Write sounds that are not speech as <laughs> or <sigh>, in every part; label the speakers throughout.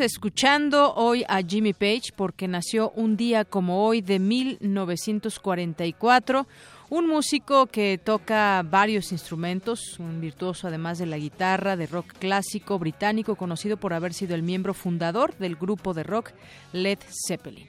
Speaker 1: Escuchando hoy a Jimmy Page porque nació un día como hoy de 1944. Un músico que toca varios instrumentos, un virtuoso además de la guitarra, de rock clásico británico, conocido por haber sido el miembro fundador del grupo de rock Led Zeppelin.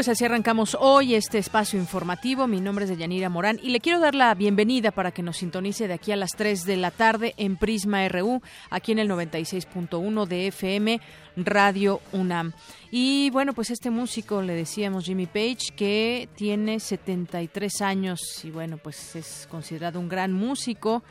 Speaker 1: Pues así arrancamos hoy este espacio informativo. Mi nombre es Deyanira Morán y le quiero dar la bienvenida para que nos sintonice de aquí a las 3 de la tarde en Prisma RU, aquí en el 96.1 de FM Radio UNAM. Y bueno, pues este músico, le decíamos Jimmy Page, que tiene 73 años y bueno, pues es considerado un gran músico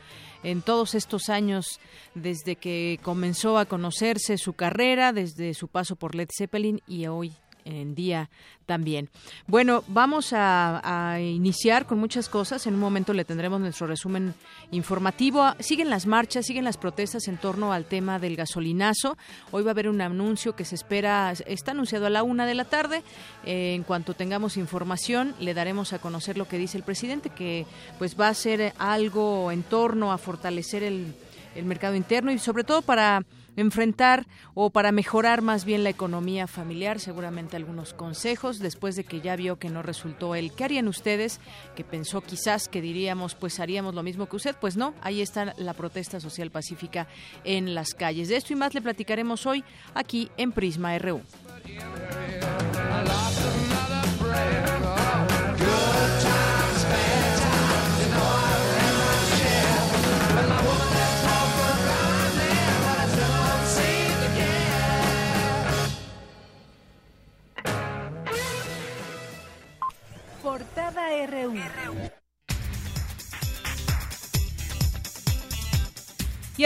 Speaker 1: en todos estos años desde que comenzó a conocerse su carrera, desde su paso por Led Zeppelin y hoy en día también. Bueno, vamos a, iniciar con muchas cosas. En un momento le tendremos nuestro resumen informativo. Siguen las marchas, siguen las protestas en torno al tema del gasolinazo. Hoy va a haber un anuncio que se espera, está anunciado a la una de la tarde. Eh, en cuanto tengamos información, le daremos a conocer lo que dice el presidente, que pues va a ser algo en torno a fortalecer el, el mercado interno y sobre todo para enfrentar o para mejorar más bien la economía familiar, seguramente algunos consejos después de que ya vio que no resultó el ¿qué harían ustedes? que pensó quizás que diríamos pues haríamos lo mismo que usted, pues no, ahí está la protesta social pacífica en las calles. De esto y más le platicaremos hoy aquí en Prisma RU.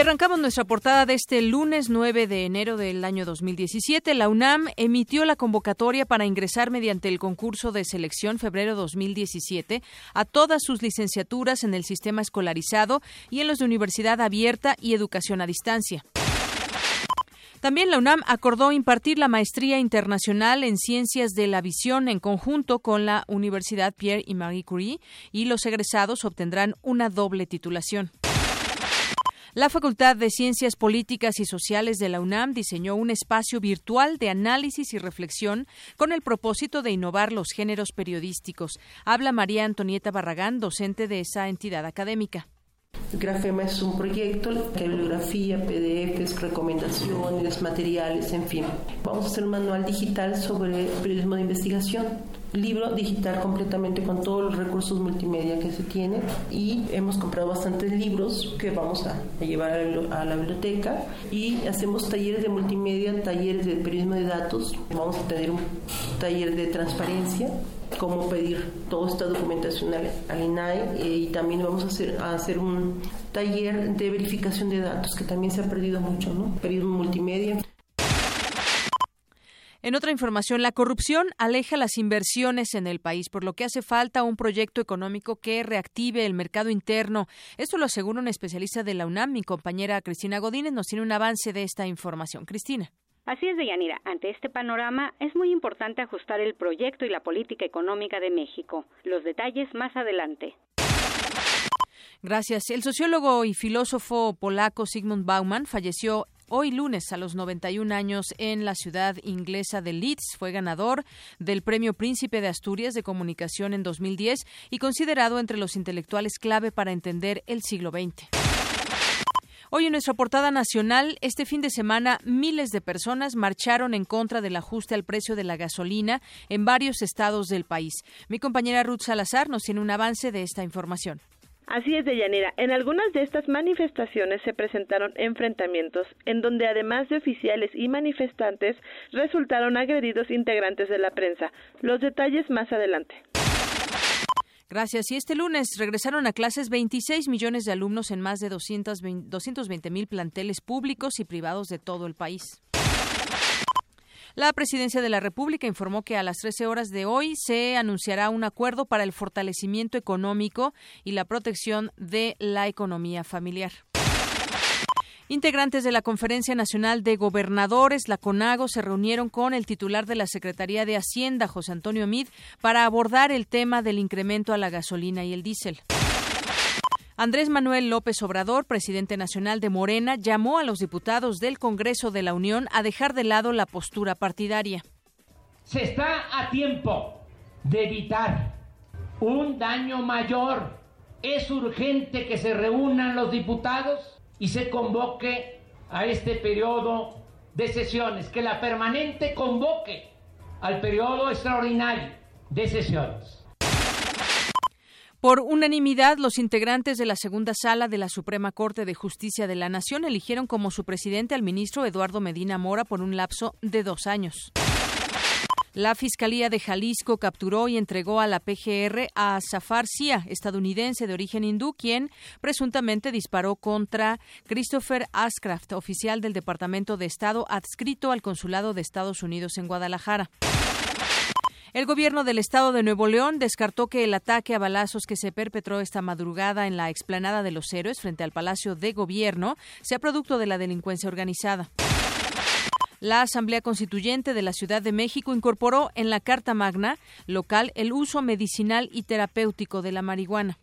Speaker 1: Arrancamos nuestra portada de este lunes 9 de enero del año 2017. La UNAM emitió la convocatoria para ingresar mediante el concurso de selección febrero 2017 a todas sus licenciaturas en el sistema escolarizado y en los de universidad abierta y educación a distancia. También la UNAM acordó impartir la maestría internacional en ciencias de la visión en conjunto con la Universidad Pierre y Marie Curie y los egresados obtendrán una doble titulación. La Facultad de Ciencias Políticas y Sociales de la UNAM diseñó un espacio virtual de análisis y reflexión con el propósito de innovar los géneros periodísticos. Habla María Antonieta Barragán, docente de esa entidad académica.
Speaker 2: Grafema es un proyecto, bibliografía, PDFs, recomendaciones, materiales, en fin. Vamos a hacer un manual digital sobre periodismo de investigación libro digital completamente con todos los recursos multimedia que se tiene y hemos comprado bastantes libros que vamos a, llevar a la, biblioteca y hacemos talleres de multimedia, talleres de periodismo de datos, vamos a tener un taller de transparencia cómo pedir toda esta documentación al, INAI eh, y también vamos a hacer, a hacer un taller de verificación de datos que también se ha perdido mucho, ¿no? Periodismo multimedia.
Speaker 1: En otra información, la corrupción aleja las inversiones en el país, por lo que hace falta un proyecto económico que reactive el mercado interno. Esto lo asegura un especialista de la UNAM. Mi compañera Cristina Godínez nos tiene un avance de esta información. Cristina.
Speaker 3: Así es, Deyanira. Ante este panorama, es muy importante ajustar el proyecto y la política económica de México. Los detalles más adelante.
Speaker 1: Gracias. El sociólogo y filósofo polaco Sigmund Bauman falleció hoy lunes a los 91 años en la ciudad inglesa de Leeds. Fue ganador del Premio Príncipe de Asturias de Comunicación en 2010 y considerado entre los intelectuales clave para entender el siglo XX. Hoy en nuestra portada nacional, este fin de semana, miles de personas marcharon en contra del ajuste al precio de la gasolina en varios estados del país. Mi compañera Ruth Salazar nos tiene un avance de esta información.
Speaker 4: Así es, Deyanira. En algunas de estas manifestaciones se presentaron enfrentamientos, en donde además de oficiales y manifestantes, resultaron agredidos integrantes de la prensa. Los detalles más adelante.
Speaker 1: Gracias. Y este lunes regresaron a clases 26 millones de alumnos en más de 220 mil planteles públicos y privados de todo el país. La Presidencia de la República informó que a las 13 horas de hoy se anunciará un acuerdo para el fortalecimiento económico y la protección de la economía familiar. Integrantes de la Conferencia Nacional de Gobernadores, la CONAGO, se reunieron con el titular de la Secretaría de Hacienda, José Antonio Mid, para abordar el tema del incremento a la gasolina y el diésel. Andrés Manuel López Obrador, presidente nacional de Morena, llamó a los diputados del Congreso de la Unión a dejar de lado la postura partidaria.
Speaker 5: Se está a tiempo de evitar un daño mayor. Es urgente que se reúnan los diputados y se convoque a este periodo de sesiones, que la permanente convoque al periodo extraordinario de sesiones.
Speaker 1: Por unanimidad, los integrantes de la segunda sala de la Suprema Corte de Justicia de la Nación eligieron como su presidente al ministro Eduardo Medina Mora por un lapso de dos años. La Fiscalía de Jalisco capturó y entregó a la PGR a Zafar Sia, estadounidense de origen hindú, quien presuntamente disparó contra Christopher Ascraft, oficial del Departamento de Estado adscrito al Consulado de Estados Unidos en Guadalajara. El gobierno del estado de Nuevo León descartó que el ataque a balazos que se perpetró esta madrugada en la explanada de los héroes frente al Palacio de Gobierno sea producto de la delincuencia organizada. La Asamblea Constituyente de la Ciudad de México incorporó en la Carta Magna local el uso medicinal y terapéutico de la marihuana.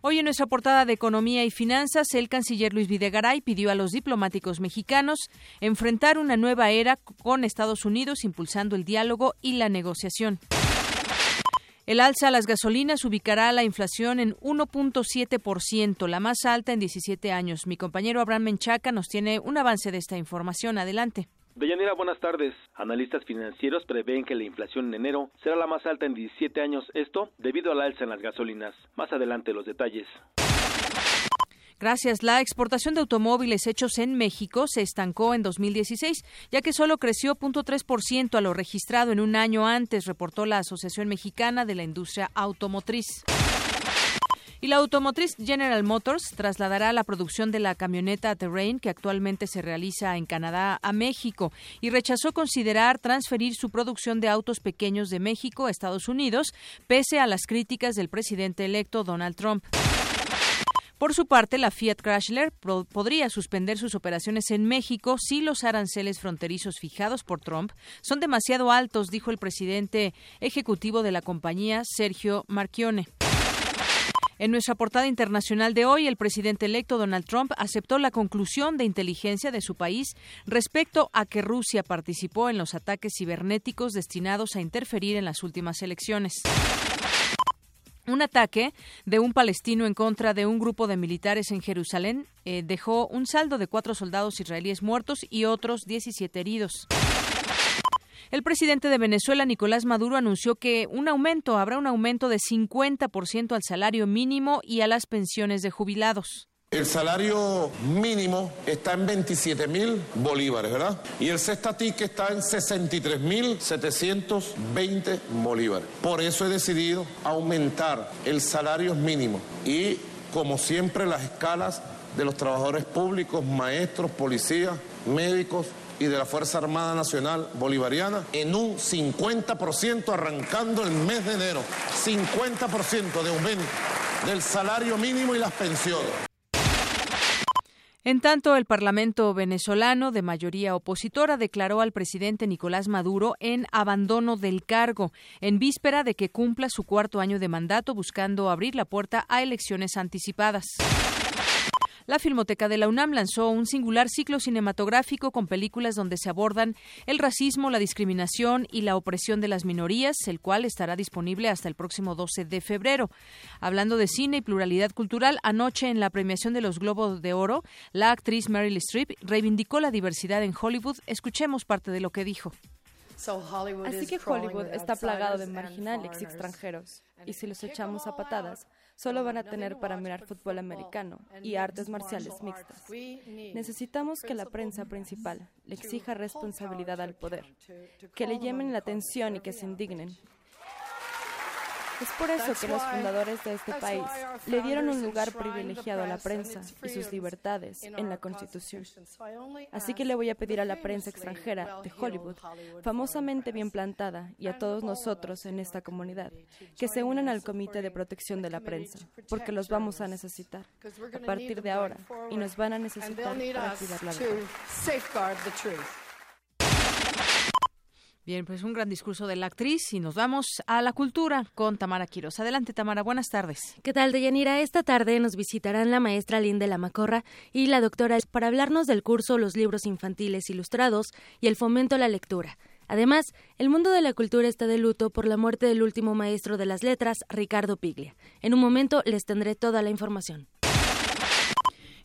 Speaker 1: Hoy en nuestra portada de Economía y Finanzas, el canciller Luis Videgaray pidió a los diplomáticos mexicanos enfrentar una nueva era con Estados Unidos, impulsando el diálogo y la negociación. El alza a las gasolinas ubicará la inflación en 1.7%, la más alta en 17 años. Mi compañero Abraham Menchaca nos tiene un avance de esta información. Adelante.
Speaker 6: Deyanira, buenas tardes. Analistas financieros prevén que la inflación en enero será la más alta en 17 años, esto debido al alza en las gasolinas. Más adelante los detalles.
Speaker 1: Gracias. La exportación de automóviles hechos en México se estancó en 2016, ya que solo creció 0.3% a lo registrado en un año antes, reportó la Asociación Mexicana de la Industria Automotriz. Y la automotriz General Motors trasladará la producción de la camioneta Terrain, que actualmente se realiza en Canadá, a México, y rechazó considerar transferir su producción de autos pequeños de México a Estados Unidos, pese a las críticas del presidente electo Donald Trump. Por su parte, la Fiat Chrysler podría suspender sus operaciones en México si los aranceles fronterizos fijados por Trump son demasiado altos, dijo el presidente ejecutivo de la compañía, Sergio Marchione. En nuestra portada internacional de hoy, el presidente electo Donald Trump aceptó la conclusión de inteligencia de su país respecto a que Rusia participó en los ataques cibernéticos destinados a interferir en las últimas elecciones. Un ataque de un palestino en contra de un grupo de militares en Jerusalén eh, dejó un saldo de cuatro soldados israelíes muertos y otros 17 heridos. El presidente de Venezuela, Nicolás Maduro, anunció que un aumento, habrá un aumento de 50% al salario mínimo y a las pensiones de jubilados.
Speaker 7: El salario mínimo está en 27 mil bolívares, ¿verdad? Y el que está en 63 mil 720 bolívares. Por eso he decidido aumentar el salario mínimo y, como siempre, las escalas de los trabajadores públicos, maestros, policías, médicos y de la Fuerza Armada Nacional Bolivariana en un 50% arrancando el mes de enero. 50% de aumento del salario mínimo y las pensiones.
Speaker 1: En tanto, el Parlamento venezolano, de mayoría opositora, declaró al presidente Nicolás Maduro en abandono del cargo, en víspera de que cumpla su cuarto año de mandato, buscando abrir la puerta a elecciones anticipadas. La Filmoteca de la UNAM lanzó un singular ciclo cinematográfico con películas donde se abordan el racismo, la discriminación y la opresión de las minorías, el cual estará disponible hasta el próximo 12 de febrero. Hablando de cine y pluralidad cultural, anoche en la premiación de los Globos de Oro, la actriz Meryl Streep reivindicó la diversidad en Hollywood. Escuchemos parte de lo que dijo.
Speaker 8: Así que Hollywood está plagado de marginales y extranjeros, y si los echamos a patadas, solo van a tener para mirar fútbol americano y artes marciales mixtas. Necesitamos que la prensa principal le exija responsabilidad al poder, que le llamen la atención y que se indignen, es por eso que los fundadores de este país le dieron un lugar privilegiado a la prensa y sus libertades en la Constitución. Así que le voy a pedir a la prensa extranjera de Hollywood, famosamente bien plantada, y a todos nosotros en esta comunidad, que se unan al Comité de Protección de la Prensa, porque los vamos a necesitar a partir de ahora y nos van a necesitar para cuidar la verdad.
Speaker 1: Bien, pues un gran discurso de la actriz y nos vamos a la cultura con Tamara Quiroz. Adelante, Tamara, buenas tardes.
Speaker 9: ¿Qué tal, Deyanira? Esta tarde nos visitarán la maestra Linda La Macorra y la doctora para hablarnos del curso Los libros infantiles ilustrados y el fomento a la lectura. Además, el mundo de la cultura está de luto por la muerte del último maestro de las letras, Ricardo Piglia. En un momento les tendré toda la información.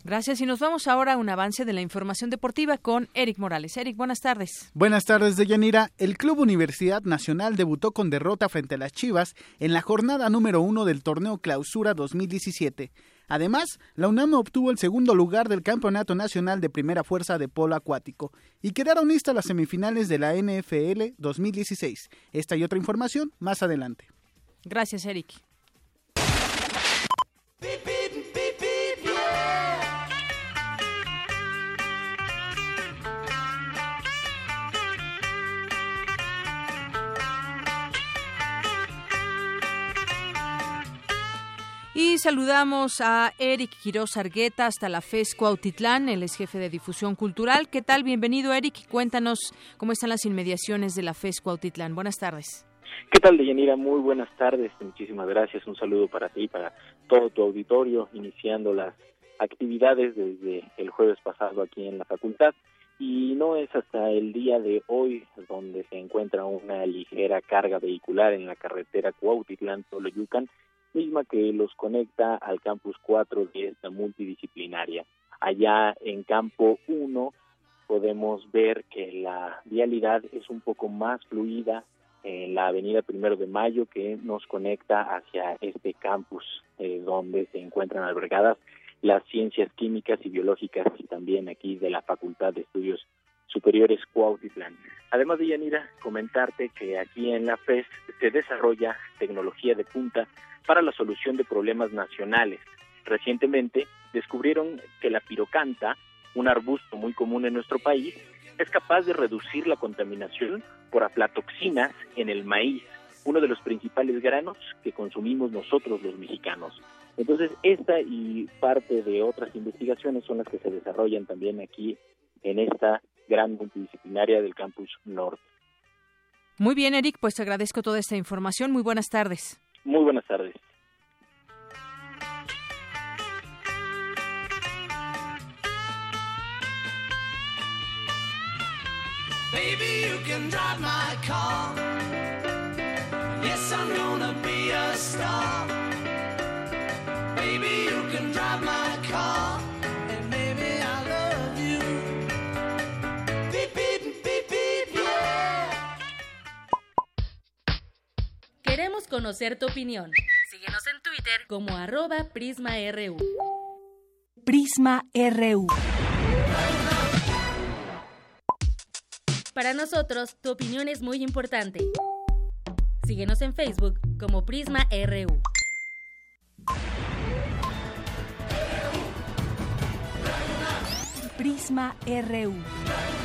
Speaker 1: Gracias y nos vamos ahora a un avance de la información deportiva con Eric Morales. Eric, buenas tardes.
Speaker 10: Buenas tardes, Deyanira. El Club Universidad Nacional debutó con derrota frente a las Chivas en la jornada número uno del torneo Clausura 2017. Además, la UNAM obtuvo el segundo lugar del Campeonato Nacional de Primera Fuerza de Polo Acuático y quedaron listas las semifinales de la NFL 2016. Esta y otra información más adelante.
Speaker 1: Gracias, Eric. Y saludamos a Eric Quiroz Argueta hasta la FES Cuautitlán, él es jefe de difusión cultural. ¿Qué tal? Bienvenido, Eric. Cuéntanos cómo están las inmediaciones de la FES Cuautitlán. Buenas tardes.
Speaker 11: ¿Qué tal, Deyanira? Muy buenas tardes. Muchísimas gracias. Un saludo para ti, para todo tu auditorio, iniciando las actividades desde el jueves pasado aquí en la facultad. Y no es hasta el día de hoy donde se encuentra una ligera carga vehicular en la carretera Cuautitlán-Toloyucan misma que los conecta al campus 4 de esta multidisciplinaria. Allá en campo 1 podemos ver que la vialidad es un poco más fluida en la avenida Primero de Mayo que nos conecta hacia este campus eh, donde se encuentran albergadas las ciencias químicas y biológicas y también aquí de la Facultad de Estudios Superiores Cuautitlán. Además de Yanira, comentarte que aquí en la FES se desarrolla tecnología de punta para la solución de problemas nacionales. Recientemente descubrieron que la pirocanta, un arbusto muy común en nuestro país, es capaz de reducir la contaminación por aflatoxinas en el maíz, uno de los principales granos que consumimos nosotros los mexicanos. Entonces, esta y parte de otras investigaciones son las que se desarrollan también aquí en esta gran multidisciplinaria del campus norte.
Speaker 1: Muy bien, Eric, pues te agradezco toda esta información. Muy buenas tardes.
Speaker 11: Muy buenas tardes. Baby, you can drive my car. Yes, I'm gonna be a star.
Speaker 9: Conocer tu opinión. Síguenos en Twitter como arroba PrismaRU.
Speaker 12: Prisma RU.
Speaker 9: Para nosotros, tu opinión es muy importante. Síguenos en Facebook como Prisma RU.
Speaker 12: Prisma RU.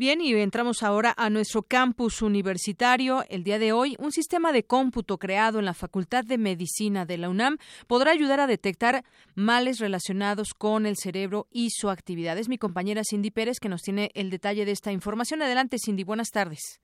Speaker 1: Bien, y entramos ahora a nuestro campus universitario. El día de hoy, un sistema de cómputo creado en la Facultad de Medicina de la UNAM podrá ayudar a detectar males relacionados con el cerebro y su actividad. Es mi compañera Cindy Pérez que nos tiene el detalle de esta información. Adelante, Cindy. Buenas tardes.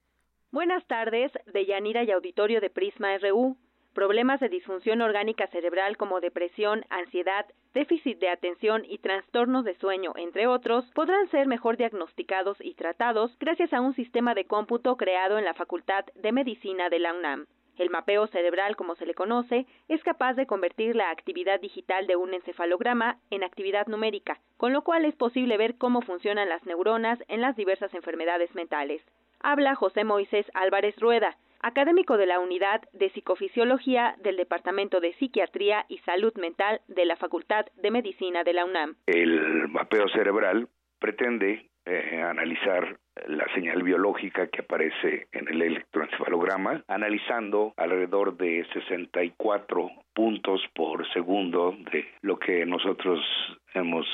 Speaker 13: Buenas tardes, de Yanira y Auditorio de Prisma RU. Problemas de disfunción orgánica cerebral como depresión, ansiedad, déficit de atención y trastornos de sueño, entre otros, podrán ser mejor diagnosticados y tratados gracias a un sistema de cómputo creado en la Facultad de Medicina de la UNAM. El mapeo cerebral, como se le conoce, es capaz de convertir la actividad digital de un encefalograma en actividad numérica, con lo cual es posible ver cómo funcionan las neuronas en las diversas enfermedades mentales. Habla José Moisés Álvarez Rueda, académico de la Unidad de Psicofisiología del Departamento de Psiquiatría y Salud Mental de la Facultad de Medicina de la UNAM.
Speaker 14: El mapeo cerebral pretende eh, analizar la señal biológica que aparece en el electroencefalograma, analizando alrededor de 64 puntos por segundo de lo que nosotros hemos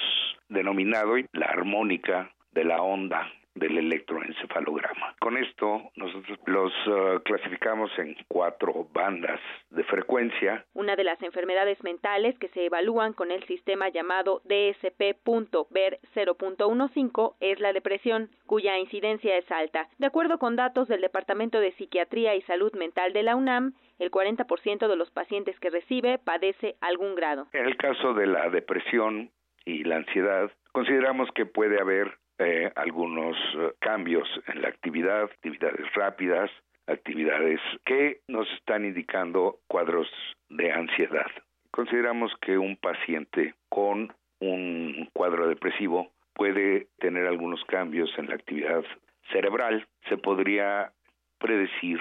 Speaker 14: denominado la armónica de la onda del electroencefalograma. Con esto nosotros los uh, clasificamos en cuatro bandas de frecuencia.
Speaker 13: Una de las enfermedades mentales que se evalúan con el sistema llamado DSP.ver 0.15 es la depresión, cuya incidencia es alta. De acuerdo con datos del Departamento de Psiquiatría y Salud Mental de la UNAM, el 40% de los pacientes que recibe padece algún grado.
Speaker 14: En el caso de la depresión y la ansiedad, consideramos que puede haber eh, algunos eh, cambios en la actividad, actividades rápidas, actividades que nos están indicando cuadros de ansiedad. Consideramos que un paciente con un cuadro depresivo puede tener algunos cambios en la actividad cerebral. Se podría predecir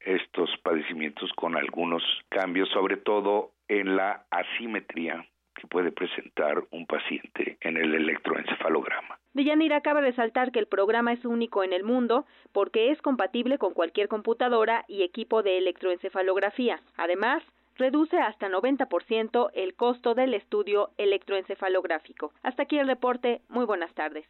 Speaker 14: estos padecimientos con algunos cambios, sobre todo en la asimetría que puede presentar un paciente en el electroencefalograma.
Speaker 13: Deyanira acaba de resaltar que el programa es único en el mundo porque es compatible con cualquier computadora y equipo de electroencefalografía. Además, reduce hasta 90% el costo del estudio electroencefalográfico. Hasta aquí el reporte. Muy buenas tardes.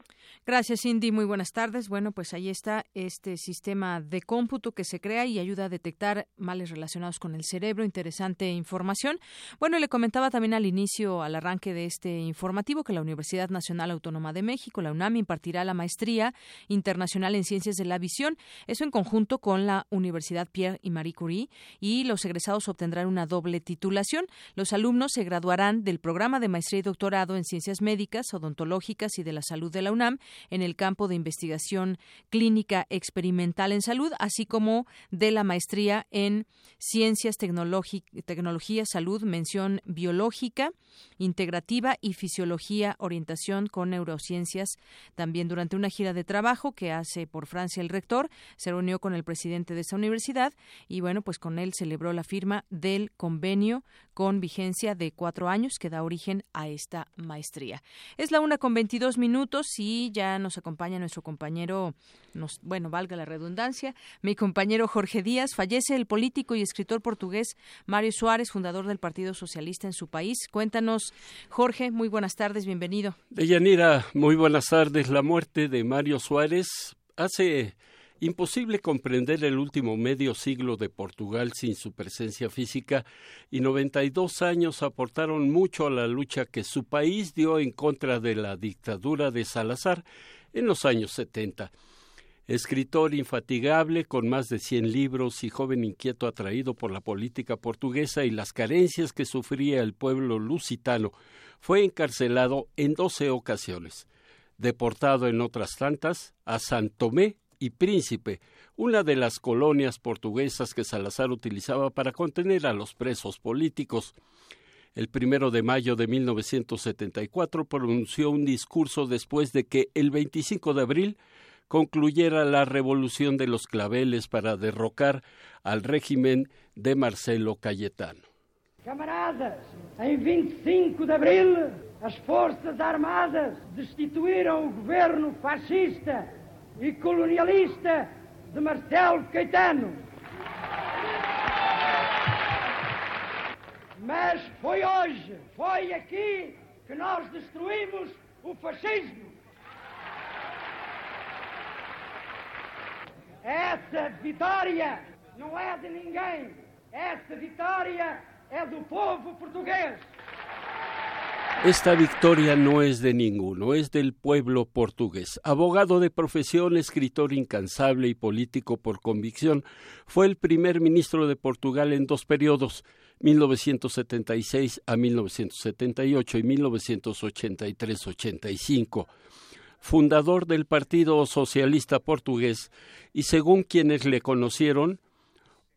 Speaker 1: Gracias, Cindy. Muy buenas tardes. Bueno, pues ahí está este sistema de cómputo que se crea y ayuda a detectar males relacionados con el cerebro. Interesante información. Bueno, le comentaba también al inicio, al arranque de este informativo, que la Universidad Nacional Autónoma de México, la UNAM, impartirá la maestría internacional en ciencias de la visión. Eso en conjunto con la Universidad Pierre y Marie Curie y los egresados obtendrán una doble titulación. Los alumnos se graduarán del programa de maestría y doctorado en ciencias médicas, odontológicas y de la salud de la UNAM en el campo de investigación clínica experimental en salud, así como de la maestría en ciencias, tecnología, salud, mención biológica, integrativa y fisiología, orientación con neurociencias. También durante una gira de trabajo que hace por Francia el rector, se reunió con el presidente de esa universidad y bueno, pues con él celebró la firma del convenio con vigencia de cuatro años que da origen a esta maestría. Es la una con veintidós minutos y ya nos acompaña nuestro compañero, nos, bueno, valga la redundancia, mi compañero Jorge Díaz. Fallece el político y escritor portugués Mario Suárez, fundador del Partido Socialista en su país. Cuéntanos, Jorge, muy buenas tardes, bienvenido.
Speaker 15: Deyanira, muy buenas tardes. La muerte de Mario Suárez hace Imposible comprender el último medio siglo de Portugal sin su presencia física y 92 años aportaron mucho a la lucha que su país dio en contra de la dictadura de Salazar en los años 70. Escritor infatigable con más de 100 libros y joven inquieto atraído por la política portuguesa y las carencias que sufría el pueblo lusitano, fue encarcelado en 12 ocasiones deportado en otras tantas a San Tomé y Príncipe, una de las colonias portuguesas que Salazar utilizaba para contener a los presos políticos. El primero de mayo de 1974 pronunció un discurso después de que el 25 de abril concluyera la revolución de los claveles para derrocar al régimen de Marcelo Cayetano.
Speaker 16: Camaradas, en 25 de abril, as Forças Armadas destituíram o governo fascista e colonialista de Marcelo Caetano. Mas foi hoje, foi aqui que nós destruímos o fascismo. Essa vitória não é de ninguém. Essa vitória é do povo português.
Speaker 15: Esta victoria no es de ninguno, es del pueblo portugués. Abogado de profesión, escritor incansable y político por convicción, fue el primer ministro de Portugal en dos periodos, 1976 a 1978 y 1983-85. Fundador del Partido Socialista Portugués y según quienes le conocieron,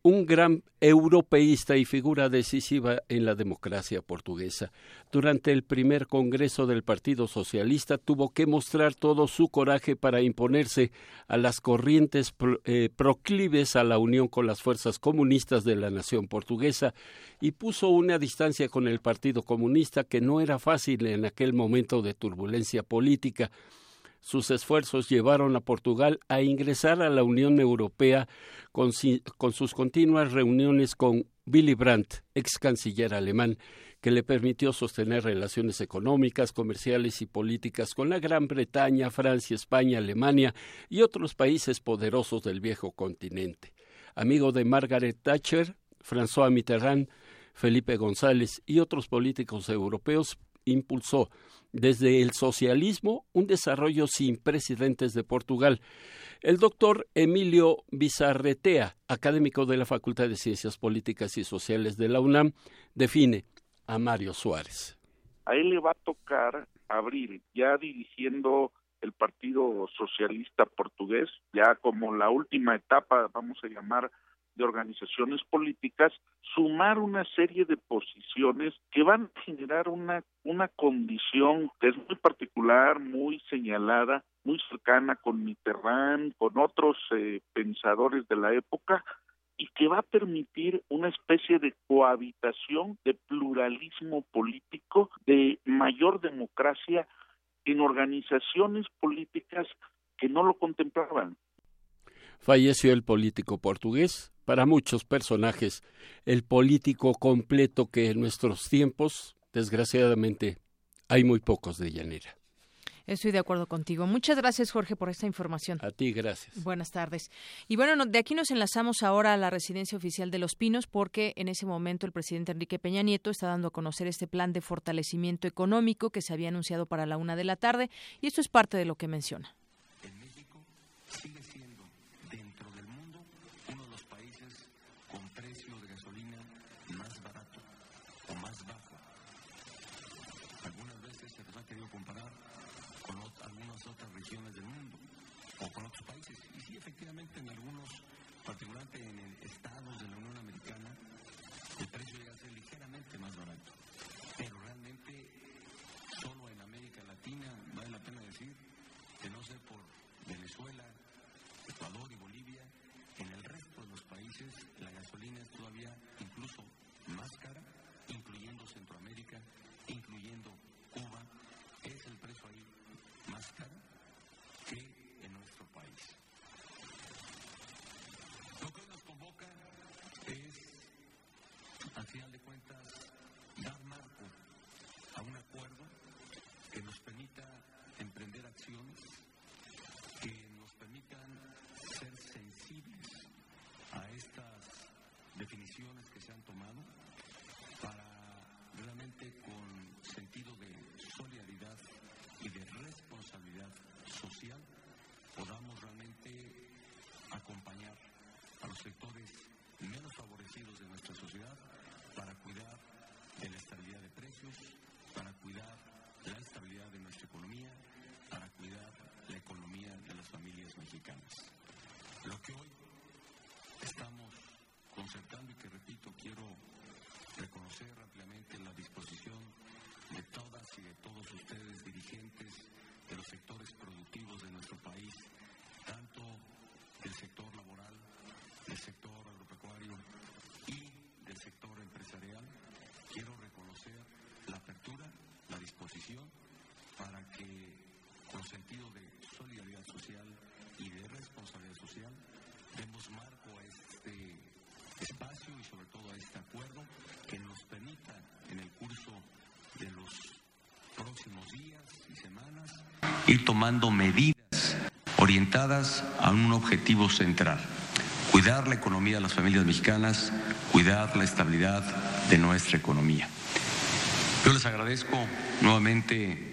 Speaker 15: un gran europeísta y figura decisiva en la democracia portuguesa. Durante el primer Congreso del Partido Socialista tuvo que mostrar todo su coraje para imponerse a las corrientes eh, proclives a la unión con las fuerzas comunistas de la nación portuguesa y puso una distancia con el Partido Comunista que no era fácil en aquel momento de turbulencia política sus esfuerzos llevaron a Portugal a ingresar a la Unión Europea con, sus continuas reuniones con Willy Brandt, ex canciller alemán, que le permitió sostener relaciones económicas, comerciales y políticas con la Gran Bretaña, Francia, España, Alemania y otros países poderosos del viejo continente. Amigo de Margaret Thatcher, François Mitterrand, Felipe González y otros políticos europeos, impulsó desde el socialismo un desarrollo sin precedentes de Portugal. El doctor Emilio Bizarretea, académico de la Facultad de Ciencias Políticas y Sociales de la UNAM, define a Mario Suárez.
Speaker 17: A él le va a tocar abrir, ya dirigiendo el Partido Socialista Portugués, ya como la última etapa, vamos a llamar, de organizaciones políticas, sumar una serie de posiciones que van a generar una, una condición que es muy particular, muy señalada, muy cercana con Mitterrand, con otros eh, pensadores de la época, y que va a permitir una especie de cohabitación, de pluralismo político, de mayor democracia en organizaciones políticas que no lo contemplaban.
Speaker 15: Falleció el político portugués para muchos personajes el político completo que en nuestros tiempos, desgraciadamente, hay muy pocos de llanera.
Speaker 1: Estoy de acuerdo contigo. Muchas gracias, Jorge, por esta información.
Speaker 15: A ti, gracias.
Speaker 1: Buenas tardes. Y bueno, de aquí nos enlazamos ahora a la residencia oficial de Los Pinos, porque en ese momento el presidente Enrique Peña Nieto está dando a conocer este plan de fortalecimiento económico que se había anunciado para la una de la tarde, y esto es parte de lo que menciona.
Speaker 18: en algunos, particularmente en estados de la Unión Americana, el precio llega a ser ligeramente más barato. Pero realmente, solo en América Latina, vale la pena decir, que no sé por Venezuela, Ecuador y Bolivia, en el resto de los países la gasolina es todavía incluso más cara, incluyendo Centroamérica, incluyendo Cuba, es el precio ahí más caro que en nuestro país. al final de cuentas, dar marco a un acuerdo que nos permita emprender acciones, que nos permitan ser sensibles a estas definiciones que se han tomado para realmente con sentido de solidaridad y de responsabilidad social podamos realmente acompañar a los sectores menos favorecidos de nuestra sociedad para cuidar de la estabilidad de precios, para cuidar la estabilidad de nuestra economía, para cuidar la economía de las familias mexicanas. Lo que hoy estamos concertando y que repito, quiero reconocer rápidamente la disposición de todas y de todos ustedes, dirigentes de los sectores productivos de nuestro país, tanto del sector laboral, del sector agropecuario, sector empresarial, quiero reconocer la apertura, la disposición para que con sentido de solidaridad social y de responsabilidad social demos marco a este espacio y sobre todo a este acuerdo que nos permita en el curso de los próximos días y semanas ir tomando medidas orientadas a un objetivo central cuidar la economía de las familias mexicanas, cuidar la estabilidad de nuestra economía. Yo les agradezco nuevamente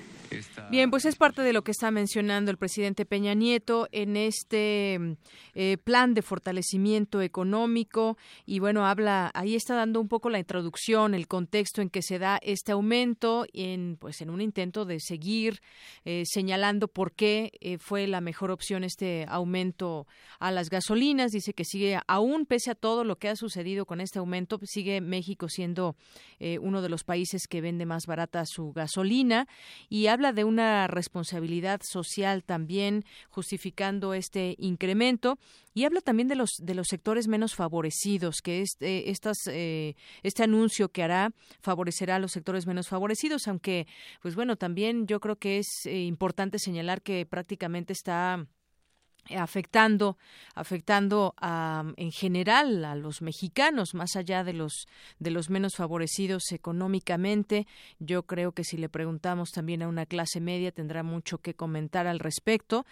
Speaker 1: Bien, pues es parte de lo que está mencionando el presidente Peña Nieto en este eh, plan de fortalecimiento económico y bueno, habla, ahí está dando un poco la introducción, el contexto en que se da este aumento en pues en un intento de seguir eh, señalando por qué eh, fue la mejor opción este aumento a las gasolinas. Dice que sigue aún pese a todo lo que ha sucedido con este aumento, sigue México siendo uno de los países que vende más barata su gasolina y habla de una responsabilidad social también justificando este incremento. Y habla también de los de los sectores menos favorecidos que este estas eh, este anuncio que hará favorecerá a los sectores menos favorecidos aunque pues bueno también yo creo que es eh, importante señalar que prácticamente está afectando afectando a, en general a los mexicanos más allá de los de los menos favorecidos económicamente. Yo creo que si le preguntamos también a una clase media tendrá mucho que comentar al respecto.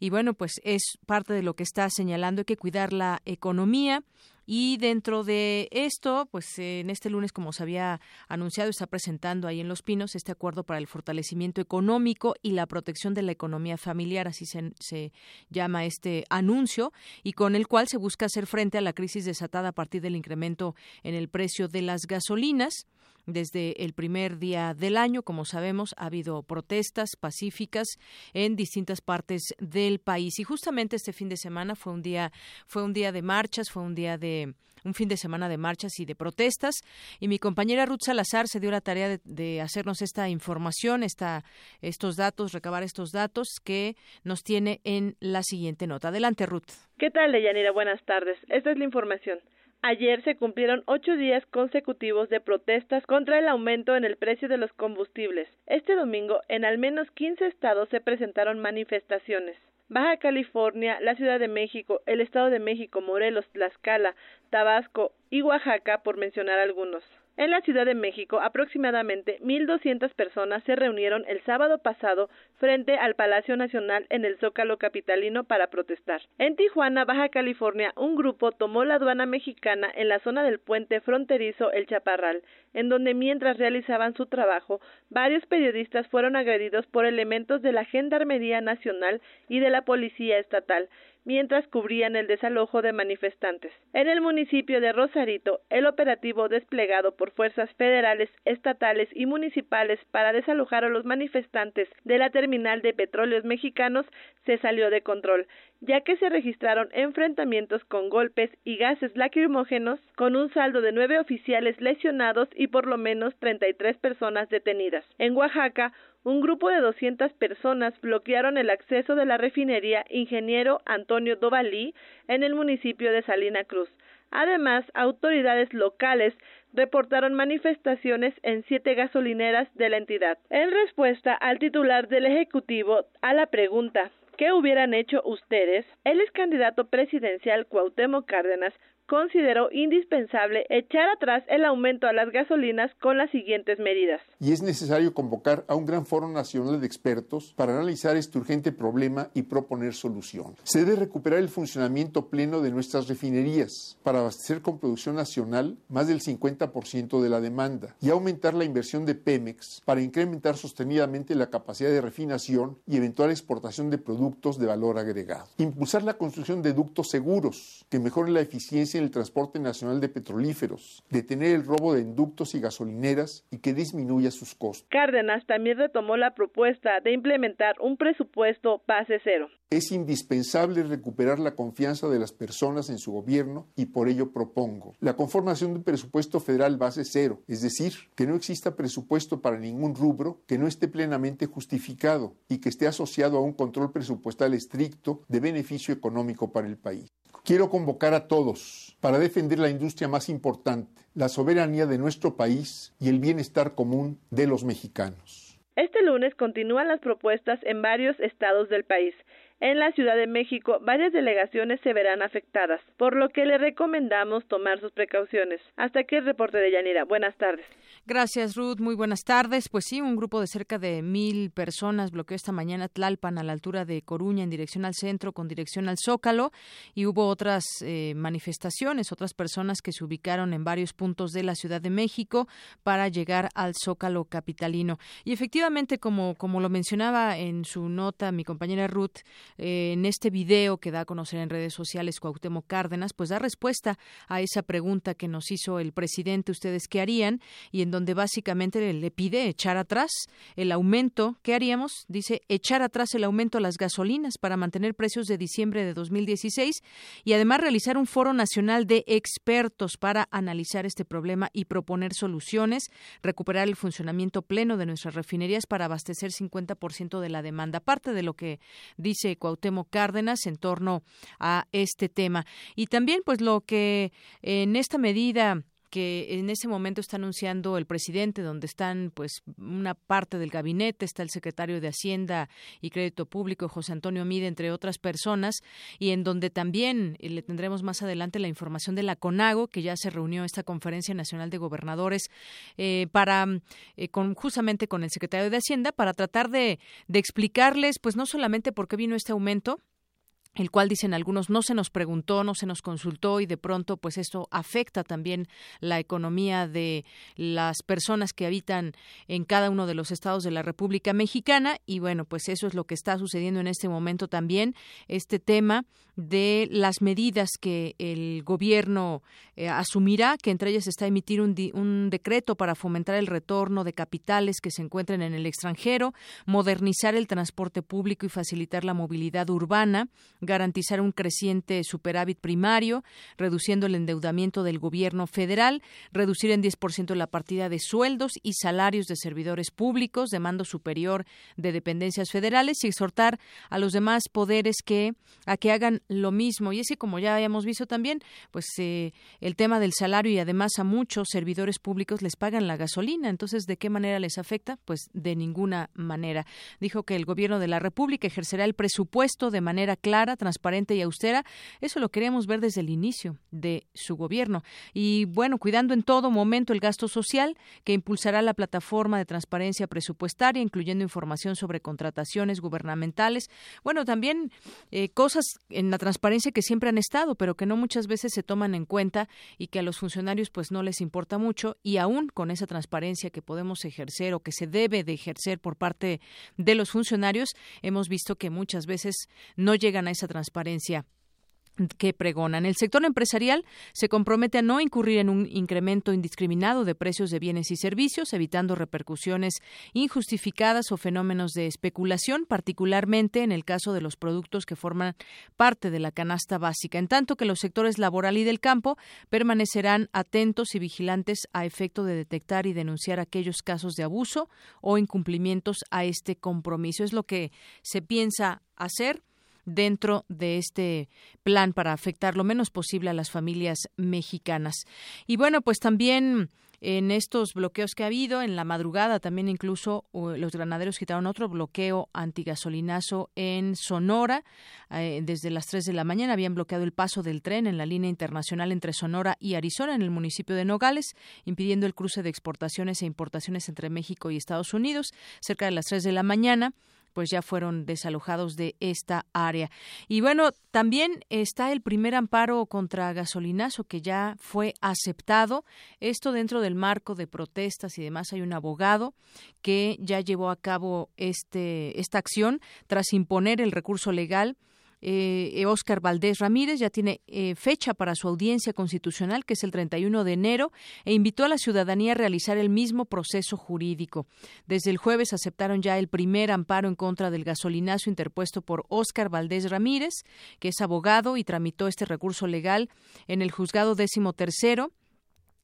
Speaker 1: Y bueno pues es parte de lo que está señalando hay que cuidar la economía y dentro de esto, pues en este lunes, como se había anunciado, está presentando ahí en Los Pinos este acuerdo para el fortalecimiento económico y la protección de la economía familiar, así se, se llama este anuncio, y con el cual se busca hacer frente a la crisis desatada a partir del incremento en el precio de las gasolinas. Desde el primer día del año, como sabemos, ha habido protestas pacíficas en distintas partes del país y justamente este fin de semana fue un día fue un día de marchas, fue un día de un fin de semana de marchas y de protestas y mi compañera Ruth Salazar se dio la tarea de, de hacernos esta información, esta, estos datos, recabar estos datos que nos tiene en la siguiente nota. Adelante, Ruth.
Speaker 4: ¿Qué tal, Deyanira? Buenas tardes. Esta es la información. Ayer se cumplieron ocho días consecutivos de protestas contra el aumento en el precio de los combustibles. Este domingo, en al menos 15 estados se presentaron manifestaciones. Baja California, la Ciudad de México, el Estado de México, Morelos, Tlaxcala, Tabasco y Oaxaca, por mencionar algunos. En la Ciudad de México, aproximadamente 1.200 personas se reunieron el sábado pasado frente al Palacio Nacional en el Zócalo Capitalino para protestar. En Tijuana, Baja California, un grupo tomó la aduana mexicana en la zona del puente fronterizo El Chaparral, en donde mientras realizaban su trabajo, varios periodistas fueron agredidos por elementos de la Gendarmería Nacional y de la Policía Estatal, mientras cubrían el desalojo de manifestantes. En el municipio de Rosarito, el operativo desplegado por fuerzas federales, estatales y municipales para desalojar a los manifestantes de la terminal de petróleos mexicanos se salió de control, ya que se registraron enfrentamientos con golpes y gases lacrimógenos, con un saldo de nueve oficiales lesionados y por lo menos 33 personas detenidas. En Oaxaca, un grupo de 200 personas bloquearon el acceso de la refinería Ingeniero Antonio Dovalí en el municipio de Salina Cruz. Además, autoridades locales reportaron manifestaciones en siete gasolineras de la entidad. En respuesta al titular del Ejecutivo a la pregunta ¿Qué hubieran hecho ustedes? El ex candidato presidencial Cuauhtémoc Cárdenas consideró indispensable echar atrás el aumento a las gasolinas con las siguientes medidas.
Speaker 19: Y es necesario convocar a un gran foro nacional de expertos para analizar este urgente problema y proponer solución. Se debe recuperar el funcionamiento pleno de nuestras refinerías para abastecer con producción nacional más del 50% de la demanda y aumentar la inversión de Pemex para incrementar sostenidamente la capacidad de refinación y eventual exportación de productos de valor agregado. Impulsar la construcción de ductos seguros que mejoren la eficiencia en el transporte nacional de petrolíferos, detener el robo de inductos y gasolineras y que disminuya sus costos.
Speaker 4: Cárdenas también retomó la propuesta de implementar un presupuesto base cero.
Speaker 19: Es indispensable recuperar la confianza de las personas en su gobierno y por ello propongo la conformación de un presupuesto federal base cero, es decir, que no exista presupuesto para ningún rubro que no esté plenamente justificado y que esté asociado a un control presupuestal estricto de beneficio económico para el país. Quiero convocar a todos para defender la industria más importante, la soberanía de nuestro país y el bienestar común de los mexicanos.
Speaker 4: Este lunes continúan las propuestas en varios estados del país. En la Ciudad de México, varias delegaciones se verán afectadas, por lo que le recomendamos tomar sus precauciones. Hasta aquí el reporte de Yanira. Buenas tardes.
Speaker 1: Gracias, Ruth. Muy buenas tardes. Pues sí, un grupo de cerca de mil personas bloqueó esta mañana Tlalpan a la altura de Coruña en dirección al centro con dirección al Zócalo y hubo otras eh, manifestaciones, otras personas que se ubicaron en varios puntos de la Ciudad de México para llegar al Zócalo capitalino. Y efectivamente, como, como lo mencionaba en su nota mi compañera Ruth, eh, en este video que da a conocer en redes sociales Cuauhtémoc Cárdenas, pues da respuesta a esa pregunta que nos hizo el presidente, ustedes qué harían, y en donde básicamente le pide echar atrás el aumento. ¿Qué haríamos? Dice echar atrás el aumento a las gasolinas para mantener precios de diciembre de 2016 y además realizar un foro nacional de expertos para analizar este problema y proponer soluciones, recuperar el funcionamiento pleno de nuestras refinerías para abastecer 50% de la demanda. Parte de lo que dice Cuauhtémoc Cárdenas en torno a este tema. Y también, pues, lo que en esta medida que en ese momento está anunciando el presidente, donde están pues una parte del gabinete, está el secretario de Hacienda y Crédito Público, José Antonio Mide, entre otras personas, y en donde también eh, le tendremos más adelante la información de la CONAGO, que ya se reunió esta Conferencia Nacional de Gobernadores eh, para eh, con justamente con el secretario de Hacienda para tratar de, de explicarles pues no solamente por qué vino este aumento, el cual dicen algunos no se nos preguntó, no se nos consultó y de pronto pues esto afecta también la economía de las personas que habitan en cada uno de los estados de la República Mexicana. Y bueno, pues eso es lo que está sucediendo en este momento también, este tema de las medidas que el gobierno eh, asumirá, que entre ellas está emitir un, un decreto para fomentar el retorno de capitales que se encuentren en el extranjero, modernizar el transporte público y facilitar la movilidad urbana, garantizar un creciente superávit primario, reduciendo el endeudamiento del gobierno federal, reducir en 10% la partida de sueldos y salarios de servidores públicos de mando superior de dependencias federales y exhortar a los demás poderes que a que hagan lo mismo. Y ese, como ya habíamos visto también, pues eh, el tema del salario y además a muchos servidores públicos les pagan la gasolina. Entonces, ¿de qué manera les afecta? Pues de ninguna manera. Dijo que el gobierno de la República ejercerá el presupuesto de manera clara, transparente y austera. Eso lo queremos ver desde el inicio de su gobierno. Y bueno, cuidando en todo momento el gasto social que impulsará la plataforma de transparencia presupuestaria, incluyendo información sobre contrataciones gubernamentales. Bueno, también eh, cosas en la transparencia que siempre han estado, pero que no muchas veces se toman en cuenta y que a los funcionarios pues no les importa mucho y aún con esa transparencia que podemos ejercer o que se debe de ejercer por parte de los funcionarios, hemos visto que muchas veces no llegan a esa transparencia que pregonan. El sector empresarial se compromete a no incurrir en un incremento indiscriminado de precios de bienes y servicios, evitando repercusiones injustificadas o fenómenos de especulación, particularmente en el caso de los productos que forman parte de la canasta básica, en tanto que los sectores laboral y del campo permanecerán atentos y vigilantes a efecto de detectar y denunciar aquellos casos de abuso o incumplimientos a este compromiso. Es lo que se piensa hacer dentro de este plan para afectar lo menos posible a las familias mexicanas. Y bueno, pues también en estos bloqueos que ha habido, en la madrugada también incluso los granaderos quitaron otro bloqueo antigasolinazo en Sonora. Eh, desde las 3 de la mañana habían bloqueado el paso del tren en la línea internacional entre Sonora y Arizona en el municipio de Nogales, impidiendo el cruce de exportaciones e importaciones entre México y Estados Unidos. Cerca de las 3 de la mañana pues ya fueron desalojados de esta área. Y bueno, también está el primer amparo contra gasolinazo que ya fue aceptado. Esto dentro del marco de protestas y demás. Hay un abogado que ya llevó a cabo este, esta acción tras imponer el recurso legal eh, Óscar Valdés Ramírez ya tiene eh, fecha para su audiencia constitucional, que es el 31 de enero, e invitó a la ciudadanía a realizar el mismo proceso jurídico. Desde el jueves aceptaron ya el primer amparo en contra del gasolinazo interpuesto por Óscar Valdés Ramírez, que es abogado y tramitó este recurso legal en el juzgado décimo tercero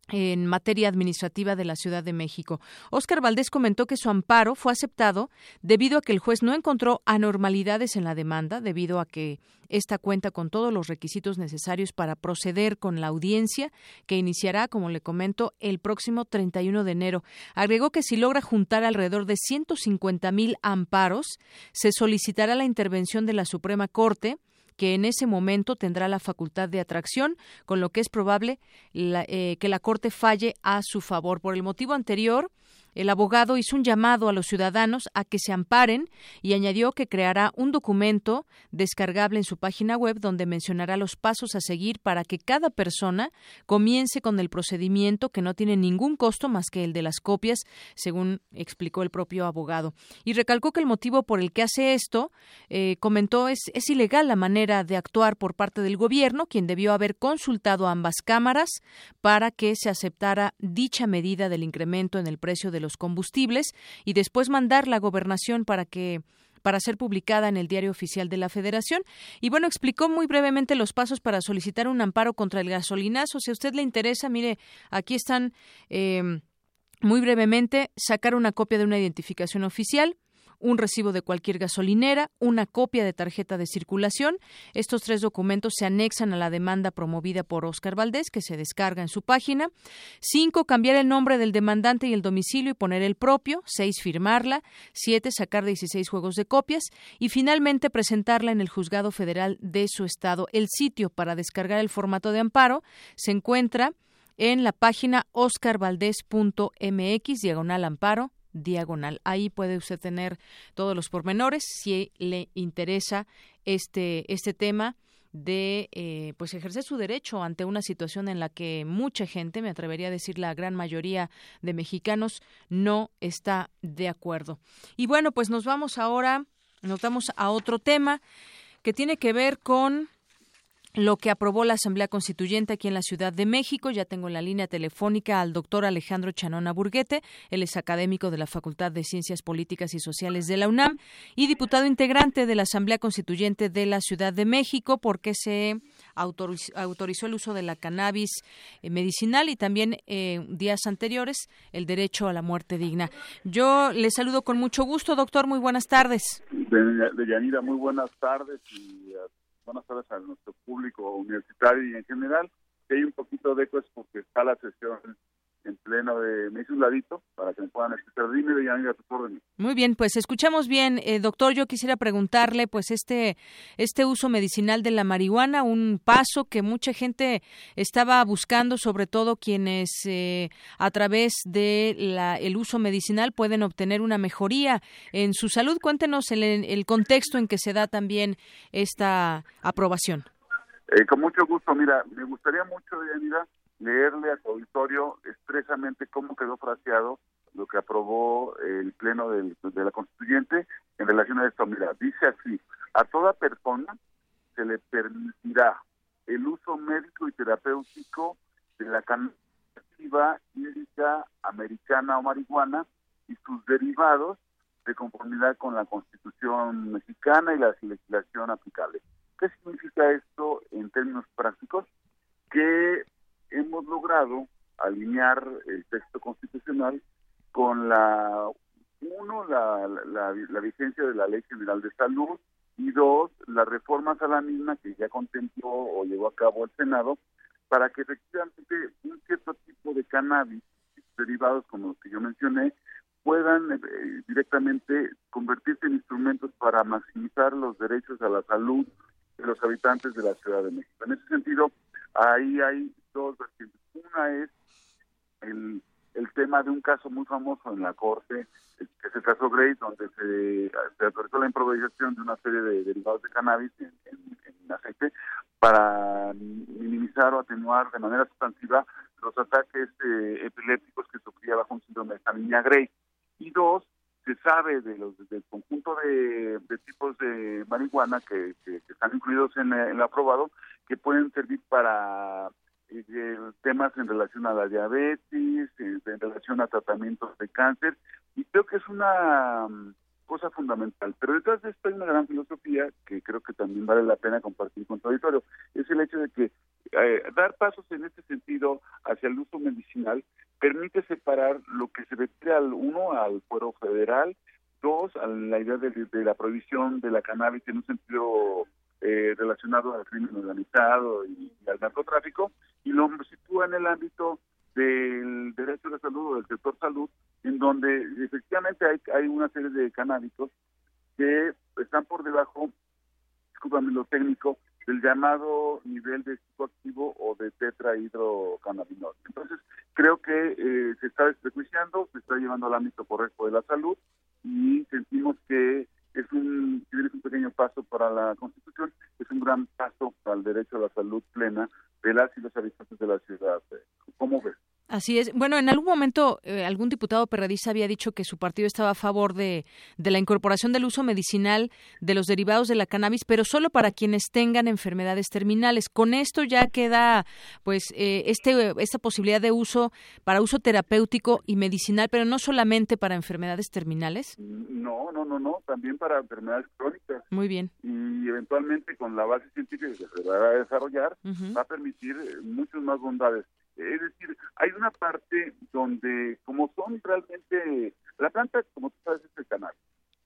Speaker 1: en materia administrativa de la Ciudad de México. Óscar Valdés comentó que su amparo fue aceptado debido a que el juez no encontró anormalidades en la demanda, debido a que esta cuenta con todos los requisitos necesarios para proceder con la audiencia, que iniciará, como le comento, el próximo 31 de enero. Agregó que si logra juntar alrededor de 150 mil amparos, se solicitará la intervención de la Suprema Corte que en ese momento tendrá la facultad de atracción, con lo que es probable eh, que la Corte falle a su favor. Por el motivo anterior, el abogado hizo un llamado a los ciudadanos a que se amparen y añadió que creará un documento descargable en su página web donde mencionará los pasos a seguir para que cada persona comience con el procedimiento que no tiene ningún costo más que el de las copias, según explicó el propio abogado. Y recalcó que el motivo por el que hace esto, eh, comentó, es, es ilegal la manera de actuar por parte del gobierno, quien debió haber consultado a ambas cámaras para que se aceptara dicha medida del incremento en el precio de los combustibles y después mandar la gobernación para que para ser publicada en el Diario Oficial de la Federación. Y bueno, explicó muy brevemente los pasos para solicitar un amparo contra el gasolinazo. Si a usted le interesa, mire, aquí están eh, muy brevemente sacar una copia de una identificación oficial, un recibo de cualquier gasolinera, una copia de tarjeta de circulación. Estos tres documentos se anexan a la demanda promovida por Oscar Valdés, que se descarga en su página. Cinco, cambiar el nombre del demandante y el domicilio y poner el propio. Seis, firmarla. Siete, sacar 16 juegos de copias. Y finalmente, presentarla en el juzgado federal de su estado. El sitio para descargar el formato de amparo se encuentra en la página oscarvaldez.mx, diagonal diagonal. Ahí puede usted tener todos los pormenores si le interesa este, este tema de eh, pues ejercer su derecho ante una situación en la que mucha gente, me atrevería a decir la gran mayoría de mexicanos, no está de acuerdo. Y bueno, pues nos vamos ahora, nos vamos a otro tema que tiene que ver con lo que aprobó la Asamblea Constituyente aquí en la Ciudad de México. Ya tengo en la línea telefónica al doctor Alejandro Chanona Burguete. Él es académico de la Facultad de Ciencias Políticas y Sociales de la UNAM y diputado integrante de la Asamblea Constituyente de la Ciudad de México porque se autorizó, el uso de la cannabis eh, medicinal y también eh, días anteriores el derecho a la muerte digna. Yo le saludo con mucho gusto, doctor. Muy buenas tardes.
Speaker 20: Muy buenas tardes buenas tardes a nuestro público universitario y en general. Si hay un poquito de eco es porque está la sesión en pleno de... Me hice un ladito para que me puedan escuchar. Dime, a tu orden.
Speaker 1: Muy bien, pues escuchamos bien. Eh, doctor, yo quisiera preguntarle, pues este, este uso medicinal de la marihuana, un paso que mucha gente estaba buscando, sobre todo quienes eh, a través de la, el uso medicinal pueden obtener una mejoría en su salud. Cuéntenos el, el contexto en que se da también esta aprobación.
Speaker 20: Eh, con mucho gusto. Mira, me gustaría mucho, Yanira, leerle a su auditorio expresamente cómo quedó fraseado lo que aprobó el Pleno de la Constituyente en relación a esto. Mira, dice así, a toda persona se le permitirá el uso médico y terapéutico de la cannabis índica americana o marihuana y sus derivados de conformidad con la Constitución mexicana y la legislación aplicable. ¿Qué significa esto en términos prácticos? Que hemos logrado alinear el texto constitucional con la, uno, la, la, vigencia de la Ley General de Salud y dos, las reformas a la misma que ya contempló o llevó a cabo el Senado para que efectivamente un cierto tipo de cannabis derivados como los que yo mencioné puedan eh, directamente convertirse en instrumentos para maximizar los derechos a la salud de los habitantes de la Ciudad de México. En ese sentido, ahí hay dos vertientes. Una es el, tema de un caso muy famoso en la Corte, que es el caso Grace, donde se, se autorizó la improvisación de una serie de derivados de cannabis en, aceite para minimizar o atenuar de manera sustantiva los ataques eh, epilépticos que sufría bajo un síndrome de niña Grace. Y dos, se sabe de los del conjunto de, tipos de marihuana que, están incluidos en, el aprobado que pueden servir para temas en relación a la diabetes, en relación a tratamientos de cáncer, y creo que es una mm, cosa fundamental. Pero detrás de esto hay una gran filosofía que creo que también vale la pena compartir con tu auditorio. Es el hecho de que eh, dar pasos en este sentido hacia el uso medicinal permite separar lo que se refiere al uno al fuero federal, dos a la idea de, la prohibición de la cannabis en un sentido eh, relacionado al crimen organizado y, al narcotráfico, y lo sitúa en el ámbito del derecho de salud o del sector salud, en donde efectivamente hay, hay una serie de canábicos que están por debajo, discúlpame lo técnico, del llamado nivel de psicoactivo o de tetrahidrocannabinol. Entonces, creo que eh, se está desprejuiciando, se está llevando al ámbito correcto de la salud y sentimos que es un, es un pequeño paso para la Constitución, es un gran paso al derecho a la salud plena de las y los habitantes de la ciudad. ¿Cómo ves?
Speaker 1: Así es. Bueno, en algún momento eh, algún diputado perredista había dicho que su partido estaba a favor de, de, la incorporación del uso medicinal de los derivados de la cannabis, pero solo para quienes tengan enfermedades terminales. Con esto ya queda, pues, eh, este, esta posibilidad de uso para uso terapéutico y medicinal, pero no solamente para enfermedades terminales.
Speaker 20: No, no, no, no, también para enfermedades crónicas.
Speaker 1: Muy bien.
Speaker 20: Y eventualmente con la base científica que se va a desarrollar, va a permitir eh, muchas más bondades. Es decir, hay una parte donde, como son realmente, la planta, como tú sabes, es el canal,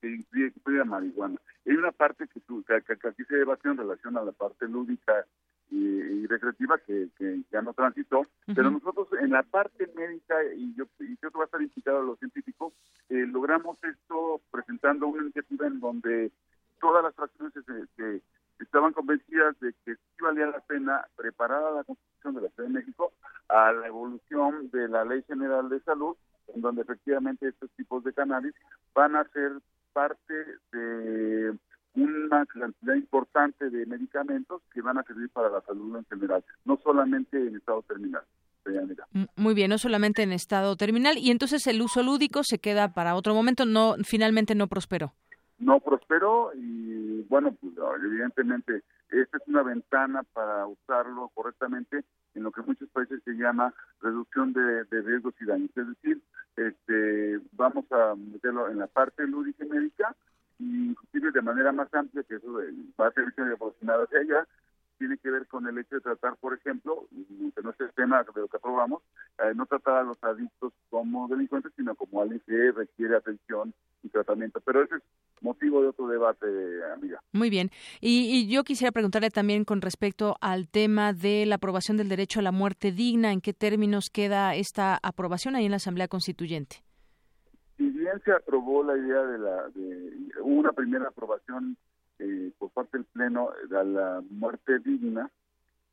Speaker 20: que incluye, la marihuana. Hay una parte que, tú, que, aquí se debate en relación a la parte lúdica y, recreativa que, ya no transitó, pero nosotros en la parte médica, y yo, y yo que va a estar implicado a los científicos, eh, logramos esto presentando una iniciativa en donde todas las fracciones se, estaban convencidas de que sí valía la pena preparar a la Constitución de la Ciudad de México a la evolución de la Ley General de Salud, en donde efectivamente estos tipos de cannabis van a ser parte de una cantidad importante de medicamentos que van a servir para la salud en general, no solamente en estado terminal.
Speaker 1: Muy bien, no solamente en estado terminal y entonces el uso lúdico se queda para otro momento, no finalmente no prosperó
Speaker 20: no prosperó y bueno, pues evidentemente esta es una ventana para usarlo correctamente en lo que en muchos países se llama reducción de, riesgos y daños. Es decir, este, vamos a meterlo en la parte lúdica y médica inclusive de manera más amplia, que eso va a ser evolucionado hacia allá, tiene que ver con el hecho de tratar, por ejemplo, que no es el tema de lo que aprobamos, eh, no tratar a los adictos como delincuentes, sino como alguien que requiere atención y tratamiento. Pero ese es motivo de otro debate, amiga.
Speaker 1: Muy bien. Y, yo quisiera preguntarle también con respecto al tema de la aprobación del derecho a la muerte digna. ¿En qué términos queda esta aprobación ahí en la Asamblea Constituyente?
Speaker 20: Si bien se aprobó la idea de la... De, una primera aprobación eh, por parte del Pleno a la muerte digna,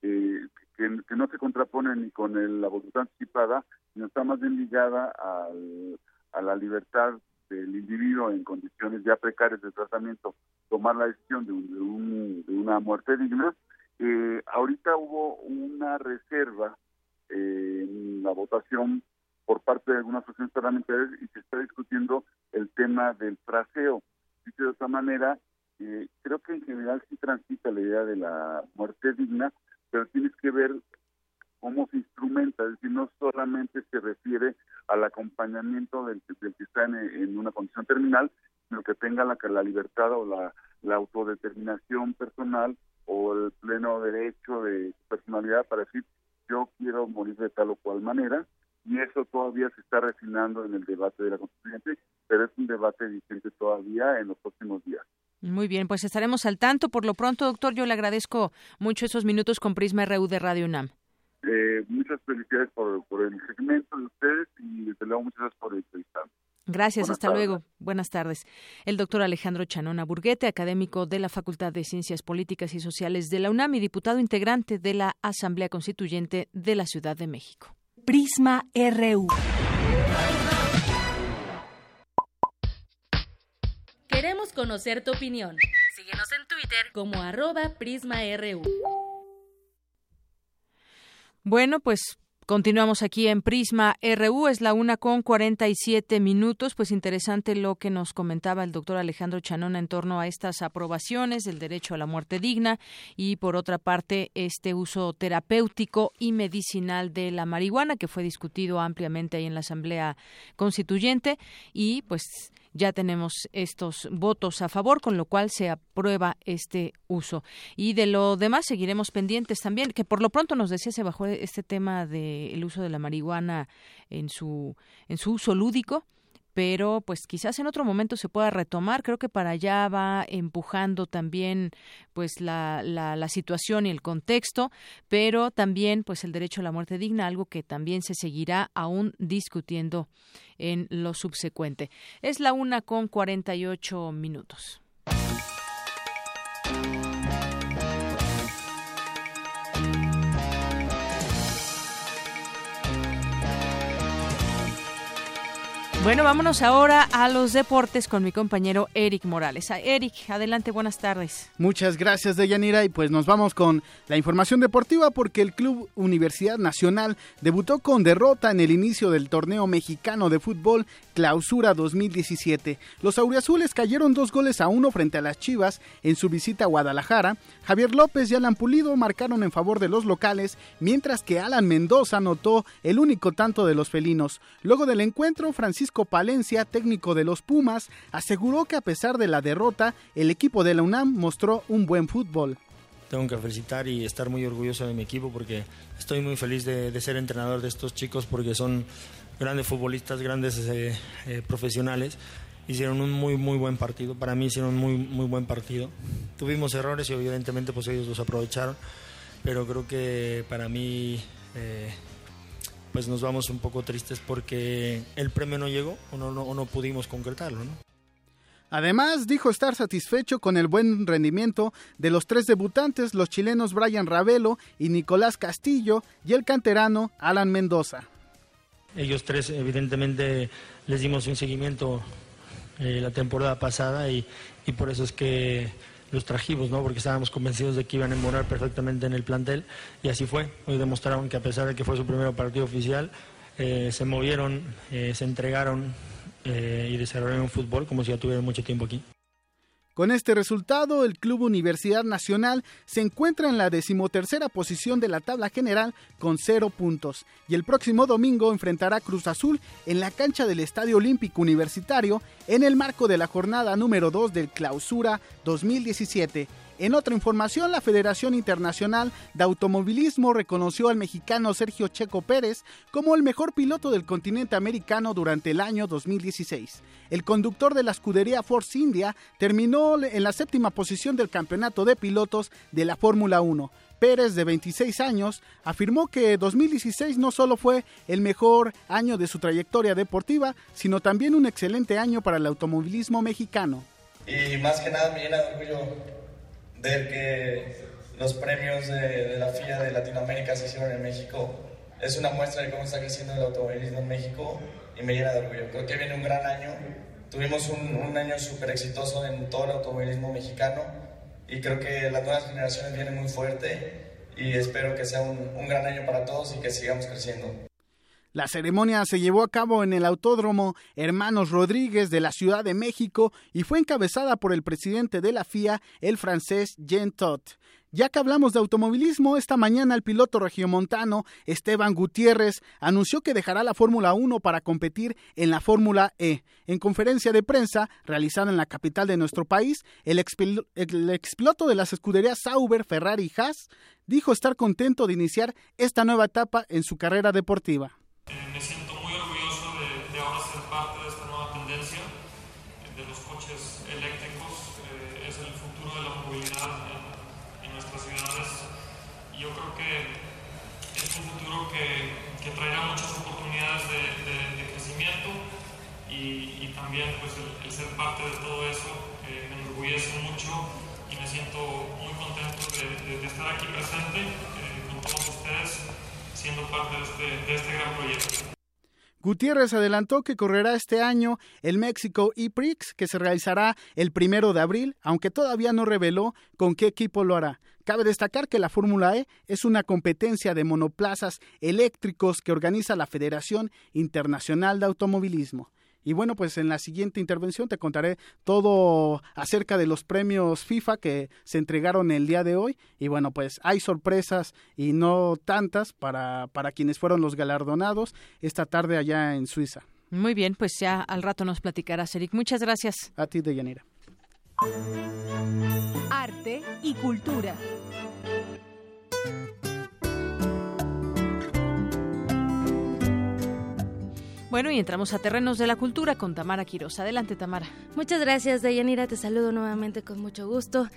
Speaker 20: eh, que, no se contrapone ni con la voluntad anticipada, sino está más bien ligada al, a la libertad del individuo en condiciones ya precarias de tratamiento tomar la decisión de, un, de, una muerte digna. Eh, ahorita hubo una reserva en la votación por parte de algunas asociaciones parlamentarias y se está discutiendo el tema del fraseo. Dice de otra manera, eh, creo que en general sí transita la idea de la muerte digna, pero tienes que ver cómo se instrumenta, es decir, no solamente se refiere al acompañamiento del, que está en, una condición terminal, sino que tenga la, la libertad o la, la autodeterminación personal o el pleno derecho de personalidad para decir yo quiero morir de tal o cual manera y eso todavía se está refinando en el debate de la constituyente, pero es un debate vigente todavía en los próximos días.
Speaker 1: Muy bien, pues estaremos al tanto. Por lo pronto, doctor, yo le agradezco mucho esos minutos con Prisma RU de Radio UNAM.
Speaker 20: Eh, muchas felicidades por, el segmento de ustedes y desde luego muchas gracias por entrevistarme.
Speaker 1: Gracias, hasta luego. Buenas tardes. El doctor Alejandro Chanona Burguete, académico de la Facultad de Ciencias Políticas y Sociales de la UNAM y diputado integrante de la Asamblea Constituyente de la Ciudad de México.
Speaker 12: Prisma RU.
Speaker 9: Queremos conocer tu opinión. Síguenos en Twitter como arroba PrismaRU.
Speaker 1: Bueno, pues Continuamos aquí en Prisma RU, es la una con 47 minutos. Pues interesante lo que nos comentaba el doctor Alejandro Chanona en torno a estas aprobaciones del derecho a la muerte digna y, por otra parte, este uso terapéutico y medicinal de la marihuana que fue discutido ampliamente ahí en la Asamblea Constituyente y, pues, ya tenemos estos votos a favor, con lo cual se aprueba este uso. Y de lo demás seguiremos pendientes también, que por lo pronto nos decía se bajó este tema del uso de la marihuana en su, en su uso lúdico pero pues quizás en otro momento se pueda retomar. Creo que para allá va empujando también pues la, la, la, situación y el contexto, pero también pues el derecho a la muerte digna, algo que también se seguirá aún discutiendo en lo subsecuente. Es la una con 48 minutos. Bueno, vámonos ahora a los deportes con mi compañero Eric Morales. Eric, adelante, buenas tardes.
Speaker 21: Muchas gracias, Deyanira. Y pues nos vamos con la información deportiva porque el Club Universidad Nacional debutó con derrota en el inicio del torneo mexicano de fútbol Clausura 2017. Los auriazules cayeron dos goles a uno frente a las Chivas en su visita a Guadalajara. Javier López y Alan Pulido marcaron en favor de los locales, mientras que Alan Mendoza anotó el único tanto de los felinos. Luego del encuentro, Francisco Palencia, técnico de los Pumas, aseguró que a pesar de la derrota, el equipo de la UNAM mostró un buen fútbol.
Speaker 22: Tengo que felicitar y estar muy orgulloso de mi equipo porque estoy muy feliz de, ser entrenador de estos chicos porque son grandes futbolistas, grandes eh, eh, profesionales. Hicieron un muy muy buen partido, para mí hicieron un muy muy buen partido. Tuvimos errores y evidentemente pues ellos los aprovecharon, pero creo que para mí eh, pues nos vamos un poco tristes porque el premio no llegó o no, no, pudimos concretarlo. ¿no?
Speaker 21: Además, dijo estar satisfecho con el buen rendimiento de los tres debutantes, los chilenos Brian Ravelo y Nicolás Castillo, y el canterano Alan Mendoza.
Speaker 22: Ellos tres, evidentemente, les dimos un seguimiento eh, la temporada pasada y, y por eso es que los trajimos, ¿no? porque estábamos convencidos de que iban a morar perfectamente en el plantel y así fue. Hoy demostraron que a pesar de que fue su primer partido oficial, eh, se movieron, eh, se entregaron eh, y desarrollaron un fútbol como si ya tuvieran mucho tiempo aquí.
Speaker 21: Con este resultado, el Club Universidad Nacional se encuentra en la decimotercera posición de la tabla general con cero puntos y el próximo domingo enfrentará Cruz Azul en la cancha del Estadio Olímpico Universitario en el marco de la jornada número 2 del Clausura 2017 en otra información, la Federación Internacional de Automovilismo reconoció al mexicano Sergio Checo Pérez como el mejor piloto del continente americano durante el año 2016. El conductor de la escudería Force India terminó en la séptima posición del campeonato de pilotos de la Fórmula 1. Pérez, de 26 años, afirmó que 2016 no solo fue el mejor año de su trayectoria deportiva, sino también un excelente año para el automovilismo mexicano.
Speaker 23: Y más que nada me llena de orgullo ver que los premios de, la FIA de Latinoamérica se hicieron en México es una muestra de cómo está creciendo el automovilismo en México y me llena de orgullo. Creo que viene un gran año. Tuvimos un, año súper exitoso en todo el automovilismo mexicano y creo que las nuevas generaciones vienen muy fuerte y espero que sea un, un gran año para todos y que sigamos creciendo.
Speaker 21: La ceremonia se llevó a cabo en el Autódromo Hermanos Rodríguez de la Ciudad de México y fue encabezada por el presidente de la FIA, el francés Jean Todt. Ya que hablamos de automovilismo, esta mañana el piloto regiomontano Esteban Gutiérrez anunció que dejará la Fórmula 1 para competir en la Fórmula E. En conferencia de prensa realizada en la capital de nuestro país, el, expiloto de las escuderías Sauber, Ferrari y Haas dijo estar contento de iniciar esta nueva etapa en su carrera deportiva.
Speaker 24: Eh, me siento muy orgulloso de, ahora ser parte de esta nueva tendencia eh, de los coches eléctricos. Eh, es el futuro de la movilidad en, nuestras ciudades. Y yo creo que es un futuro que, traerá muchas oportunidades de, crecimiento y, también pues el, ser parte de todo eso me enorgullece mucho y me siento muy contento de, estar aquí presente con todos ustedes siendo parte de este, este gran proyecto.
Speaker 21: Gutiérrez adelantó que correrá este año el México E-Prix, que se realizará el primero de abril, aunque todavía no reveló con qué equipo lo hará. Cabe destacar que la Fórmula E es una competencia de monoplazas eléctricos que organiza la Federación Internacional de Automovilismo. Y bueno, pues en la siguiente intervención te contaré todo acerca de los premios FIFA que se entregaron el día de hoy. Y bueno, pues hay sorpresas y no tantas para, para quienes fueron los galardonados esta tarde allá en Suiza.
Speaker 1: Muy bien, pues ya al rato nos platicarás, Eric. Muchas gracias.
Speaker 10: A ti, Deyanira.
Speaker 12: Arte y cultura.
Speaker 1: Bueno, y entramos a terrenos de la cultura con Tamara Quiroz. Adelante, Tamara.
Speaker 9: Muchas gracias, Deyanira. Te saludo nuevamente con mucho gusto.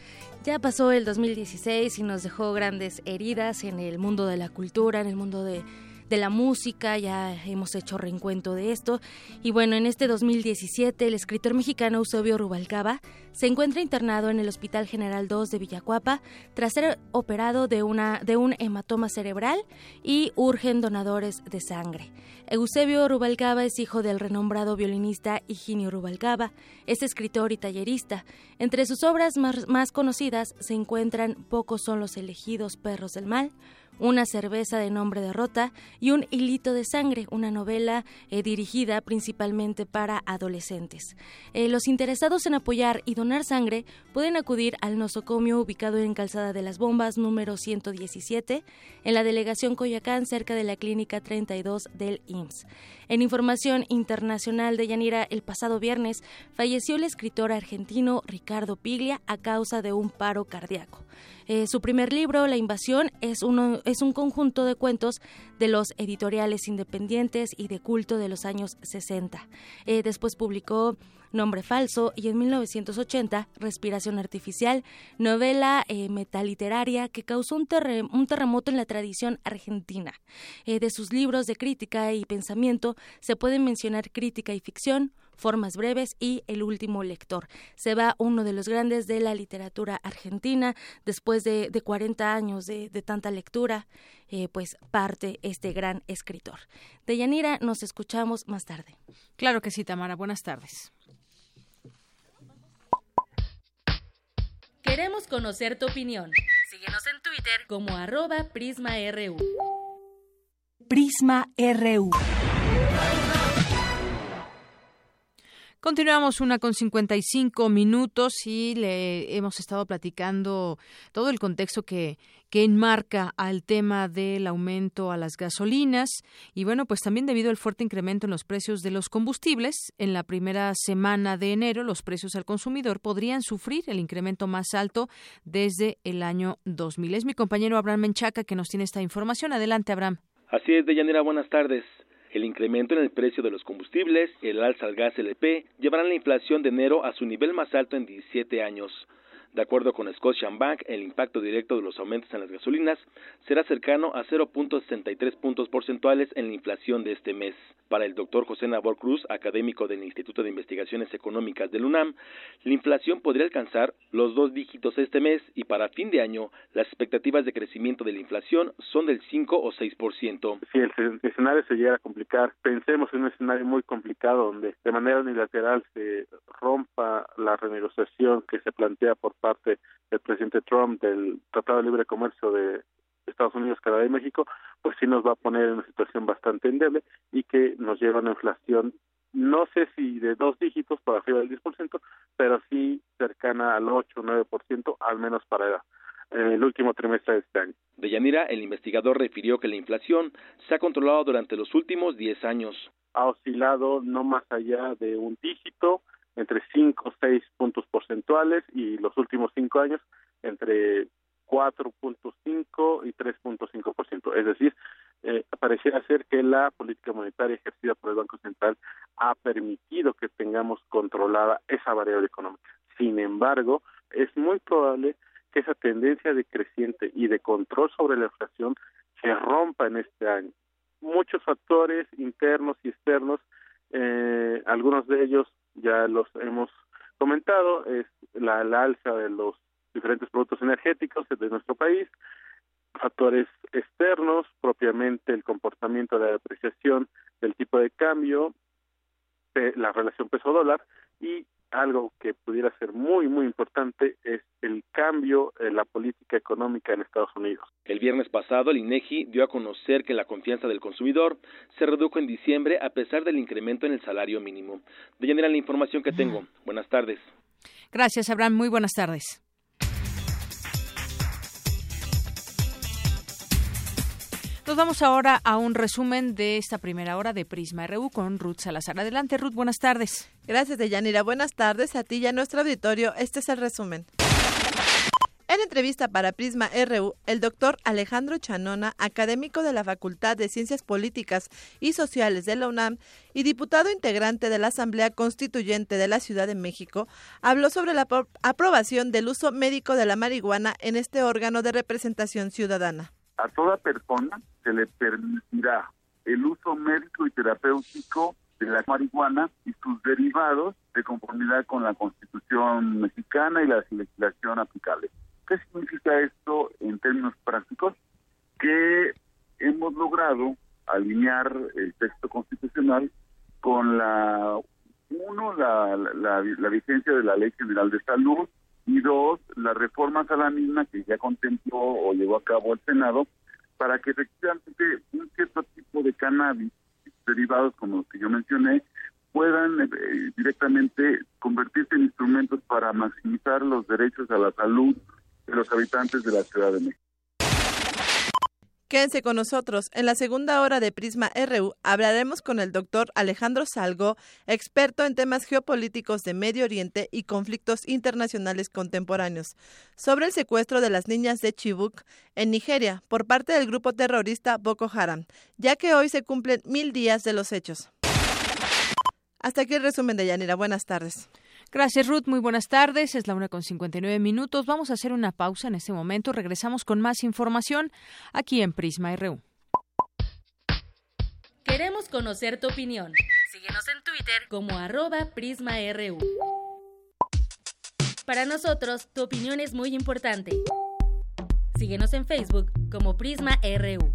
Speaker 9: Ya pasó el 2016 y nos dejó grandes heridas en el mundo de la cultura, en el mundo de de la música, ya hemos hecho reencuentro de esto. Y bueno, en este 2017 el escritor mexicano Eusebio Rubalcaba se encuentra internado en el Hospital General 2 de Villacuapa tras ser operado de, una, de un hematoma cerebral y urgen donadores de sangre. Eusebio Rubalcaba es hijo del renombrado violinista Higinio Rubalcaba, es escritor y tallerista. Entre sus obras más, más conocidas se encuentran Pocos son los elegidos perros del mal, una cerveza de nombre de Rota y Un hilito de sangre, una novela eh, dirigida principalmente para adolescentes. Eh, los interesados en apoyar y donar sangre pueden acudir al nosocomio ubicado en Calzada de las Bombas número 117 en la delegación Coyacán cerca de la clínica 32 del IMSS. En información internacional de Yanira, el pasado viernes falleció el escritor argentino Ricardo Piglia a causa de un paro cardíaco. Eh, su primer libro, La Invasión, es, un conjunto de cuentos de los editoriales independientes y de culto de los años 60. Eh, después publicó Nombre Falso y en 1980 Respiración Artificial, novela eh, metaliteraria que causó un, un, terremoto en la tradición argentina. de sus libros de crítica y pensamiento se pueden mencionar Crítica y Ficción, Formas Breves y El Último Lector. Se va uno de los grandes de la literatura argentina después de, de 40 años de, tanta lectura, eh, pues parte este gran escritor. De Yanira nos escuchamos más tarde.
Speaker 1: Claro que sí, Tamara. Buenas tardes.
Speaker 9: Queremos conocer tu opinión. Síguenos en Twitter como arroba PrismaRU.
Speaker 12: Prisma RU.
Speaker 1: Continuamos una con 55 minutos y le hemos estado platicando todo el contexto que, que enmarca al tema del aumento a las gasolinas y bueno, pues también debido al fuerte incremento en los precios de los combustibles, en la primera semana de enero los precios al consumidor podrían sufrir el incremento más alto desde el año 2000. Es mi compañero Abraham Menchaca que nos tiene esta información. Adelante, Abraham.
Speaker 6: Así es, Deyanira, buenas tardes. El incremento en el precio de los combustibles el alza al gas LP llevarán la inflación de enero a su nivel más alto en 17 años. De acuerdo con Scotiabank, el impacto directo de los aumentos en las gasolinas será cercano a 0.63 puntos porcentuales en la inflación de este mes. Para el doctor José Nabor Cruz, académico del Instituto de Investigaciones Económicas del UNAM, la inflación podría alcanzar los dos dígitos este mes y para fin de año las expectativas de crecimiento de la inflación son del 5 o 6%.
Speaker 25: Si el escenario se llega a complicar, pensemos en un escenario muy complicado donde de manera unilateral se rompa la renegociación que se plantea por parte del presidente Trump del Tratado de Libre Comercio de Estados Unidos, Canadá y México, pues sí nos va a poner en una situación bastante endeble y que nos lleva a una inflación, no sé si de dos dígitos para arriba del 10%, pero sí cercana al 8 o 9%, al menos para el último trimestre de este año.
Speaker 6: De Yanira, el investigador refirió que la inflación se ha controlado durante los últimos 10 años.
Speaker 25: Ha oscilado no más allá de un dígito, entre 5 o 6 puntos porcentuales y los últimos 5 años entre 4.5 y 3.5%. Es decir, eh, ser que la política monetaria ejercida por el Banco Central ha permitido que tengamos controlada esa variable económica. Sin embargo, es muy probable que esa tendencia decreciente y de control sobre la inflación se rompa en este año. Muchos factores internos y externos, eh, algunos de ellos ya los hemos comentado, es la, alza de los diferentes productos energéticos de nuestro país, factores externos, propiamente el comportamiento de la depreciación del tipo de cambio, la relación peso-dólar y algo que pudiera ser muy, muy importante es el cambio en la política económica en Estados Unidos.
Speaker 6: El viernes pasado, el INEGI dio a conocer que la confianza del consumidor se redujo en diciembre a pesar del incremento en el salario mínimo. De general la información que tengo. Buenas tardes.
Speaker 1: Gracias, Abraham. Muy buenas tardes. Nos vamos ahora a un resumen de esta primera hora de Prisma RU con Ruth Salazar. Adelante, Ruth, buenas tardes.
Speaker 26: Gracias, Deyanira. Buenas tardes a ti y a nuestro auditorio. Este es el resumen. En entrevista para Prisma RU, el doctor Alejandro Chanona, académico de la Facultad de Ciencias Políticas y Sociales de la UNAM y diputado integrante de la Asamblea Constituyente de la Ciudad de México, habló sobre la aprobación del uso médico de la marihuana en este órgano de representación ciudadana.
Speaker 20: A toda persona se le permitirá el uso médico y terapéutico de la marihuana y sus derivados de conformidad con la Constitución mexicana y la legislación aplicable. ¿Qué significa esto en términos prácticos? Que hemos logrado alinear el texto constitucional con la, uno, la, vigencia de la Ley General de Salud y dos, las reformas a la misma que ya contempló o llevó a cabo el Senado para que efectivamente un cierto tipo de cannabis derivados como los que yo mencioné puedan eh, directamente convertirse en instrumentos para maximizar los derechos a la salud de los habitantes de la Ciudad de México.
Speaker 26: Quédense con nosotros. En la segunda hora de Prisma RU hablaremos con el doctor Alejandro Salgo, experto en temas geopolíticos de Medio Oriente y conflictos internacionales contemporáneos, sobre el secuestro de las niñas de Chibuk en Nigeria por parte del grupo terrorista Boko Haram, ya que hoy se cumplen mil días de los hechos. Hasta aquí el resumen de Yanira. Buenas tardes.
Speaker 1: Gracias, Ruth. Muy buenas tardes. Es la una con 59 minutos. Vamos a hacer una pausa en este momento. Regresamos con más información aquí en Prisma RU.
Speaker 27: Queremos conocer tu opinión. Síguenos en Twitter como arroba PrismaRU. Para nosotros, tu opinión es muy importante. Síguenos en Facebook como Prisma RU.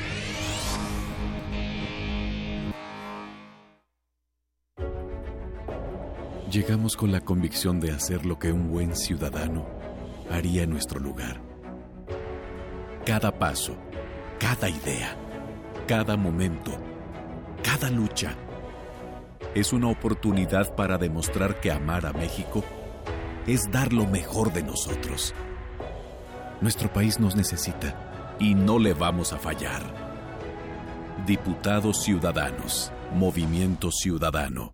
Speaker 28: Llegamos con la convicción de hacer lo que un buen ciudadano haría en nuestro lugar. Cada paso, cada idea, cada momento, cada lucha es una oportunidad para demostrar que amar a México es dar lo mejor de nosotros. Nuestro país nos necesita y no le vamos a fallar. Diputados Ciudadanos, Movimiento Ciudadano.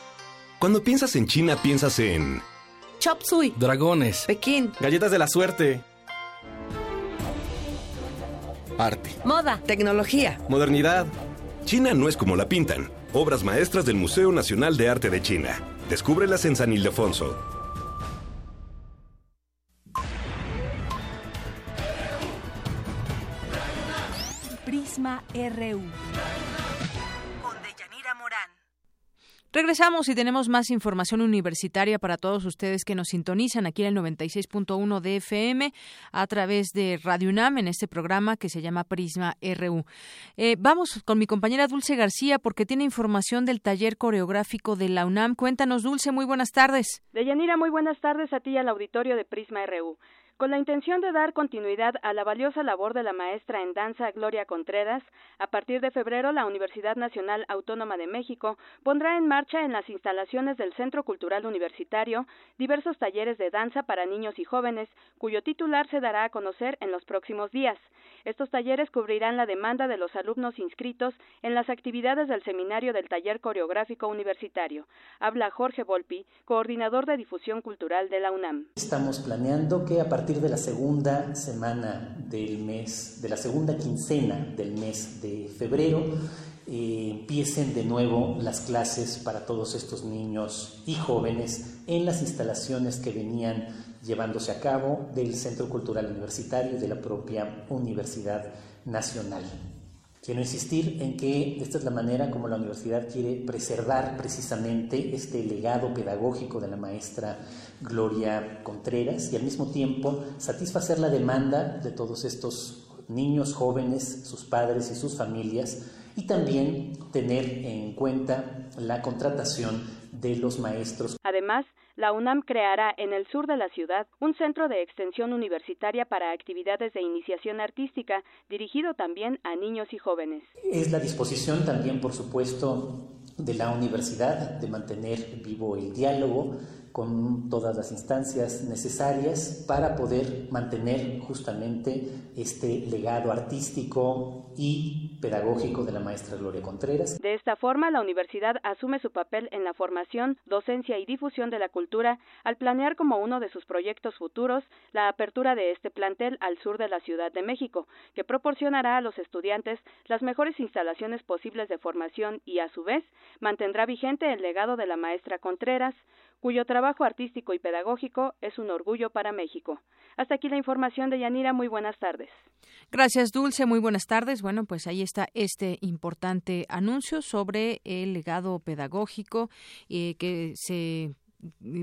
Speaker 29: Cuando piensas en China, piensas en...
Speaker 30: Chop Suey.
Speaker 29: Dragones.
Speaker 30: Pekín.
Speaker 29: Galletas de la suerte. Arte.
Speaker 30: Moda. Tecnología.
Speaker 29: Modernidad. China no es como la pintan. Obras maestras del Museo Nacional de Arte de China. Descúbrelas en San Ildefonso.
Speaker 31: Prisma RU.
Speaker 1: Regresamos y tenemos más información universitaria para todos ustedes que nos sintonizan aquí en el 96.1 de FM a través de Radio UNAM en este programa que se llama Prisma RU. Eh, vamos con mi compañera Dulce García porque tiene información del taller coreográfico de la UNAM. Cuéntanos, Dulce, muy buenas tardes.
Speaker 13: Deyanira, muy buenas tardes a ti y al auditorio de Prisma RU. Con la intención de dar continuidad a la valiosa labor de la maestra en danza Gloria Contreras, a partir de febrero la Universidad Nacional Autónoma de México pondrá en marcha en las instalaciones del Centro Cultural Universitario diversos talleres de danza para niños y jóvenes, cuyo titular se dará a conocer en los próximos días. Estos talleres cubrirán la demanda de los alumnos inscritos en las actividades del seminario del Taller Coreográfico Universitario. Habla Jorge Volpi, coordinador de difusión cultural de la UNAM.
Speaker 32: Estamos planeando que a partir de la segunda semana del mes, de la segunda quincena del mes de febrero, eh, empiecen de nuevo las clases para todos estos niños y jóvenes en las instalaciones que venían llevándose a cabo del Centro Cultural Universitario y de la propia Universidad Nacional. Quiero insistir en que esta es la manera como la universidad quiere preservar precisamente este legado pedagógico de la maestra Gloria Contreras y al mismo tiempo satisfacer la demanda de todos estos niños, jóvenes, sus padres y sus familias y también tener en cuenta la contratación de los maestros.
Speaker 13: Además, la UNAM creará en el sur de la ciudad un centro de extensión universitaria para actividades de iniciación artística dirigido también a niños y jóvenes.
Speaker 32: Es la disposición también, por supuesto, de la universidad de mantener vivo el diálogo con todas las instancias necesarias para poder mantener justamente este legado artístico y pedagógico de la maestra Gloria Contreras.
Speaker 13: De esta forma, la universidad asume su papel en la formación, docencia y difusión de la cultura al planear como uno de sus proyectos futuros la apertura de este plantel al sur de la Ciudad de México, que proporcionará a los estudiantes las mejores instalaciones posibles de formación y, a su vez, mantendrá vigente el legado de la maestra Contreras, cuyo trabajo artístico y pedagógico es un orgullo para México. Hasta aquí la información de Yanira. Muy buenas tardes.
Speaker 1: Gracias, Dulce. Muy buenas tardes. Bueno, pues ahí está este importante anuncio sobre el legado pedagógico eh, que se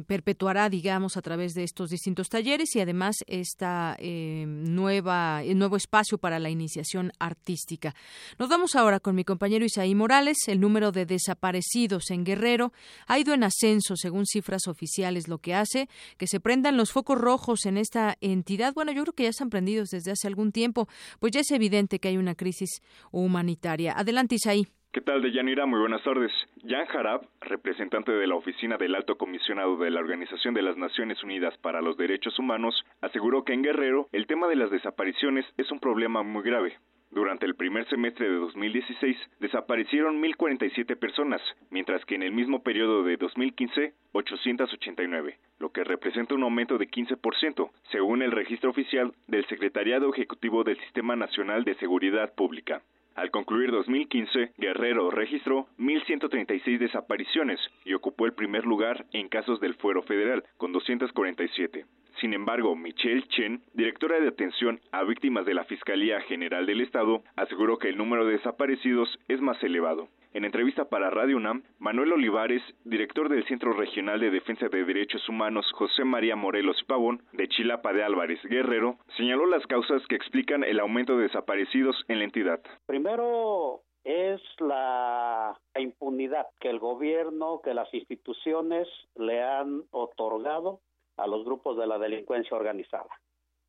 Speaker 1: perpetuará, digamos, a través de estos distintos talleres y además esta eh, nueva, nuevo espacio para la iniciación artística. Nos vamos ahora con mi compañero Isaí Morales. El número de desaparecidos en Guerrero ha ido en ascenso según cifras oficiales, lo que hace que se prendan los focos rojos en esta entidad. Bueno, yo creo que ya están prendidos desde hace algún tiempo, pues ya es evidente que hay una crisis humanitaria. Adelante, Isaí.
Speaker 33: ¿Qué tal, Deyanira? Muy buenas tardes. Jan Harab, representante de la Oficina del Alto Comisionado de la Organización de las Naciones Unidas para los Derechos Humanos, aseguró que en Guerrero el tema de las desapariciones es un problema muy grave. Durante el primer semestre de 2016 desaparecieron 1.047 personas, mientras que en el mismo periodo de 2015, 889, lo que representa un aumento de 15%, según el registro oficial del Secretariado Ejecutivo del Sistema Nacional de Seguridad Pública. Al concluir 2015, Guerrero registró 1.136 desapariciones y ocupó el primer lugar en casos del fuero federal, con 247. Sin embargo, Michelle Chen, directora de atención a víctimas de la Fiscalía General del Estado, aseguró que el número de desaparecidos es más elevado. En entrevista para Radio UNAM, Manuel Olivares, director del Centro Regional de Defensa de Derechos Humanos José María Morelos Pavón, de Chilapa de Álvarez Guerrero, señaló las causas que explican el aumento de desaparecidos en la entidad.
Speaker 34: Primero, es la impunidad que el gobierno, que las instituciones le han otorgado a los grupos de la delincuencia organizada.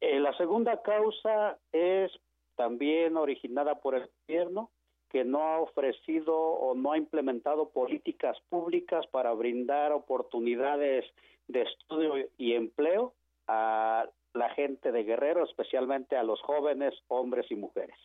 Speaker 34: Eh, la segunda causa es también originada por el gobierno que no ha ofrecido o no ha implementado políticas públicas para brindar oportunidades de estudio y empleo a la gente de Guerrero, especialmente a los jóvenes, hombres y mujeres.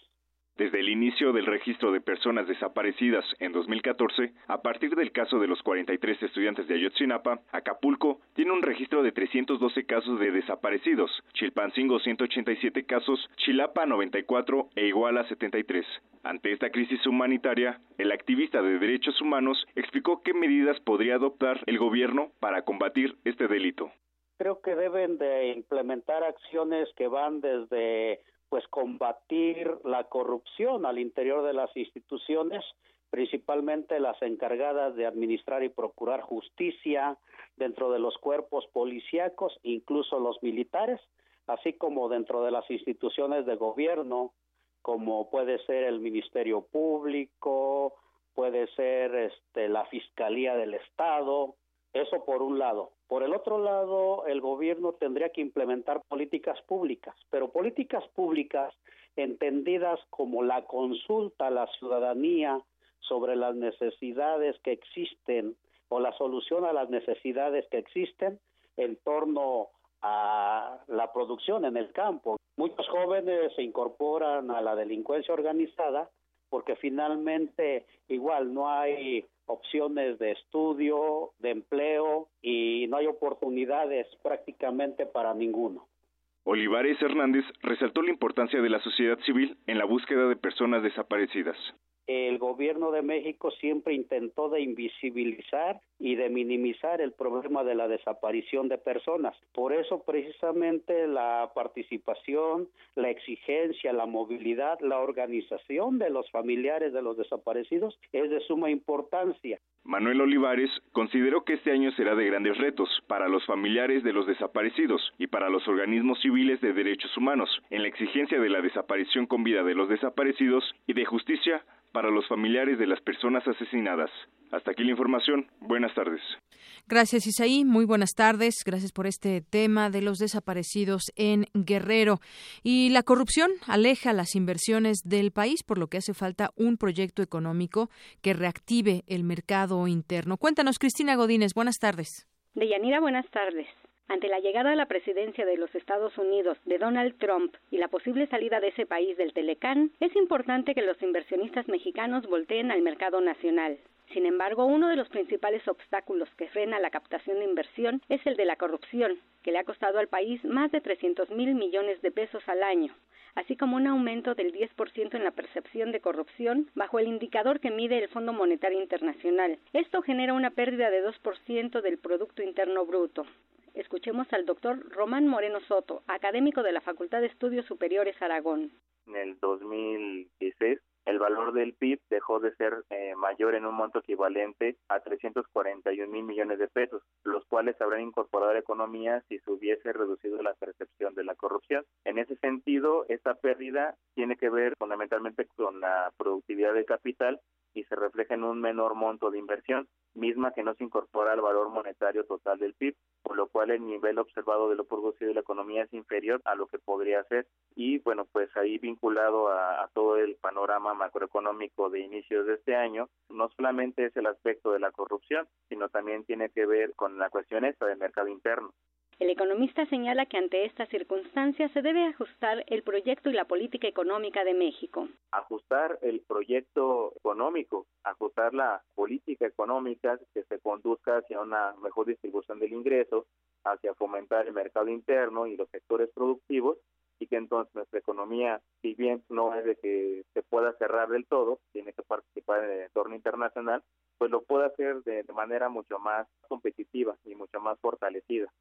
Speaker 33: Desde el inicio del registro de personas desaparecidas en 2014, a partir del caso de los 43 estudiantes de Ayotzinapa, Acapulco tiene un registro de 312 casos de desaparecidos, Chilpancingo 187 casos, Chilapa 94 e Iguala 73. Ante esta crisis humanitaria, el activista de derechos humanos explicó qué medidas podría adoptar el gobierno para combatir este delito.
Speaker 34: Creo que deben de implementar acciones que van desde pues combatir la corrupción al interior de las instituciones, principalmente las encargadas de administrar y procurar justicia dentro de los cuerpos policíacos, incluso los militares, así como dentro de las instituciones de gobierno, como puede ser el Ministerio Público, puede ser este, la Fiscalía del Estado, Eso por un lado. Por el otro lado, el gobierno tendría que implementar políticas públicas, pero políticas públicas entendidas como la consulta a la ciudadanía sobre las necesidades que existen o la solución a las necesidades que existen en torno a la producción en el campo. Muchos jóvenes se incorporan a la delincuencia organizada porque finalmente igual no hay opciones de estudio, de empleo y no hay oportunidades prácticamente para ninguno.
Speaker 33: Olivares Hernández resaltó la importancia de la sociedad civil en la búsqueda de personas desaparecidas
Speaker 34: el gobierno de México siempre intentó de invisibilizar y de minimizar el problema de la desaparición de personas. Por eso precisamente la participación, la exigencia, la movilidad, la organización de los familiares de los desaparecidos es de suma importancia.
Speaker 33: Manuel Olivares consideró que este año será de grandes retos para los familiares de los desaparecidos y para los organismos civiles de derechos humanos en la exigencia de la desaparición con vida de los desaparecidos y de justicia para los familiares de las personas asesinadas. Hasta aquí la información. Buenas tardes.
Speaker 1: Gracias, Isaí. Muy buenas tardes. Gracias por este tema de los desaparecidos en Guerrero. Y la corrupción aleja las inversiones del país, por lo que hace falta un proyecto económico que reactive el mercado interno. Cuéntanos, Cristina Godínez. Buenas tardes.
Speaker 35: Deyanira, buenas tardes. Ante la llegada a la presidencia de los Estados Unidos de Donald Trump y la posible salida de ese país del Telecán, es importante que los inversionistas mexicanos volteen al mercado nacional. Sin embargo, uno de los principales obstáculos que frena la captación de inversión es el de la corrupción, que le ha costado al país más de 300 mil millones de pesos al año, así como un aumento del 10% en la percepción de corrupción bajo el indicador que mide el Fondo Monetario Internacional. Esto genera una pérdida de 2% del Producto Interno Bruto. Escuchemos al doctor Román Moreno Soto, académico de la Facultad de Estudios Superiores Aragón.
Speaker 36: En el 2016 el valor del PIB dejó de ser eh, mayor en un monto equivalente a 341 mil millones de pesos, los cuales habrán incorporado a la economía si se hubiese reducido la percepción de la corrupción. En ese sentido, esta pérdida tiene que ver fundamentalmente con la productividad de capital y se refleja en un menor monto de inversión, misma que no se incorpora al valor monetario total del PIB, por lo cual el nivel observado de lo producido de la economía es inferior a lo que podría ser. Y bueno, pues ahí vinculado a, todo el panorama macroeconómico de inicios de este año, no solamente es el aspecto de la corrupción, sino también tiene que ver con la cuestión esta del mercado interno.
Speaker 35: El economista señala que ante estas circunstancias se debe ajustar el proyecto y la política económica de México.
Speaker 36: Ajustar el proyecto económico, ajustar la política económica que se conduzca hacia una mejor distribución del ingreso, hacia fomentar el mercado interno y los sectores productivos y que entonces nuestra economía, si bien no es de que se pueda cerrar del todo, tiene que participar en el entorno internacional, pues lo pueda hacer de manera mucho más competitiva y mucho más fortalecida.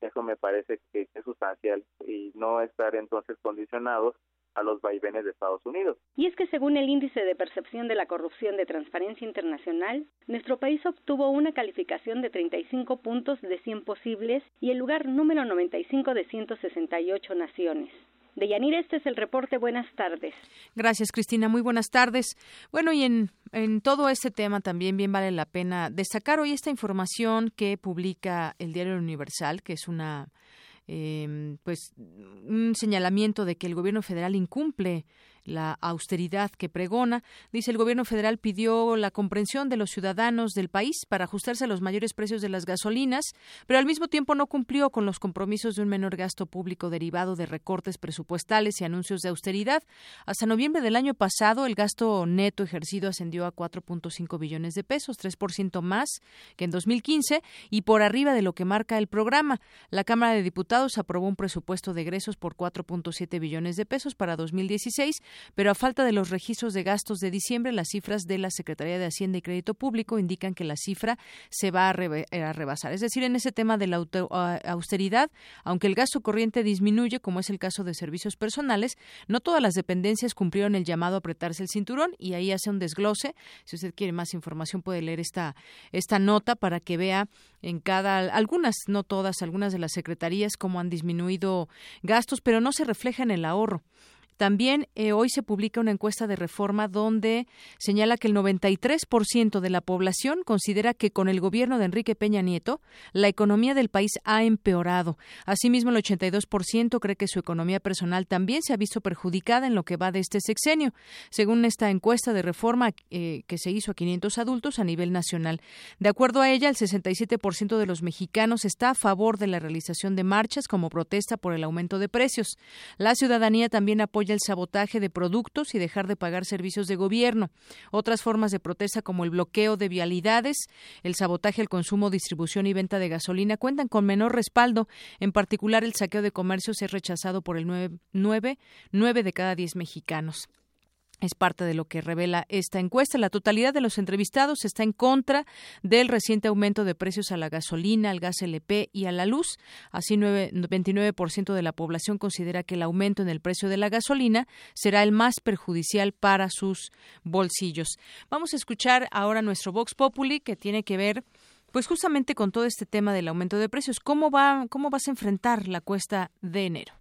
Speaker 36: Eso me parece que es sustancial y no estar entonces condicionados a los vaivenes de Estados Unidos.
Speaker 35: Y es que según el índice de percepción de la corrupción de Transparencia Internacional, nuestro país obtuvo una calificación de 35 puntos de 100 posibles y el lugar número 95 de 168 naciones. De Yanir, este es el reporte. Buenas tardes.
Speaker 1: Gracias, Cristina. Muy buenas tardes. Bueno, y en, en todo este tema también bien vale la pena destacar hoy esta información que publica el Diario Universal, que es una eh, pues un señalamiento de que el gobierno federal incumple la austeridad que pregona. Dice el gobierno federal pidió la comprensión de los ciudadanos del país para ajustarse a los mayores precios de las gasolinas, pero al mismo tiempo no cumplió con los compromisos de un menor gasto público derivado de recortes presupuestales y anuncios de austeridad. Hasta noviembre del año pasado, el gasto neto ejercido ascendió a 4.5 billones de pesos, 3% más que en 2015 y por arriba de lo que marca el programa. La Cámara de Diputados aprobó un presupuesto de egresos por 4.7 billones de pesos para 2016 pero a falta de los registros de gastos de diciembre, las cifras de la Secretaría de Hacienda y Crédito Público indican que la cifra se va a, rebasar. Es decir, en ese tema de la austeridad, aunque el gasto corriente disminuye, como es el caso de servicios personales, no todas las dependencias cumplieron el llamado a apretarse el cinturón y ahí hace un desglose. Si usted quiere más información puede leer esta, esta nota para que vea en cada, algunas, no todas, algunas de las secretarías cómo han disminuido gastos, pero no se refleja en el ahorro También eh, hoy se publica una encuesta de reforma donde señala que el 93% de la población considera que con el gobierno de Enrique Peña Nieto la economía del país ha empeorado. Asimismo, el 82% cree que su economía personal también se ha visto perjudicada en lo que va de este sexenio, según esta encuesta de reforma eh, que se hizo a 500 adultos a nivel nacional. De acuerdo a ella, el 67% de los mexicanos está a favor de la realización de marchas como protesta por el aumento de precios. La ciudadanía también apoya el sabotaje de productos y dejar de pagar servicios de gobierno. Otras formas de protesta como el bloqueo de vialidades, el sabotaje al consumo, distribución y venta de gasolina cuentan con menor respaldo. En particular, el saqueo de comercios es rechazado por el 9, 9 de cada 10 mexicanos. Es parte de lo que revela esta encuesta. La totalidad de los entrevistados está en contra del reciente aumento de precios a la gasolina, al gas LP y a la luz. Así, 29% de la población considera que el aumento en el precio de la gasolina será el más perjudicial para sus bolsillos. Vamos a escuchar ahora nuestro Vox Populi, que tiene que ver pues justamente con todo este tema del aumento de precios. ¿Cómo, va, cómo vas a enfrentar la cuesta de enero?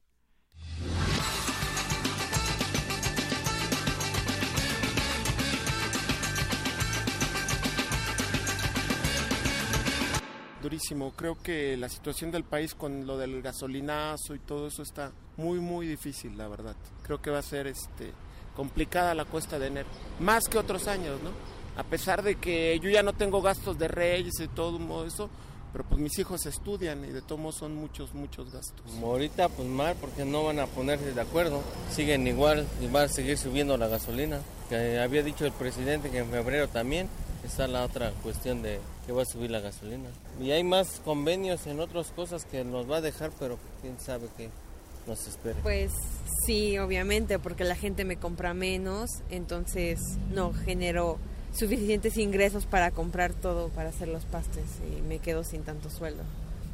Speaker 37: Creo que la situación del país con lo del gasolinazo y todo eso está muy, muy difícil, la verdad. Creo que va a ser este, complicada la cuesta de enero, más que otros años, ¿no? A pesar de que yo ya no tengo gastos de reyes y todo eso, pero pues mis hijos estudian y de todos son muchos, muchos gastos.
Speaker 38: Como ahorita pues mal porque no van a ponerse de acuerdo, siguen igual y van a seguir subiendo la gasolina, que había dicho el presidente que en febrero también, está la otra cuestión de que va a subir la gasolina. Y hay más convenios en otras cosas que nos va a dejar, pero quién sabe qué nos espera.
Speaker 39: Pues sí, obviamente, porque la gente me compra menos, entonces no genero suficientes ingresos para comprar todo, para hacer los pastes y me quedo sin tanto sueldo.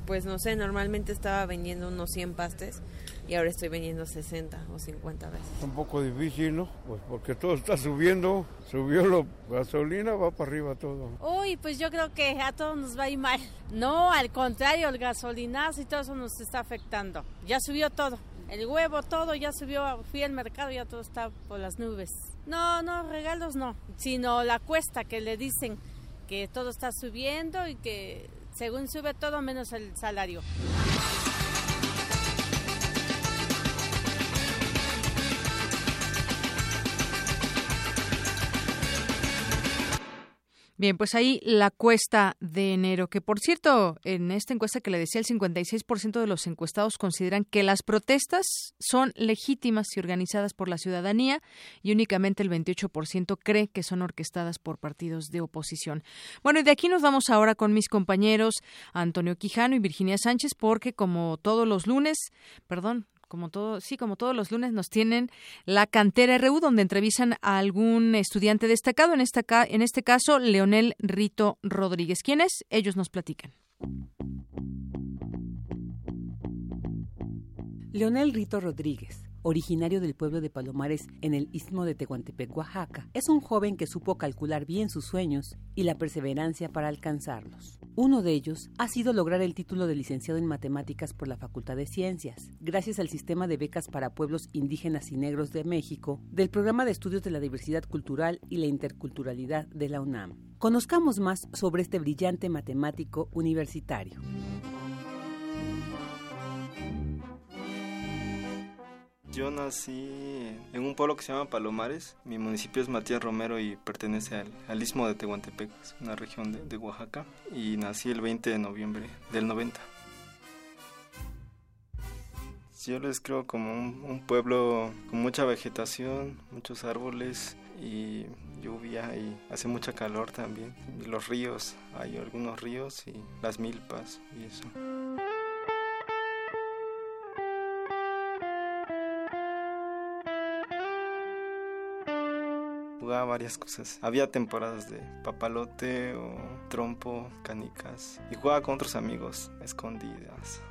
Speaker 39: Pues no sé, normalmente estaba vendiendo unos 100 pastes y ahora estoy vendiendo 60 o 50 veces.
Speaker 40: Un poco difícil, ¿no? Pues porque todo está subiendo, subió la gasolina, va para arriba todo.
Speaker 41: Uy, pues yo creo que a todos nos va a ir mal. No, al contrario, el gasolinazo y todo eso nos está afectando. Ya subió todo. El huevo, todo ya subió. Fui al mercado, ya todo está por las nubes. No, no, regalos no, sino la cuesta que le dicen que todo está subiendo y que según sube todo menos el salario.
Speaker 1: Bien, pues ahí la cuesta de enero, que por cierto, en esta encuesta que le decía, el 56% de los encuestados consideran que las protestas son legítimas y organizadas por la ciudadanía y únicamente el 28% cree que son orquestadas por partidos de oposición. Bueno, y de aquí nos vamos ahora con mis compañeros Antonio Quijano y Virginia Sánchez, porque como todos los lunes, perdón, como sí, como todos los lunes nos tienen la cantera RU donde entrevistan a algún estudiante destacado, en esta en este caso Leonel Rito Rodríguez. ¿Quién es? Ellos nos platican.
Speaker 42: Leonel Rito Rodríguez originario del pueblo de Palomares en el istmo de Tehuantepec, Oaxaca. Es un joven que supo calcular bien sus sueños y la perseverancia para alcanzarlos. Uno de ellos ha sido lograr el título de licenciado en matemáticas por la Facultad de Ciencias, gracias al sistema de becas para pueblos indígenas y negros de México del Programa de Estudios de la Diversidad Cultural y la Interculturalidad de la UNAM. Conozcamos más sobre este brillante matemático universitario.
Speaker 43: Yo nací en un pueblo que se llama Palomares. Mi municipio es Matías Romero y pertenece al, istmo de Tehuantepec, es una región de, Oaxaca. Y nací el 20 de noviembre del 90. Yo lo describo como un, pueblo con mucha vegetación, muchos árboles y lluvia y hace mucha calor también. Los ríos, hay algunos ríos y las milpas y eso. Jugaba varias cosas. Había temporadas de papalote o trompo, canicas. Y jugaba con otros amigos, escondidas.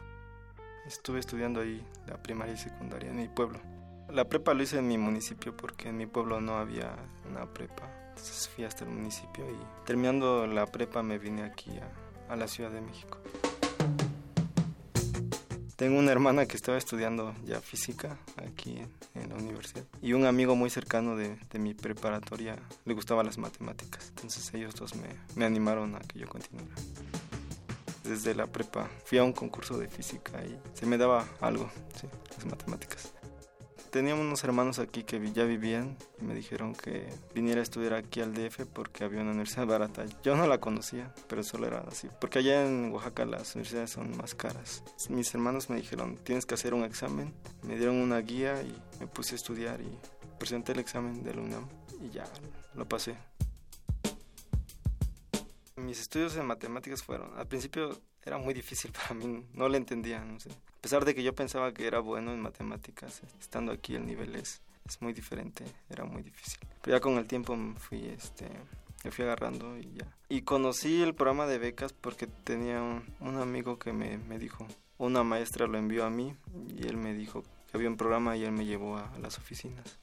Speaker 43: Estuve estudiando ahí la primaria y secundaria en mi pueblo. La prepa lo hice en mi municipio porque en mi pueblo no había una prepa. Entonces fui hasta el municipio y terminando la prepa me vine aquí a, a la Ciudad de México. Tengo una hermana que estaba estudiando ya física aquí en, la universidad y un amigo muy cercano de, de, mi preparatoria le gustaban las matemáticas. Entonces ellos dos me, me animaron a que yo continuara desde la prepa fui a un concurso de física y se me daba algo, sí, las matemáticas. Teníamos unos hermanos aquí que ya vivían y me dijeron que viniera a estudiar aquí al DF porque había una universidad barata. Yo no la conocía, pero solo era así. Porque allá en Oaxaca las universidades son más caras. Mis hermanos me dijeron, tienes que hacer un examen. Me dieron una guía y me puse a estudiar y presenté el examen del UNAM y ya lo pasé. Mis estudios en matemáticas fueron, al principio era muy difícil <laughs> para mí, no le entendía, no sé. A pesar de que yo pensaba que era bueno en matemáticas, estando aquí el nivel es, es muy diferente, era muy difícil. Pero ya con el tiempo me fui, este, me fui agarrando y ya. Y conocí el programa de becas porque tenía un, un amigo que me, me dijo, una maestra lo envió a mí y él me dijo había un programa y él me llevó a, las oficinas.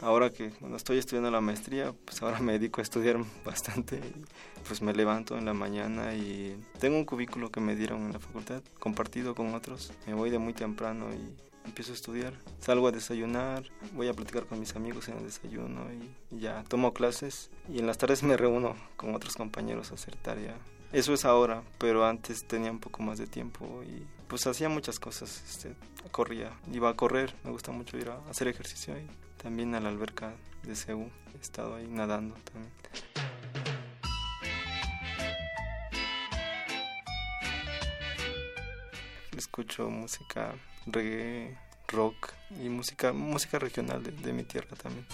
Speaker 43: Ahora que cuando estoy estudiando la maestría, pues ahora me dedico a estudiar <laughs> bastante. Pues me levanto en la mañana y tengo un cubículo que me dieron en la facultad, compartido con otros. Me voy de muy temprano y empiezo a estudiar. Salgo a desayunar, voy a platicar con mis amigos en el desayuno y, ya tomo clases. Y en las tardes me reúno con otros compañeros a hacer tarea. Eso es ahora, pero antes tenía un poco más de tiempo y pues hacía muchas cosas. Este, corría, iba a correr, me gusta mucho ir a hacer ejercicio y también a la alberca de Ceú. He estado ahí nadando también. Escucho música reggae, rock y música, música regional de, de mi tierra también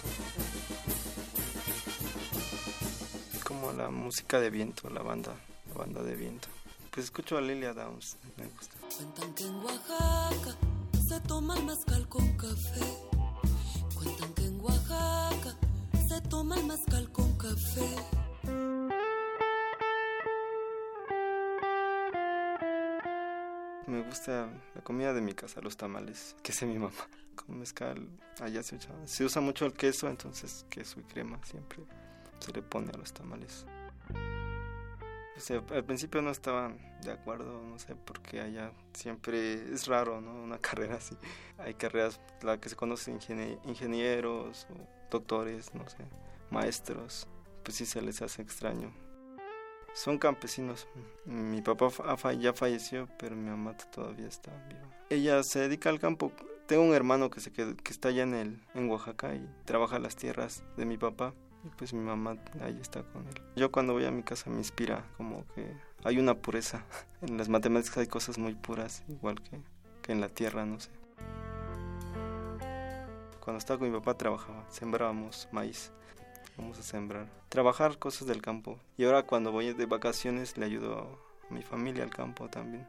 Speaker 43: como la música de viento, la banda banda de viento. Pues escucho a Lilia Downs, me gusta.
Speaker 44: Cuentan que en Oaxaca se toma el mezcal con café. Cuentan que en Oaxaca se toma el mezcal con café.
Speaker 43: Me gusta la comida de mi casa, los tamales, que sé mi mamá. Con mezcal, allá se usa, se usa mucho el queso, entonces queso y crema siempre se le pone a los tamales al principio no estaban de acuerdo, no sé, porque allá siempre es raro, ¿no? Una <laughs> carrera así. Hay carreras, la que se conoce ingenieros o doctores, no sé, maestros, pues sí se les hace extraño. Son campesinos. Mi papá ya falleció, pero mi mamá todavía está viva. Ella se dedica al campo. Tengo un hermano que, se que está allá en, el, en Oaxaca y trabaja las tierras de mi papá y pues mi mamá ahí está con él. Yo cuando voy a mi casa me inspira como que hay una pureza. <laughs> En las matemáticas hay cosas muy puras, igual que, que en la tierra, no sé. Cuando estaba con mi papá trabajaba, sembrábamos maíz. Vamos a sembrar. Trabajar cosas del campo. Y ahora cuando voy de vacaciones le ayudo a mi familia al campo también.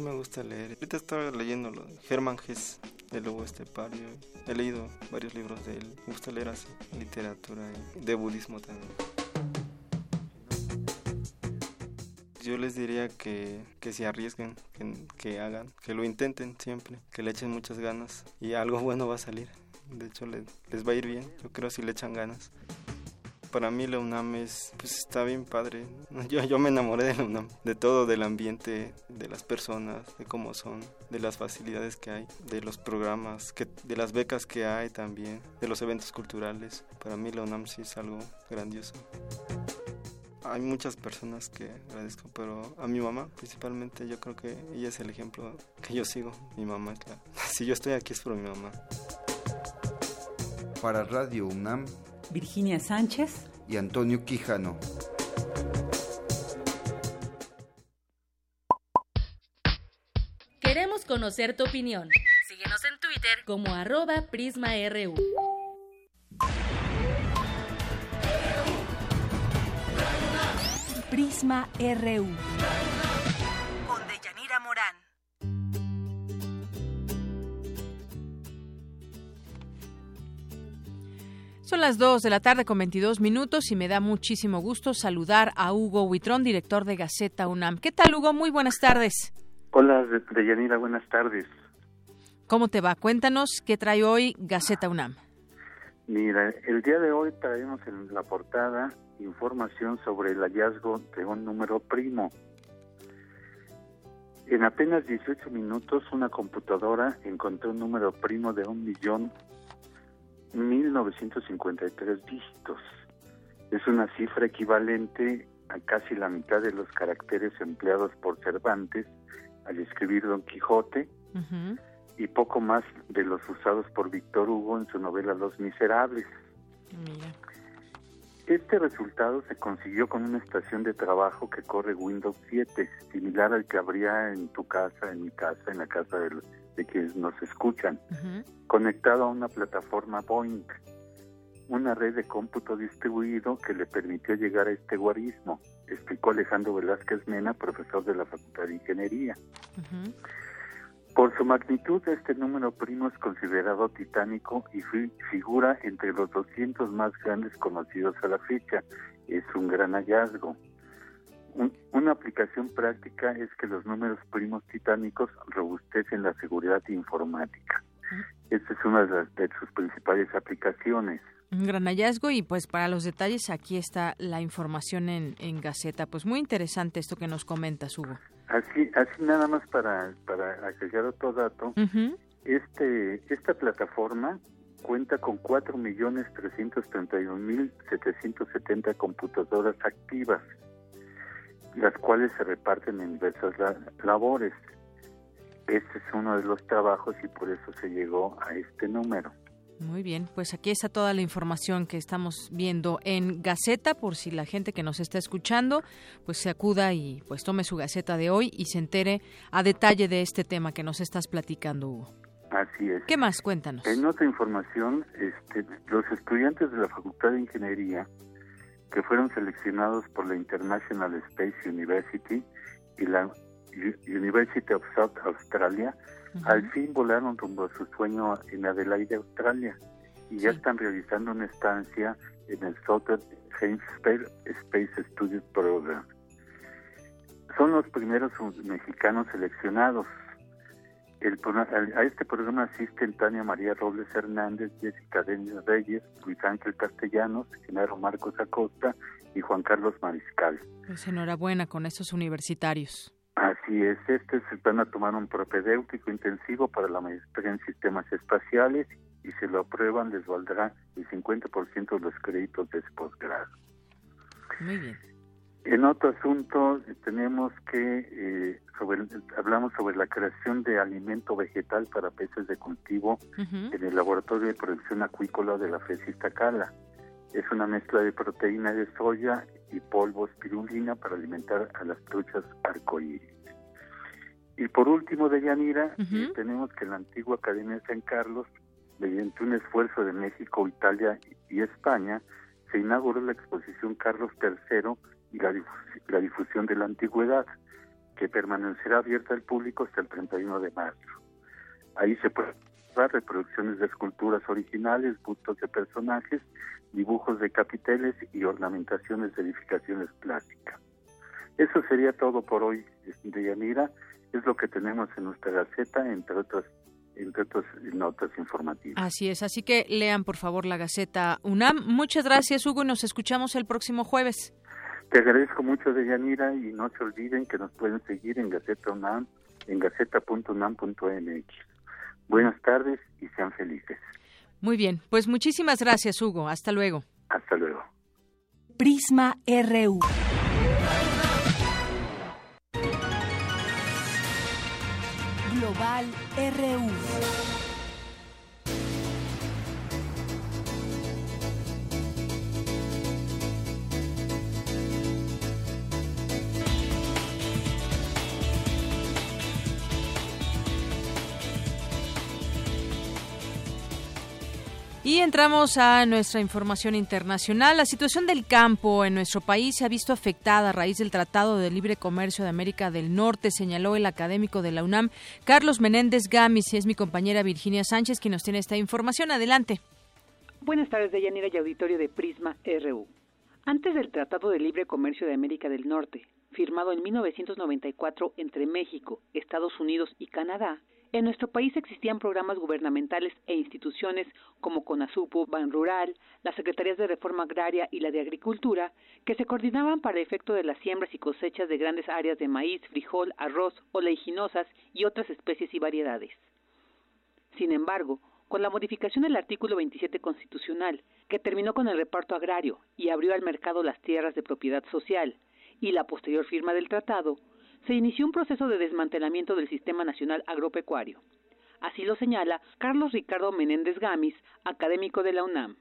Speaker 43: Me gusta leer. Ahorita estaba leyendo lo de Germán Hesse, el lobo estepario. He leído varios libros de él. Me gusta leer así, literatura de budismo también. Yo les diría que, que se arriesguen, que, que hagan, que lo intenten siempre, que le echen muchas ganas y algo bueno va a salir. De hecho, les, les va a ir bien, yo creo si le echan ganas para mí la UNAM es, pues está bien padre. <laughs> Yo, yo me enamoré de la UNAM, de todo, del ambiente, de las personas, de cómo son, de las facilidades que hay, de los programas, de las becas que hay también, de los eventos culturales. Para mí la UNAM sí es algo grandioso. Hay muchas personas que agradezco, pero a mi mamá principalmente yo creo que ella es el ejemplo que yo sigo. Mi mamá es. <laughs> Si yo estoy aquí es por mi mamá.
Speaker 45: Para Radio UNAM,
Speaker 42: Virginia Sánchez
Speaker 45: y Antonio Quijano.
Speaker 46: Queremos conocer tu opinión. Síguenos en Twitter como arroba PrismaRU.
Speaker 12: Prisma RU.
Speaker 1: Las 2 de la tarde con 22 minutos y me da muchísimo gusto saludar a Hugo Huitrón, director de Gaceta UNAM. ¿Qué tal, Hugo? Muy buenas tardes.
Speaker 47: Hola, Deyanira, buenas tardes.
Speaker 1: ¿Cómo te va? Cuéntanos qué trae hoy Gaceta UNAM.
Speaker 48: Mira, el día de hoy traemos en la portada información sobre el hallazgo de un número primo. En apenas 18 minutos, una computadora encontró un número primo de un millón 1953 dígitos. Es una cifra equivalente a casi la mitad de los caracteres empleados por Cervantes al escribir Don Quijote y poco más de los usados por Víctor Hugo en su novela Los Miserables. Este resultado se consiguió con una estación de trabajo que corre Windows 7, similar al que habría en tu casa, en mi casa, en la casa de, de quienes nos escuchan, conectado a una plataforma Boeing, una red de cómputo distribuido que le permitió llegar a este guarismo, explicó Alejandro Velázquez Mena, profesor de la Facultad de Ingeniería. Por su magnitud, este número primo es considerado titánico y figura entre los 200 más grandes conocidos a la fecha. Es un gran hallazgo. Una aplicación práctica es que los números primos titánicos robustecen la seguridad informática. Esta es una de sus principales aplicaciones.
Speaker 1: Un gran hallazgo y pues para los detalles aquí está la información en, en Gaceta. Pues muy interesante esto que nos comentas, Hugo.
Speaker 48: Así, así nada más para, para agregar otro dato, este, esta plataforma cuenta con 4.331.770 computadoras activas, las cuales se reparten en diversas labores. Este es uno de los trabajos y por eso se llegó a este número.
Speaker 1: Muy bien, pues aquí está toda la información que estamos viendo en Gaceta, por si la gente que nos está escuchando, pues se acuda y pues tome su Gaceta de hoy y se entere a detalle de este tema que nos estás platicando, Hugo.
Speaker 48: Así es.
Speaker 1: ¿Qué más? Cuéntanos.
Speaker 48: En otra información, este, los estudiantes de la Facultad de Ingeniería que fueron seleccionados por la International Space University y la University of South Australia al fin volaron rumbo a su sueño en Adelaide, Australia, y ya están realizando una estancia en el Southern Hemisphere Space Studies Program. Son los primeros mexicanos seleccionados. El, a este programa asisten Tania María Robles Hernández, Jessica Denis Reyes, Luis Ángel Castellanos, Genaro Marcos Acosta y Juan Carlos Mariscal.
Speaker 1: Pues enhorabuena con estos universitarios.
Speaker 48: Así es, este se van a tomar un propedéutico intensivo para la maestría en sistemas espaciales y si lo aprueban les valdrá el 50% de los créditos de posgrado.
Speaker 1: Muy bien.
Speaker 48: En otro asunto tenemos que eh, sobre, hablamos sobre la creación de alimento vegetal para peces de cultivo en el laboratorio de producción acuícola de la FES Iztacala. Es una mezcla de proteína de soya y polvo espirulina para alimentar a las truchas arcoíris. Y por último, de Yanira, eh, tenemos que la antigua Academia de San Carlos, mediante un esfuerzo de México, Italia y España, se inauguró la exposición Carlos III y la, la difusión de la antigüedad, que permanecerá abierta al público hasta el 31 de marzo. Ahí se pueden ver reproducciones de esculturas originales, bustos de personajes dibujos de capiteles y ornamentaciones de edificaciones plásticas. Eso sería todo por hoy, de Yanira. Es lo que tenemos en nuestra Gaceta, entre otras entre otras notas informativas.
Speaker 1: Así es, así que lean por favor la Gaceta UNAM. Muchas gracias, Hugo, y nos escuchamos el próximo jueves.
Speaker 48: Te agradezco mucho, de Yanira, y no se olviden que nos pueden seguir en Gaceta UNAM, en gaceta.unam.mx. Buenas tardes y sean felices.
Speaker 1: Muy bien, pues muchísimas gracias, Hugo. Hasta luego.
Speaker 48: Hasta luego.
Speaker 12: Prisma RU. Global RU.
Speaker 1: Y entramos a nuestra información internacional. La situación del campo en nuestro país se ha visto afectada a raíz del Tratado de Libre Comercio de América del Norte, señaló el académico de la UNAM, Carlos Menéndez Gamis, y es mi compañera Virginia Sánchez quien nos tiene esta información. Adelante.
Speaker 47: Buenas tardes, Deyanira y auditorio de Prisma RU. Antes del Tratado de Libre Comercio de América del Norte, firmado en 1994 entre México, Estados Unidos y Canadá, En nuestro país existían programas gubernamentales e instituciones como CONASUPO, Ban Rural, las Secretarías de Reforma Agraria y la de Agricultura, que se coordinaban para el efecto de las siembras y cosechas de grandes áreas de maíz, frijol, arroz, oleaginosas y otras especies y variedades. Sin embargo, con la modificación del artículo 27 constitucional, que terminó con el reparto agrario y abrió al mercado las tierras de propiedad social, y la posterior firma del tratado, se inició un proceso de desmantelamiento del Sistema Nacional Agropecuario. Así lo señala Carlos Ricardo Menéndez Gamis, académico de la UNAM.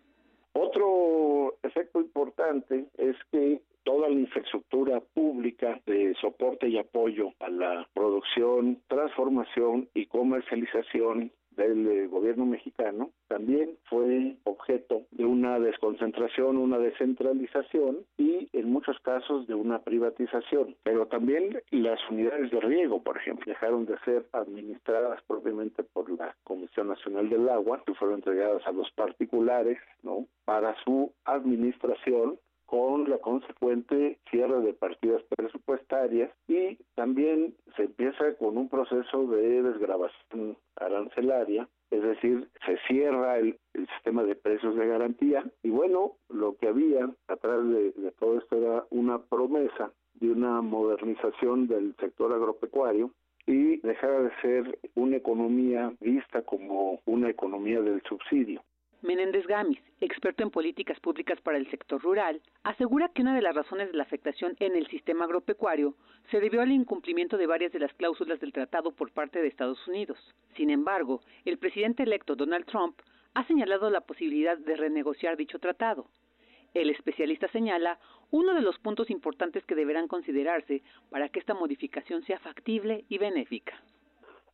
Speaker 49: Otro efecto importante es que toda la infraestructura pública de soporte y apoyo a la producción, transformación y comercialización del eh, gobierno mexicano también fue objeto de una desconcentración, una descentralización y en muchos casos de una privatización. Pero también las unidades de riego, por ejemplo, dejaron de ser administradas propiamente por la Comisión Nacional del Agua, que fueron entregadas a los particulares, ¿no? Para su administración con la consecuente cierre de partidas presupuestarias y también se empieza con un proceso de desgrabación arancelaria, es decir, se cierra el, sistema de precios de garantía y bueno, lo que había atrás de, de todo esto era una promesa de una modernización del sector agropecuario y dejar de ser una economía vista como una economía del subsidio.
Speaker 47: Menéndez Gamis, experto en políticas públicas para el sector rural, asegura que una de las razones de la afectación en el sistema agropecuario se debió al incumplimiento de varias de las cláusulas del tratado por parte de Estados Unidos. Sin embargo, el presidente electo Donald Trump ha señalado la posibilidad de renegociar dicho tratado. El especialista señala uno de los puntos importantes que deberán considerarse para que esta modificación sea factible y benéfica.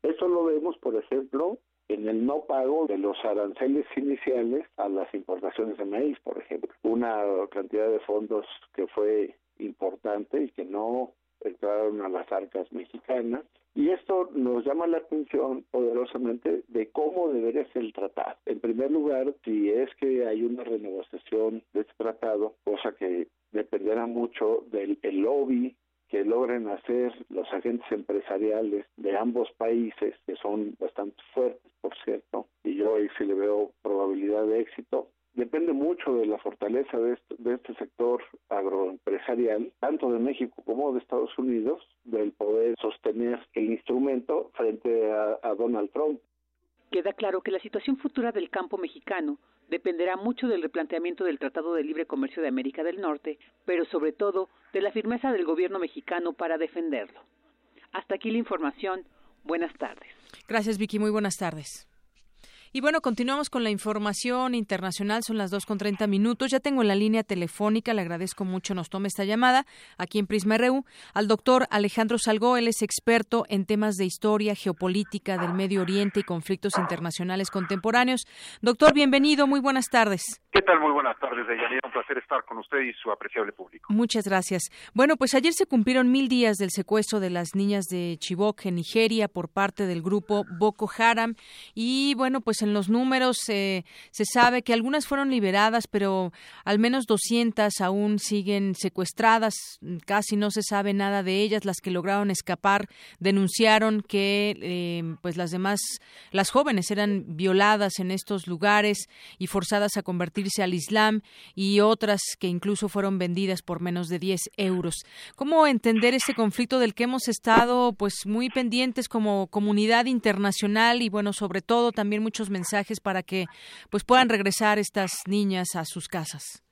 Speaker 49: Esto lo vemos, por ejemplo, en el no pago de los aranceles iniciales a las importaciones de maíz, por ejemplo. Una cantidad de fondos que fue importante y que no entraron a las arcas mexicanas. Y esto nos llama la atención poderosamente de cómo debería ser el tratado. En primer lugar, si es que hay una renegociación de este tratado, cosa que dependerá mucho del lobby que logren hacer los agentes empresariales de ambos países, que son bastante fuertes, por cierto, y yo ahí sí le veo probabilidad de éxito, depende mucho de la fortaleza de este, de este sector agroempresarial, tanto de México como de Estados Unidos, del poder sostener el instrumento frente a, a Donald Trump.
Speaker 47: Queda claro que la situación futura del campo mexicano dependerá mucho del replanteamiento del Tratado de Libre Comercio de América del Norte, pero sobre todo de la firmeza del gobierno mexicano para defenderlo. Hasta aquí la información. Buenas tardes.
Speaker 1: Gracias, Vicky. Muy buenas tardes. Y bueno, continuamos con la información internacional. Son las dos con treinta minutos. Ya tengo en la línea telefónica, le agradezco mucho, nos tome esta llamada aquí en Prisma RU, al doctor Alejandro Salgó. Él es experto en temas de historia, geopolítica del Medio Oriente y conflictos internacionales contemporáneos. Doctor, bienvenido. Muy buenas tardes.
Speaker 50: ¿Qué tal? Muy buenas tardes, Deyanira. Un placer estar con usted y su apreciable público.
Speaker 1: Muchas gracias. Bueno, pues ayer se cumplieron mil días del secuestro de las niñas de Chibok en Nigeria por parte del grupo Boko Haram. Y bueno, pues en los números se sabe que algunas fueron liberadas, pero al menos 200 aún siguen secuestradas. Casi no se sabe nada de ellas. Las que lograron escapar denunciaron que eh, pues las demás, las jóvenes eran violadas en estos lugares y forzadas a convertirse al Islam y otras que incluso fueron vendidas por menos de 10 euros. ¿Cómo entender este conflicto del que hemos estado pues muy pendientes como comunidad internacional y bueno, sobre todo también muchos mensajes para que pues puedan regresar estas niñas a sus casas?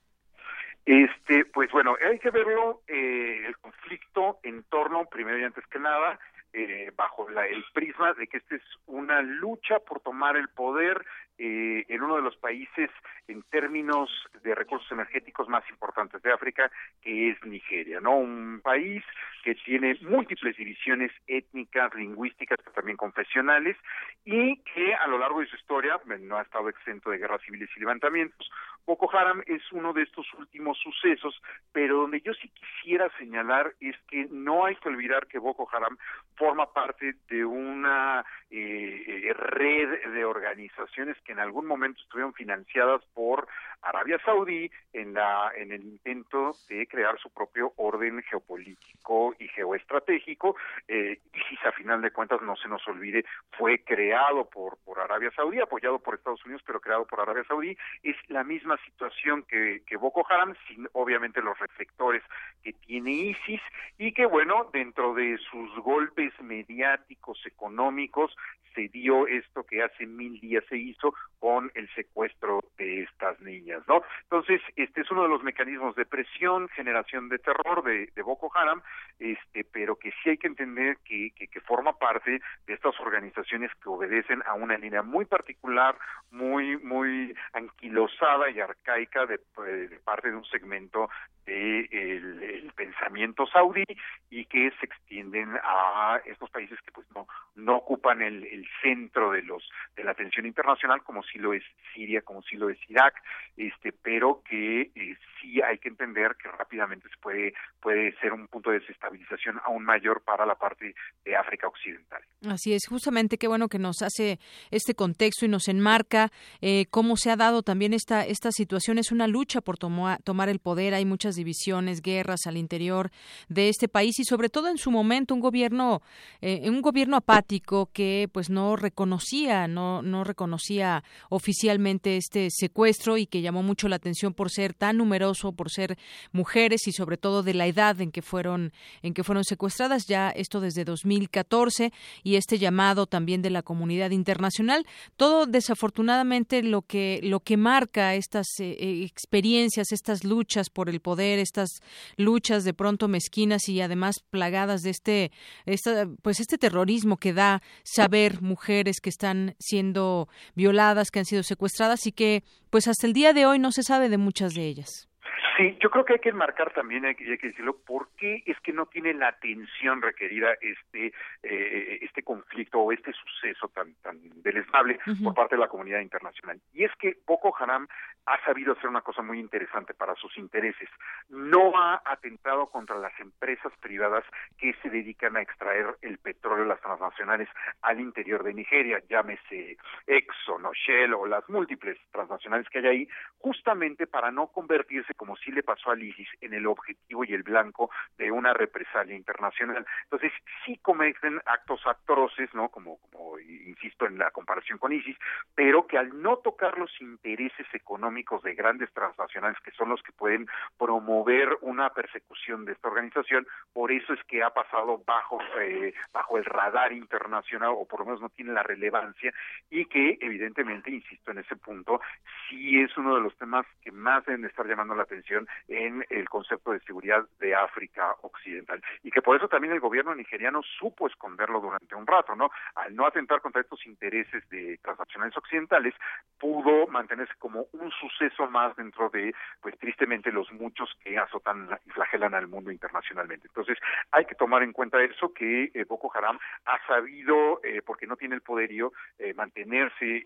Speaker 50: Este, pues bueno, hay que verlo eh, el conflicto en torno, primero y antes que nada, eh, bajo la, el prisma de que esta es una lucha por tomar el poder eh, en uno de los países en términos de recursos energéticos más importantes de África, que es Nigeria, ¿no? Un país que tiene múltiples divisiones étnicas, lingüísticas, pero también confesionales, y que a lo largo de su historia no ha estado exento de guerras civiles y levantamientos. Boko Haram es uno de estos últimos sucesos, pero donde yo sí quisiera señalar es que no hay que olvidar que Boko Haram forma parte de una eh, red de organizaciones que en algún momento estuvieron financiadas por Arabia Saudí en la en el intento de crear su propio orden geopolítico y geoestratégico eh, ISIS a final de cuentas no se nos olvide fue creado por por Arabia Saudí apoyado por Estados Unidos pero creado por Arabia Saudí. Es la misma situación que, que Boko Haram sin obviamente los reflectores que tiene ISIS y que bueno dentro de sus golpes mediáticos económicos se dio esto que hace mil días se hizo con el secuestro de estas niñas, ¿no? Entonces, este es uno de los mecanismos de presión, generación de terror de, Boko Haram, este, pero que sí hay que entender que, que, forma parte de estas organizaciones que obedecen a una línea muy particular, muy, muy anquilosada y arcaica de, de parte de un segmento del de el, pensamiento saudí y que se extienden a estos países que pues no no ocupan el centro de los de la atención internacional como si lo es Siria como si lo es Irak este pero que eh, sí hay que entender que rápidamente se puede puede ser un punto de desestabilización aún mayor para la parte de África occidental.
Speaker 1: Así es justamente qué bueno que nos hace este contexto y nos enmarca eh, cómo se ha dado también esta esta situación. Es una lucha por tomar tomar el poder. Hay muchas divisiones, guerras al interior de este país y sobre todo en su momento un gobierno eh, un gobierno apático que pues no reconocía no no reconocía oficialmente este secuestro y que llamó mucho la atención por ser tan numeroso, por ser mujeres y sobre todo de la edad en que fueron en que fueron secuestradas ya esto desde 2014 y este llamado también de la comunidad internacional. Todo desafortunadamente lo que lo que marca estas eh, eh, experiencias estas luchas por el poder estas luchas de pronto mezquinas y además plagadas de este, esta, pues este terrorismo que da saber mujeres que están siendo violadas, que han sido secuestradas y que pues hasta el día de hoy no se sabe de muchas de ellas.
Speaker 50: Sí, yo creo que hay que enmarcar también, hay que, hay que decirlo, por qué es que no tiene la atención requerida este eh, este conflicto o este suceso tan tan deleznable por parte de la comunidad internacional. Y es que Boko Haram ha sabido hacer una cosa muy interesante para sus intereses. No ha atentado contra las empresas privadas que se dedican a extraer el petróleo, las transnacionales, al interior de Nigeria, llámese Exxon o Shell o las múltiples transnacionales que hay ahí, justamente para no convertirse como sí le pasó al ISIS en el objetivo y el blanco de una represalia internacional. Entonces, sí cometen actos atroces, ¿no? Como, como insisto en la comparación con ISIS, pero que al no tocar los intereses económicos de grandes transnacionales, que son los que pueden promover una persecución de esta organización, por eso es que ha pasado bajo, eh, bajo el radar internacional, o por lo menos no tiene la relevancia, y que evidentemente, insisto en ese punto, sí es uno de los temas que más deben estar llamando la atención en el concepto de seguridad de África Occidental. Y que por eso también el gobierno nigeriano supo esconderlo durante un rato, ¿no? Al no atentar contra estos intereses de transnacionales occidentales, pudo mantenerse como un suceso más dentro de, pues tristemente, los muchos que azotan y flagelan al mundo internacionalmente. Entonces, hay que tomar en cuenta eso, que eh, Boko Haram ha sabido, eh, porque no tiene el poderío, eh, mantenerse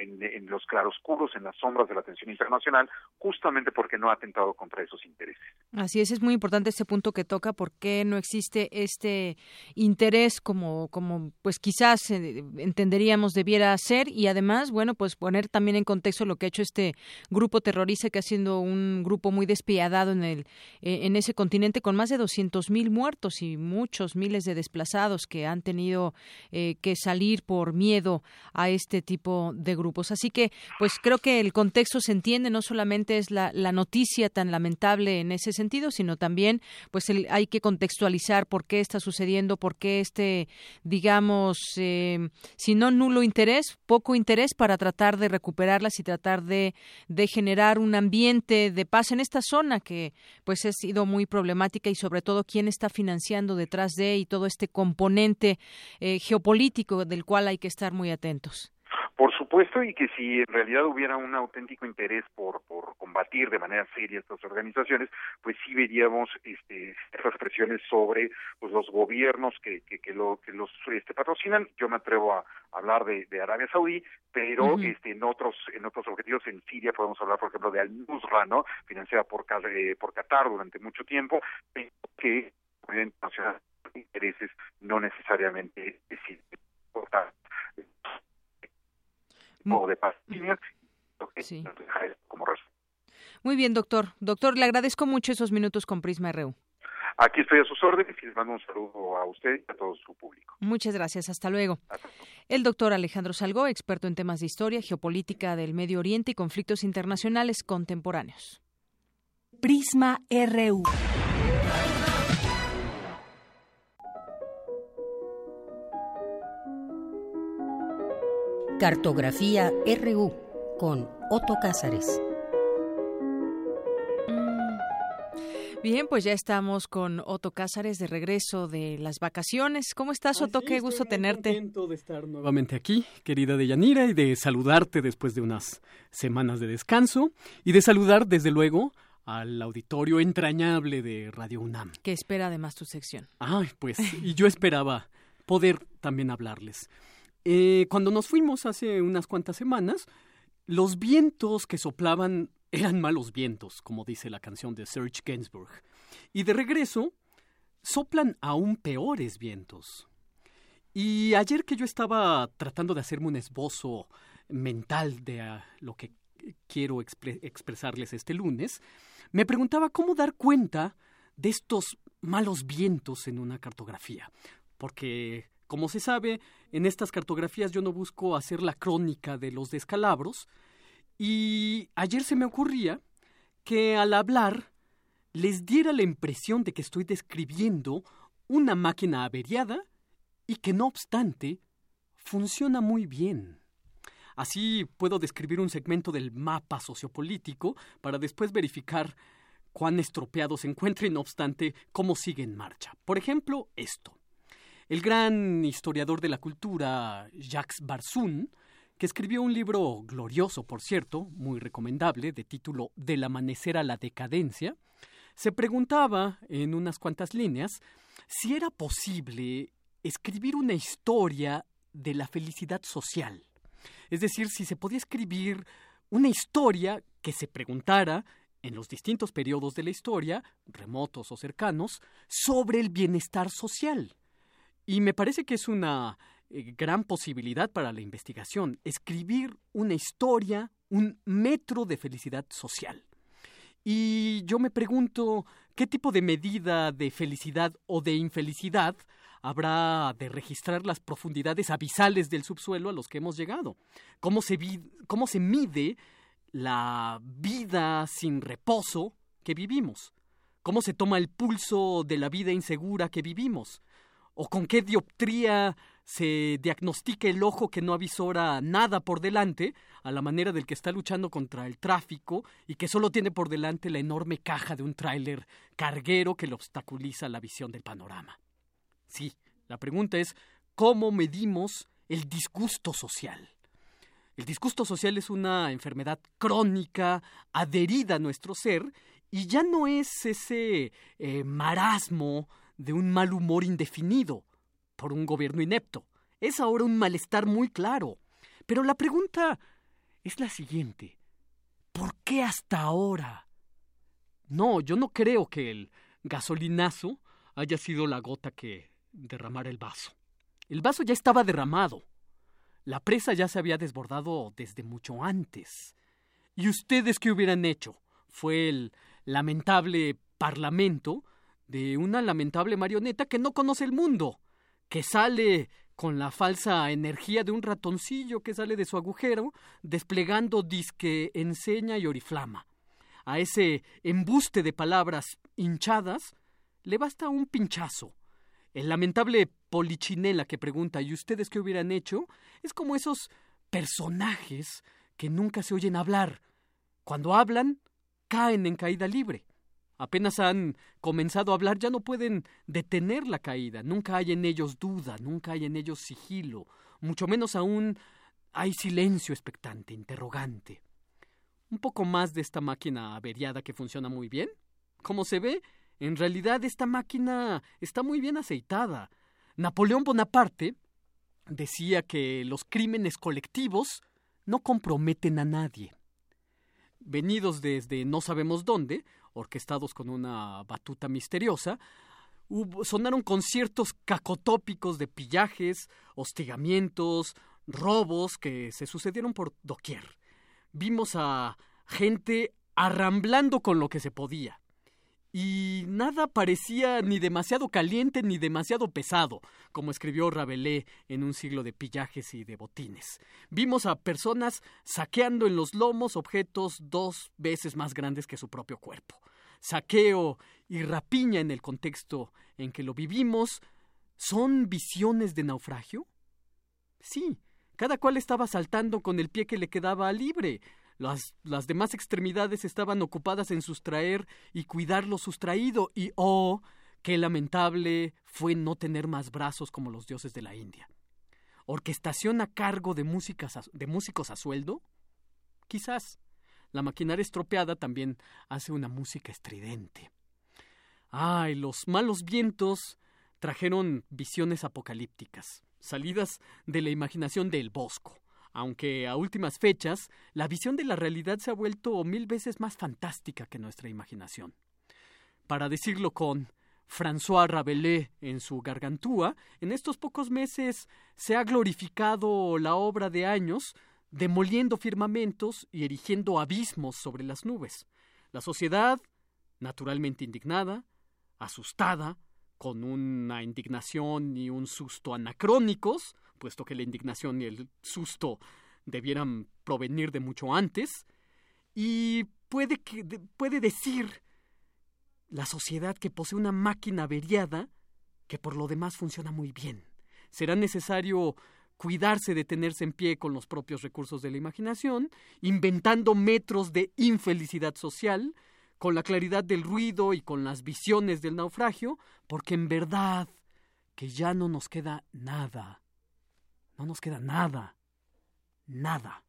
Speaker 50: en, en los claroscuros, en las sombras de la atención internacional, justamente porque no ha atentado contra esos intereses.
Speaker 1: Así es, es muy importante este punto que toca, porque no existe este interés como, como pues quizás eh, entenderíamos debiera ser y además, bueno, pues poner también en contexto lo que ha hecho este grupo terrorista que ha sido un grupo muy despiadado en el eh, en ese continente con más de 200 mil muertos y muchos miles de desplazados que han tenido eh, que salir por miedo a este tipo de grupos. Así que, pues creo que el contexto se entiende, no solamente es la, la noticia tan lamentable en ese sentido, sino también pues hay que contextualizar por qué está sucediendo, por qué este, digamos, eh, si no nulo interés, poco interés para tratar de recuperarlas y tratar de, de generar un ambiente de paz en esta zona que pues ha sido muy problemática y sobre todo quién está financiando detrás de y todo este componente eh, geopolítico del cual hay que estar muy atentos.
Speaker 50: Por supuesto, y que si en realidad hubiera un auténtico interés por, por combatir de manera seria estas organizaciones, pues sí veríamos este, estas presiones sobre pues, los gobiernos que, que, que, lo, que los este, patrocinan. Yo me atrevo a hablar de, de Arabia Saudí, pero este, en otros en otros objetivos en Siria podemos hablar, por ejemplo, de Al-Nusra, ¿no? financiada por, eh, por Qatar durante mucho tiempo, que internacional intereses no necesariamente deciden o de pastillas,
Speaker 1: Sí.
Speaker 50: como.
Speaker 1: Muy bien, doctor. Doctor, le agradezco mucho esos minutos con Prisma RU.
Speaker 50: Aquí estoy a sus órdenes y les mando un saludo a usted y a todo su público.
Speaker 1: Muchas gracias. Hasta luego. El doctor Alejandro Salgó, experto en temas de historia, geopolítica del Medio Oriente y conflictos internacionales contemporáneos.
Speaker 12: Prisma RU.
Speaker 51: Cartografía RU con Otto Cázares.
Speaker 1: Bien, pues ya estamos con Otto Cázares de regreso de las vacaciones. ¿Cómo estás, Otto? Qué gusto tenerte.
Speaker 52: Contento de estar nuevamente aquí, querida Deyanira, y de saludarte después de unas semanas de descanso y de saludar, desde luego, al auditorio entrañable de Radio UNAM.
Speaker 1: Que espera además tu sección.
Speaker 52: Ay, pues, <laughs> y yo esperaba poder también hablarles. Eh, cuando nos fuimos hace unas cuantas semanas, los vientos que soplaban <laughs> eran malos vientos, como dice la canción de Serge Gainsbourg. Y de regreso, soplan aún peores vientos. Y ayer que yo estaba tratando de hacerme un esbozo mental de uh, lo que quiero expre expresarles este lunes, me preguntaba cómo dar cuenta de estos malos vientos en una cartografía. Porque, como se sabe, en estas cartografías yo no busco hacer la crónica de los descalabros, y ayer se me ocurría que al hablar les diera la impresión de que estoy describiendo una máquina averiada y que no obstante funciona muy bien. Así puedo describir un segmento del mapa sociopolítico para después verificar cuán estropeado se encuentra y no obstante cómo sigue en marcha. Por ejemplo, esto. El gran historiador de la cultura Jacques Barsoun que escribió un libro glorioso, por cierto, muy recomendable, de título Del amanecer a la decadencia, se preguntaba, en unas cuantas líneas, si era posible escribir una historia de la felicidad social. Es decir, si se podía escribir una historia que se preguntara en los distintos periodos de la historia, remotos o cercanos, sobre el bienestar social. Y me parece que es una eh, gran posibilidad para la investigación, escribir una historia, un metro de felicidad social. Y yo me pregunto, ¿qué tipo de medida de felicidad o de infelicidad habrá de registrar las profundidades abisales del subsuelo a los que hemos llegado? ¿Cómo se, cómo se mide la vida sin reposo que vivimos? ¿Cómo se toma el pulso de la vida insegura que vivimos? ¿O con qué dioptría se diagnostica el ojo que no avisora nada por delante, a la manera del que está luchando contra el tráfico y que solo tiene por delante la enorme caja de un tráiler carguero que le obstaculiza la visión del panorama. Sí, la pregunta es ¿cómo medimos el disgusto social? El disgusto social es una enfermedad crónica, adherida a nuestro ser, y ya no es ese eh, marasmo de un mal humor indefinido, por un gobierno inepto. Es ahora un malestar muy claro. Pero la pregunta es la siguiente. ¿Por qué hasta ahora? No, yo no creo que el gasolinazo haya sido la gota que derramara el vaso. El vaso ya estaba derramado. La presa ya se había desbordado desde mucho antes. ¿Y ustedes qué hubieran hecho? Fue el lamentable parlamento de una lamentable marioneta que no conoce el mundo que sale con la falsa energía de un ratoncillo que sale de su agujero, desplegando disque enseña y oriflama. A ese embuste de palabras hinchadas le basta un pinchazo. El lamentable polichinela que pregunta ¿y ustedes qué hubieran hecho? es como esos personajes que nunca se oyen hablar. Cuando hablan, caen en caída libre apenas han comenzado a hablar, ya no pueden detener la caída. Nunca hay en ellos duda, nunca hay en ellos sigilo, mucho menos aún hay silencio expectante, interrogante. Un poco más de esta máquina averiada que funciona muy bien. Como se ve, en realidad esta máquina está muy bien aceitada. Napoleón Bonaparte decía que los crímenes colectivos no comprometen a nadie. Venidos desde no sabemos dónde, orquestados con una batuta misteriosa, sonaron conciertos cacotópicos de pillajes, hostigamientos, robos que se sucedieron por doquier. Vimos a gente arramblando con lo que se podía. Y nada parecía ni demasiado caliente ni demasiado pesado, como escribió Rabelais en un siglo de pillajes y de botines. Vimos a personas saqueando en los lomos objetos dos veces más grandes que su propio cuerpo. Saqueo y rapiña en el contexto en que lo vivimos, ¿son visiones de naufragio? Sí, cada cual estaba saltando con el pie que le quedaba libre, las, las demás extremidades estaban ocupadas en sustraer y cuidar lo sustraído, y oh, qué lamentable fue no tener más brazos como los dioses de la India. ¿Orquestación a cargo de, músicas de músicos a sueldo? Quizás. La maquinaria estropeada también hace una música estridente. Ay, los malos vientos trajeron visiones apocalípticas, salidas de la imaginación del bosco aunque a últimas fechas la visión de la realidad se ha vuelto mil veces más fantástica que nuestra imaginación. Para decirlo con François Rabelais en su Gargantúa, en estos pocos meses se ha glorificado la obra de años, demoliendo firmamentos y erigiendo abismos sobre las nubes. La sociedad, naturalmente indignada, asustada, con una indignación y un susto anacrónicos, puesto que la indignación y el susto debieran provenir de mucho antes, y puede, que, puede decir la sociedad que posee una máquina averiada que por lo demás funciona muy bien. Será necesario cuidarse de tenerse en pie con los propios recursos de la imaginación, inventando metros de infelicidad social, con la claridad del ruido y con las visiones del naufragio, porque en verdad que ya no nos queda nada no nos queda nada. Nada.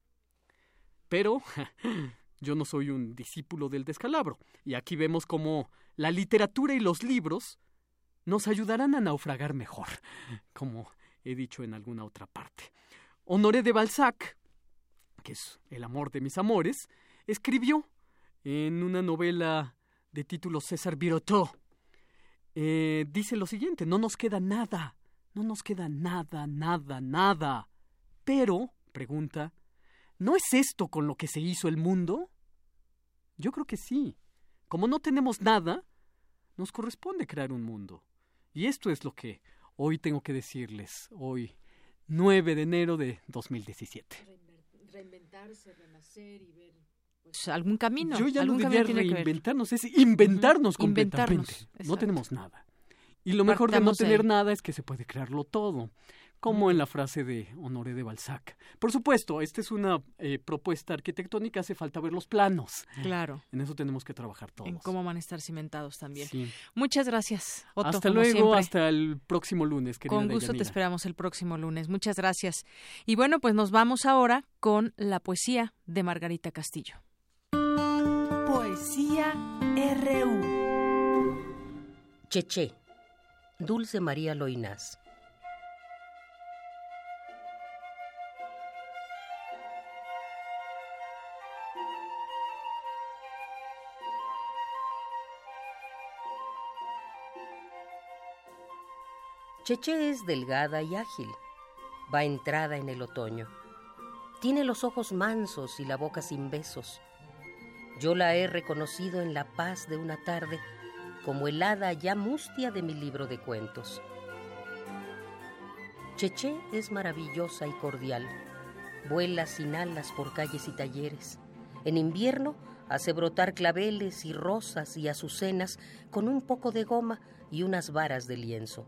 Speaker 52: Pero <laughs> yo no soy un discípulo del descalabro, y aquí vemos cómo la literatura y los libros nos ayudarán a naufragar mejor, <laughs> como he dicho en alguna otra parte. Honoré de Balzac, que es el amor de mis amores, escribió en una novela de título César Birotteau. Eh, dice lo siguiente, no nos queda nada, no nos queda nada, nada, nada. Pero, pregunta, ¿no es esto con lo que se hizo el mundo? Yo creo que sí. Como no tenemos nada, nos corresponde crear un mundo. Y esto es lo que hoy tengo que decirles, hoy 9 de enero de 2017.
Speaker 1: Reinventarse, renacer y ver pues, algún camino.
Speaker 52: Yo ya
Speaker 1: no
Speaker 52: diría reinventarnos, es inventarnos completamente. no tenemos nada. Y lo mejor de no tener nada es que se puede crearlo todo, como en la frase de Honoré de Balzac. Por supuesto, esta es una eh, propuesta arquitectónica, hace falta ver los planos.
Speaker 1: Claro.
Speaker 52: En eso tenemos que trabajar todos.
Speaker 1: En cómo van a estar cimentados también. Muchas gracias, Otto.
Speaker 52: Hasta luego, hasta el próximo lunes, querida
Speaker 1: Con gusto te esperamos el próximo lunes. Muchas gracias. Y bueno, pues nos vamos ahora con la poesía de Margarita Castillo.
Speaker 12: Poesía RU.
Speaker 51: Cheche Dulce María Loinás. Cheche es delgada y ágil. Va entrada en el otoño. Tiene los ojos mansos y la boca sin besos. Yo la he reconocido en la paz de una tarde como el hada ya mustia de mi libro de cuentos. Cheche es maravillosa y cordial. Vuela sin alas por calles y talleres. En invierno hace brotar claveles y rosas y azucenas con un poco de goma y unas varas de lienzo.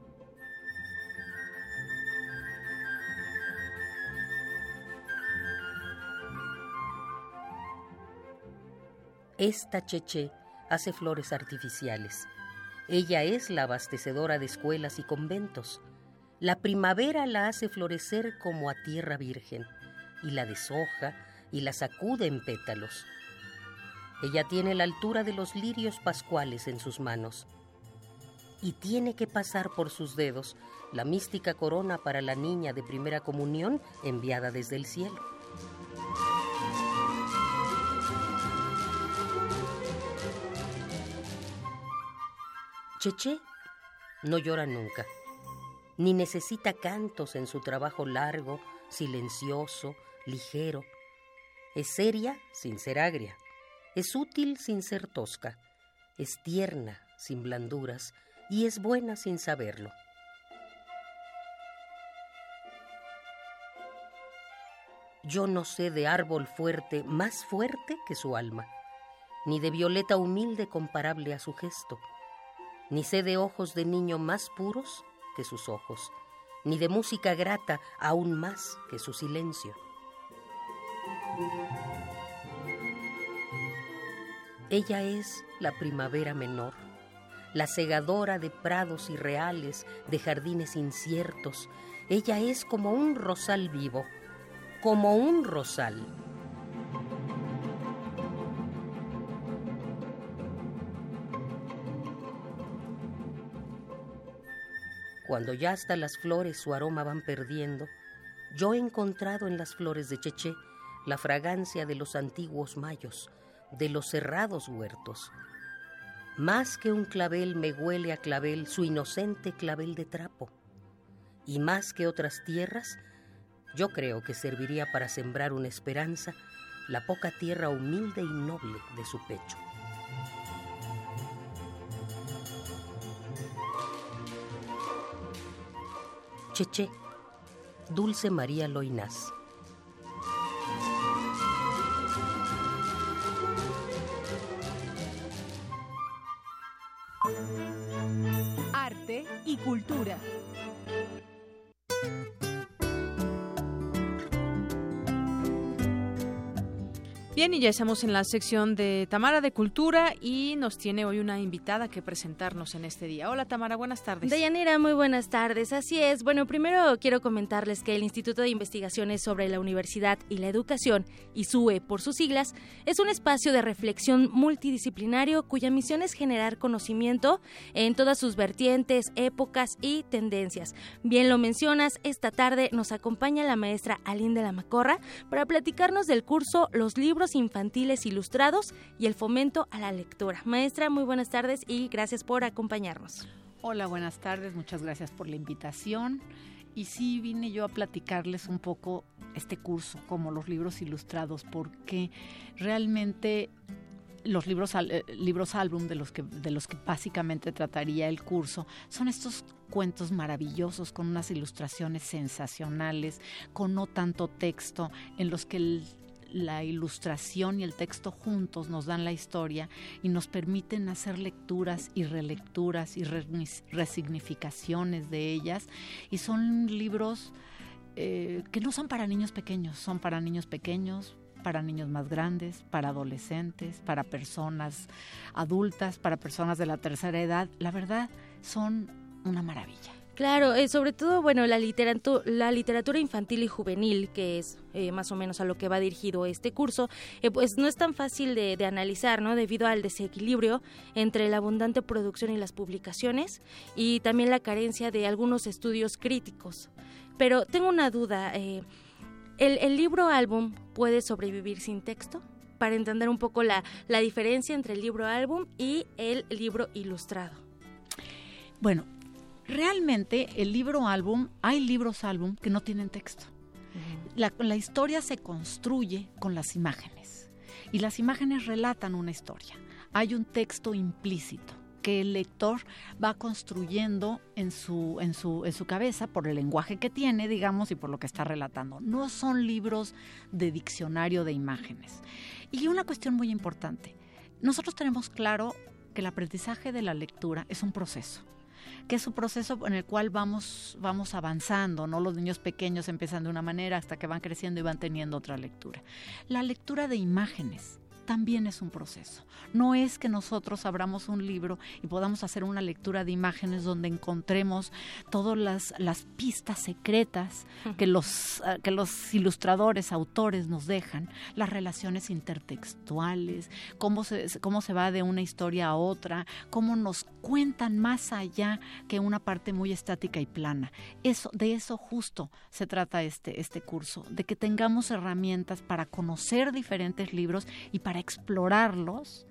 Speaker 51: Esta Cheche hace flores artificiales. Ella es la abastecedora de escuelas y conventos. La primavera la hace florecer como a tierra virgen y la deshoja y la sacude en pétalos. Ella tiene la altura de los lirios pascuales en sus manos y tiene que pasar por sus dedos la mística corona para la niña de primera comunión enviada desde el cielo. Cheche no llora nunca, ni necesita cantos en su trabajo largo, silencioso, ligero. Es seria sin ser agria. Es útil sin ser tosca. Es tierna sin blanduras y es buena sin saberlo. Yo no sé de árbol fuerte más fuerte que su alma, ni de violeta humilde comparable a su gesto, ni sé de ojos de niño más puros que sus ojos, ni de música grata aún más que su silencio. Ella es la primavera menor, la segadora de prados irreales, de jardines inciertos. Ella es como un rosal vivo, como un rosal. Cuando ya hasta las flores su aroma van perdiendo, yo he encontrado en las flores de Cheché la fragancia de los antiguos mayos, de los cerrados huertos. Más que un clavel me huele a clavel su inocente clavel de trapo. Y más que otras tierras, yo creo que serviría para sembrar una esperanza la poca tierra humilde y noble de su pecho. Cheche, Dulce María Loinás.
Speaker 12: Arte y cultura.
Speaker 1: Bien, y ya estamos en la sección de Tamara de Cultura y nos tiene hoy una invitada que presentarnos en este día. Hola Tamara, buenas tardes.
Speaker 9: Deyanira, muy buenas tardes. Así es. Bueno, primero quiero comentarles que el Instituto de Investigaciones sobre la Universidad y la Educación, ISUE por sus siglas, es un espacio de reflexión multidisciplinario cuya misión es generar conocimiento en todas sus vertientes, épocas y tendencias. Bien lo mencionas, esta tarde nos acompaña la maestra Aline de la Macorra para platicarnos del curso Los libros infantiles ilustrados y el fomento a la lectura. Maestra, muy buenas tardes y gracias por acompañarnos.
Speaker 53: Hola, buenas tardes, muchas gracias por la invitación. Y sí, vine yo a platicarles un poco este curso, como los libros ilustrados, porque realmente los libros eh, libros álbum de los que de los que básicamente trataría el curso son estos cuentos maravillosos con unas ilustraciones sensacionales, con no tanto texto, en los que el la ilustración y el texto juntos nos dan la historia y nos permiten hacer lecturas y relecturas y resignificaciones de ellas. Y son libros eh, que no son para niños pequeños, son para niños pequeños, para niños más grandes, para adolescentes, para personas adultas, para personas de la tercera edad. La verdad, son una maravilla.
Speaker 9: Claro, eh, sobre todo, bueno, la, literatura, la literatura infantil y juvenil, que es eh, más o menos a lo que va dirigido este curso, eh, pues no es tan fácil de, analizar, ¿no? Debido al desequilibrio entre la abundante producción y las publicaciones y también la carencia de algunos estudios críticos. Pero tengo una duda, ¿el, ¿el libro álbum puede sobrevivir sin texto? Para entender un poco la, la diferencia entre el libro álbum y el libro ilustrado.
Speaker 53: Bueno, realmente el libro álbum, hay libros álbum que no tienen texto. la, la, historia se construye con las imágenes y las imágenes relatan una historia. Hay un texto implícito que el lector va construyendo en su, en su, en su cabeza por el lenguaje que tiene, digamos, y por lo que está relatando. No son libros de diccionario de imágenes. Y una cuestión muy importante, nosotros tenemos claro que el aprendizaje de la lectura es un proceso que es un proceso en el cual vamos, vamos avanzando, ¿no? Los niños pequeños empiezan de una manera hasta que van creciendo y van teniendo otra lectura. La lectura de imágenes también es un proceso. No es que nosotros abramos un libro y podamos hacer una lectura de imágenes donde encontremos todas las, las pistas secretas que los, ah, que los ilustradores, autores nos dejan, las relaciones intertextuales, cómo se, cómo se va de una historia a otra, cómo nos cuentan más allá que una parte muy estática y plana. Eso, de eso justo se trata este, este curso, de que tengamos herramientas para conocer diferentes libros y para explorarlos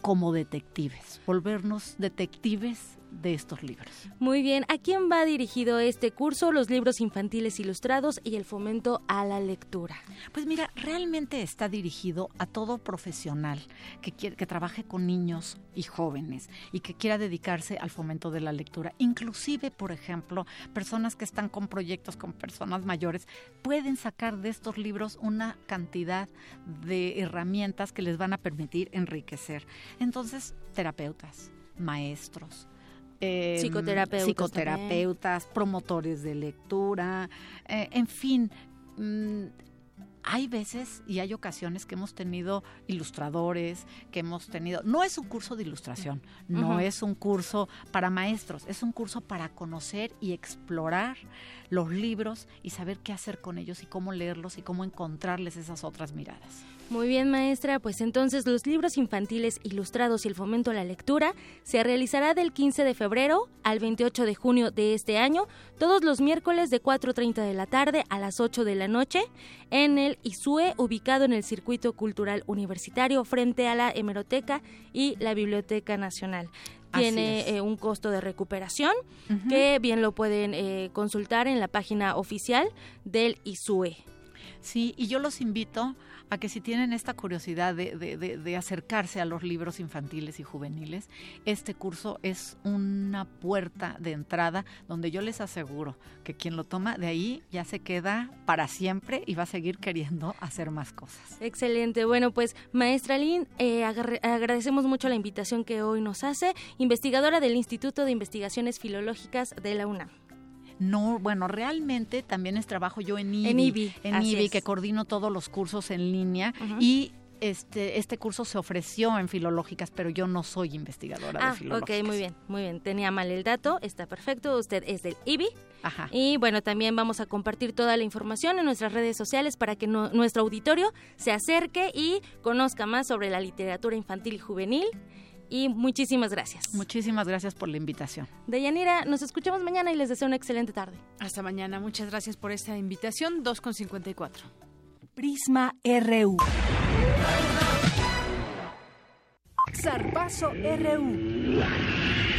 Speaker 53: como detectives, volvernos detectives de estos libros.
Speaker 9: Muy bien, ¿a quién va dirigido este curso? Los libros infantiles ilustrados y el fomento a la lectura.
Speaker 53: Pues mira, realmente está dirigido a todo profesional que quiere, que trabaje con niños y jóvenes y que quiera dedicarse al fomento de la lectura. Inclusive, por ejemplo, personas que están con proyectos con personas mayores pueden sacar de estos libros una cantidad de herramientas que les van a permitir enriquecer. Entonces, terapeutas, maestros, eh,
Speaker 9: psicoterapeutas,
Speaker 53: psicoterapeutas promotores de lectura, eh, en fin. Mm, hay veces y hay ocasiones que hemos tenido ilustradores, que hemos tenido... No es un curso de ilustración, no es un curso para maestros, es un curso para conocer y explorar los libros y saber qué hacer con ellos y cómo leerlos y cómo encontrarles esas otras miradas.
Speaker 9: Muy bien, maestra. Pues entonces los libros infantiles ilustrados y el fomento a la lectura se realizará del 15 de febrero al 28 de junio de este año, todos los miércoles de 4.30 de la tarde a las 8 de la noche, en el ISUE, ubicado en el Circuito Cultural Universitario, frente a la Hemeroteca y la Biblioteca Nacional tiene eh, un costo de recuperación que bien lo pueden eh, consultar en la página oficial del ISUE.
Speaker 53: Sí, y yo los invito a que si tienen esta curiosidad de, acercarse a los libros infantiles y juveniles, este curso es una puerta de entrada donde yo les aseguro que quien lo toma de ahí ya se queda para siempre y va a seguir queriendo hacer más cosas.
Speaker 9: Excelente. Bueno, pues maestra Lynn, eh, agradecemos mucho la invitación que hoy nos hace, investigadora del Instituto de Investigaciones Filológicas de la UNAM.
Speaker 53: No, bueno, realmente también es trabajo yo en IBI, en IBI, que coordino todos los cursos en línea y este, este curso se ofreció en filológicas, pero yo no soy investigadora de
Speaker 9: ah,
Speaker 53: filológicas.
Speaker 9: Ok, muy bien, muy bien. Tenía mal el dato, está perfecto. Usted es del IBI. Ajá. Y bueno, también vamos a compartir toda la información en nuestras redes sociales para que nuestro auditorio se acerque y conozca más sobre la literatura infantil y juvenil y muchísimas gracias.
Speaker 53: Muchísimas gracias por la invitación.
Speaker 9: Deyanira, nos escuchamos mañana y les deseo una excelente tarde.
Speaker 1: Hasta mañana, muchas gracias por esta invitación, 2.54.
Speaker 12: Prisma RU. Zarpazo RU.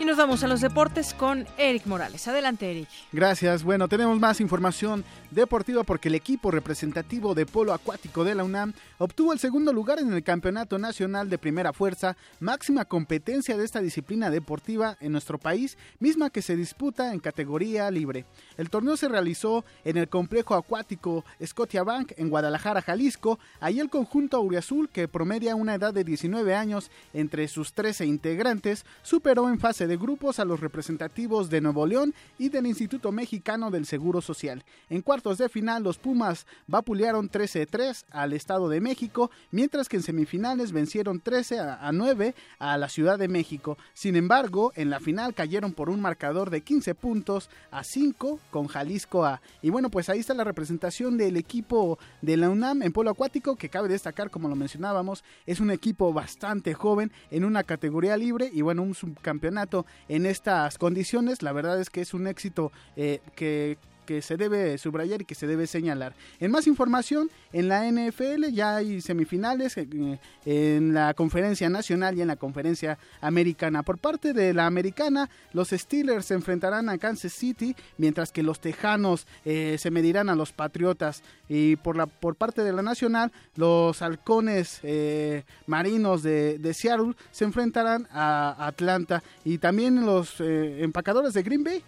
Speaker 1: Y nos vamos a los deportes con Eric Morales. Adelante, Eric.
Speaker 21: Gracias. Bueno, tenemos más información deportiva porque el equipo representativo de polo acuático de la UNAM obtuvo el segundo lugar en el Campeonato Nacional de Primera Fuerza, máxima competencia de esta disciplina deportiva en nuestro país, misma que se disputa en categoría libre. El torneo se realizó en el complejo acuático Scotiabank en Guadalajara, Jalisco. Ahí el conjunto Auriazul, que promedia una edad de 19 años entre sus 13 integrantes, superó en fase de grupos a los representativos de Nuevo León y del Instituto Mexicano del Seguro Social. En cuartos de final, los Pumas vapulearon 13-3 al Estado de México, mientras que en semifinales vencieron 13 a 9 a la Ciudad de México. Sin embargo, en la final cayeron por un marcador de 15 puntos a 5 con Jalisco A. Y bueno, pues ahí está la representación del equipo de la UNAM en polo acuático, que cabe destacar, como lo mencionábamos, es un equipo bastante joven en una categoría libre y bueno, un subcampeonato en estas condiciones. La verdad es que es un éxito eh, que que se debe subrayar y que se debe señalar. En más información, en la NFL ya hay semifinales eh, en la conferencia nacional y en la conferencia americana. Por parte de la americana, los Steelers se enfrentarán a Kansas City, mientras que los Tejanos eh, se medirán a los Patriotas. Y por, la, por parte de la nacional, los halcones eh, marinos de, de, Seattle se enfrentarán a Atlanta. Y también los empacadores de Green Bay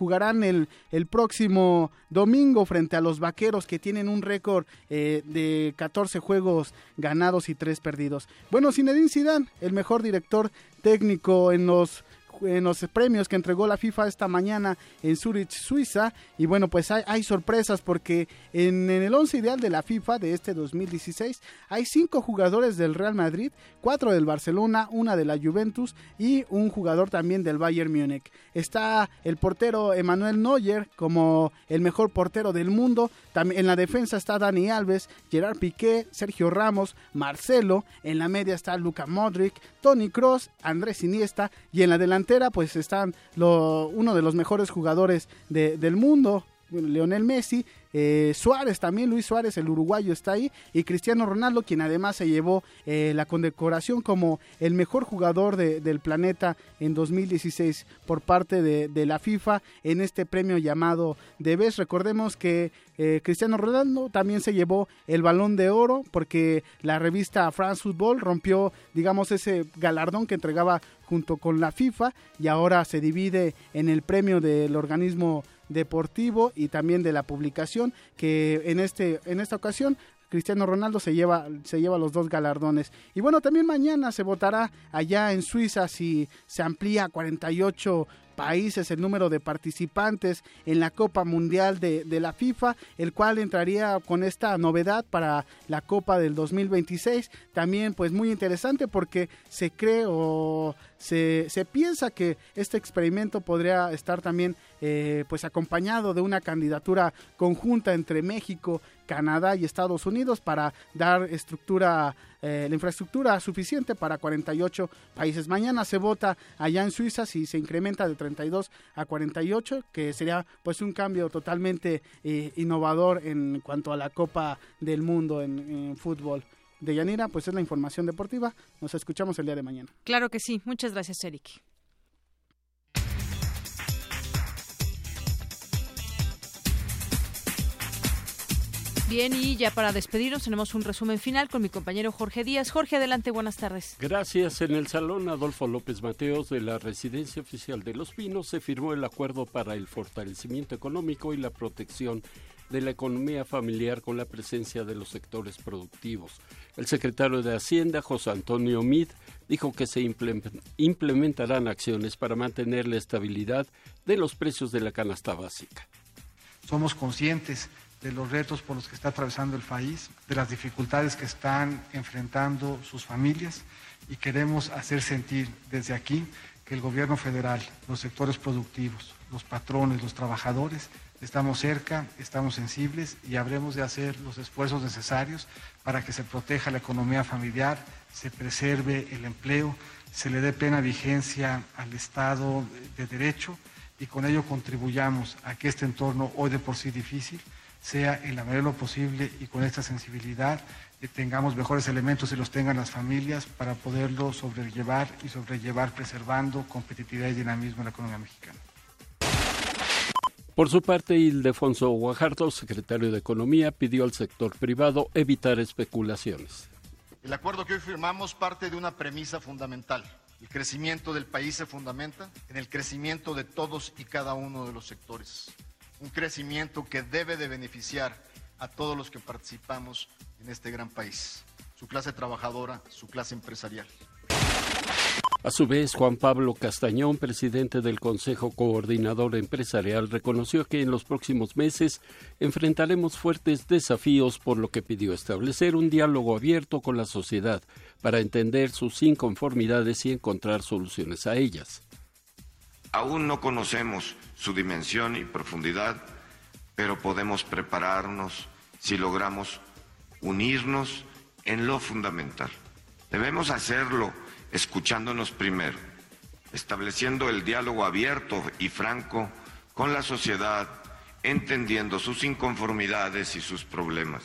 Speaker 21: jugarán el, el próximo domingo frente a los Vaqueros que tienen un récord eh, de 14 juegos ganados y 3 perdidos. Bueno, Zinedine Zidane, el mejor director técnico en los en los premios que entregó la FIFA esta mañana en Zurich, Suiza. Y bueno, pues hay, sorpresas porque en, el 11 ideal de la FIFA de este 2016 hay cinco jugadores del Real Madrid, cuatro del Barcelona, una de la Juventus y un jugador también del Bayern Múnich. Está el portero Emmanuel Neuer como el mejor portero del mundo. También en la defensa está Dani Alves, Gerard Piqué, Sergio Ramos, Marcelo. En la media está Luka Modric, Tony Cross, Andrés Iniesta y en la delantera pues están uno de los mejores jugadores del mundo, Leonel Messi, eh, Suárez también, Luis Suárez, el uruguayo está ahí, y Cristiano Ronaldo, quien además se llevó eh, la condecoración como el mejor jugador del planeta en 2016 por parte de, la FIFA en este premio llamado Debes. Recordemos que eh, Cristiano Ronaldo también se llevó el balón de oro porque la revista France Football rompió, digamos, ese galardón que entregaba junto con la FIFA y ahora se divide en el premio del organismo deportivo y también de la publicación que en este en esta ocasión Cristiano Ronaldo se lleva, se lleva los dos galardones. Y bueno, también mañana se votará allá en Suiza si se amplía a 48 países el número de participantes en la Copa Mundial de, la FIFA, el cual entraría con esta novedad para la Copa del 2026. También pues muy interesante porque se cree o se, se piensa que este experimento podría estar también eh, pues acompañado de una candidatura conjunta entre México, Canadá y Estados Unidos para dar estructura, eh, la infraestructura suficiente para 48 países. Mañana se vota allá en Suiza si se incrementa de 32 a 48, que sería pues un cambio totalmente eh, innovador en cuanto a la Copa del Mundo en, en fútbol de Yanira, pues es la información deportiva. Nos escuchamos el día de mañana.
Speaker 1: Claro que sí. Muchas gracias, Eric. Bien, y ya para despedirnos tenemos un resumen final con mi compañero Jorge Díaz. Jorge, adelante, buenas tardes.
Speaker 15: Gracias. En el Salón Adolfo López Mateos de la Residencia Oficial de Los Pinos se firmó el acuerdo para el fortalecimiento económico y la protección de la economía familiar con la presencia de los sectores productivos. El secretario de Hacienda, José Antonio Mid, dijo que se implementarán acciones para mantener la estabilidad de los precios de la canasta básica.
Speaker 54: Somos conscientes de los retos por los que está atravesando el país, de las dificultades que están enfrentando sus familias y queremos hacer sentir desde aquí que el gobierno federal, los sectores productivos, los patrones, los trabajadores, estamos cerca, estamos sensibles y habremos de hacer los esfuerzos necesarios para que se proteja la economía familiar, se preserve el empleo, se le dé plena vigencia al Estado de Derecho y con ello contribuyamos a que este entorno hoy de por sí difícil sea en la medida de lo posible y con esta sensibilidad que tengamos mejores elementos y los tengan las familias para poderlo sobrellevar y sobrellevar preservando competitividad y dinamismo en la economía mexicana.
Speaker 15: Por su parte, Ildefonso Guajardo, secretario de Economía, pidió al sector privado evitar especulaciones.
Speaker 55: El acuerdo que hoy firmamos parte de una premisa fundamental. El crecimiento del país se fundamenta en el crecimiento de todos y cada uno de los sectores un crecimiento que debe de beneficiar a todos los que participamos en este gran país, su clase trabajadora, su clase empresarial.
Speaker 15: A su vez, Juan Pablo Castañón, presidente del Consejo Coordinador Empresarial, reconoció que en los próximos meses enfrentaremos fuertes desafíos, por lo que pidió establecer un diálogo abierto con la sociedad para entender sus inconformidades y encontrar soluciones a ellas.
Speaker 56: Aún no conocemos su dimensión y profundidad, pero podemos prepararnos si logramos unirnos en lo fundamental. Debemos hacerlo escuchándonos primero, estableciendo el diálogo abierto y franco con la sociedad, entendiendo sus inconformidades y sus problemas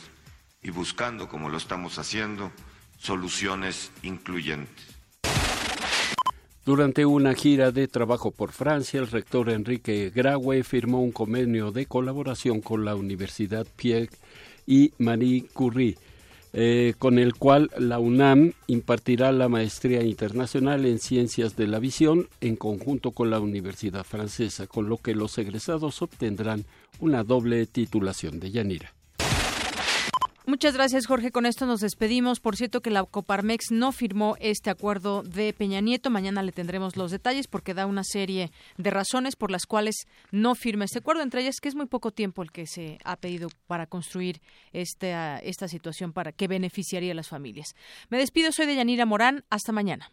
Speaker 56: y buscando, como lo estamos haciendo, soluciones incluyentes.
Speaker 15: Durante una gira de trabajo por Francia, el rector Enrique Graue firmó un convenio de colaboración con la Universidad Pierre y Marie Curie, eh, con el cual la UNAM impartirá la maestría internacional en ciencias de la visión en conjunto con la Universidad Francesa, con lo que los egresados obtendrán una doble titulación de Yanira.
Speaker 1: Muchas gracias, Jorge. Con esto nos despedimos. Por cierto que la Coparmex no firmó este acuerdo de Peña Nieto. Mañana le tendremos los detalles porque da una serie de razones por las cuales no firma este acuerdo. Entre ellas que es muy poco tiempo el que se ha pedido para construir esta, esta situación para que beneficiaría a las familias. Me despido. Soy de Yanira Morán. Hasta mañana.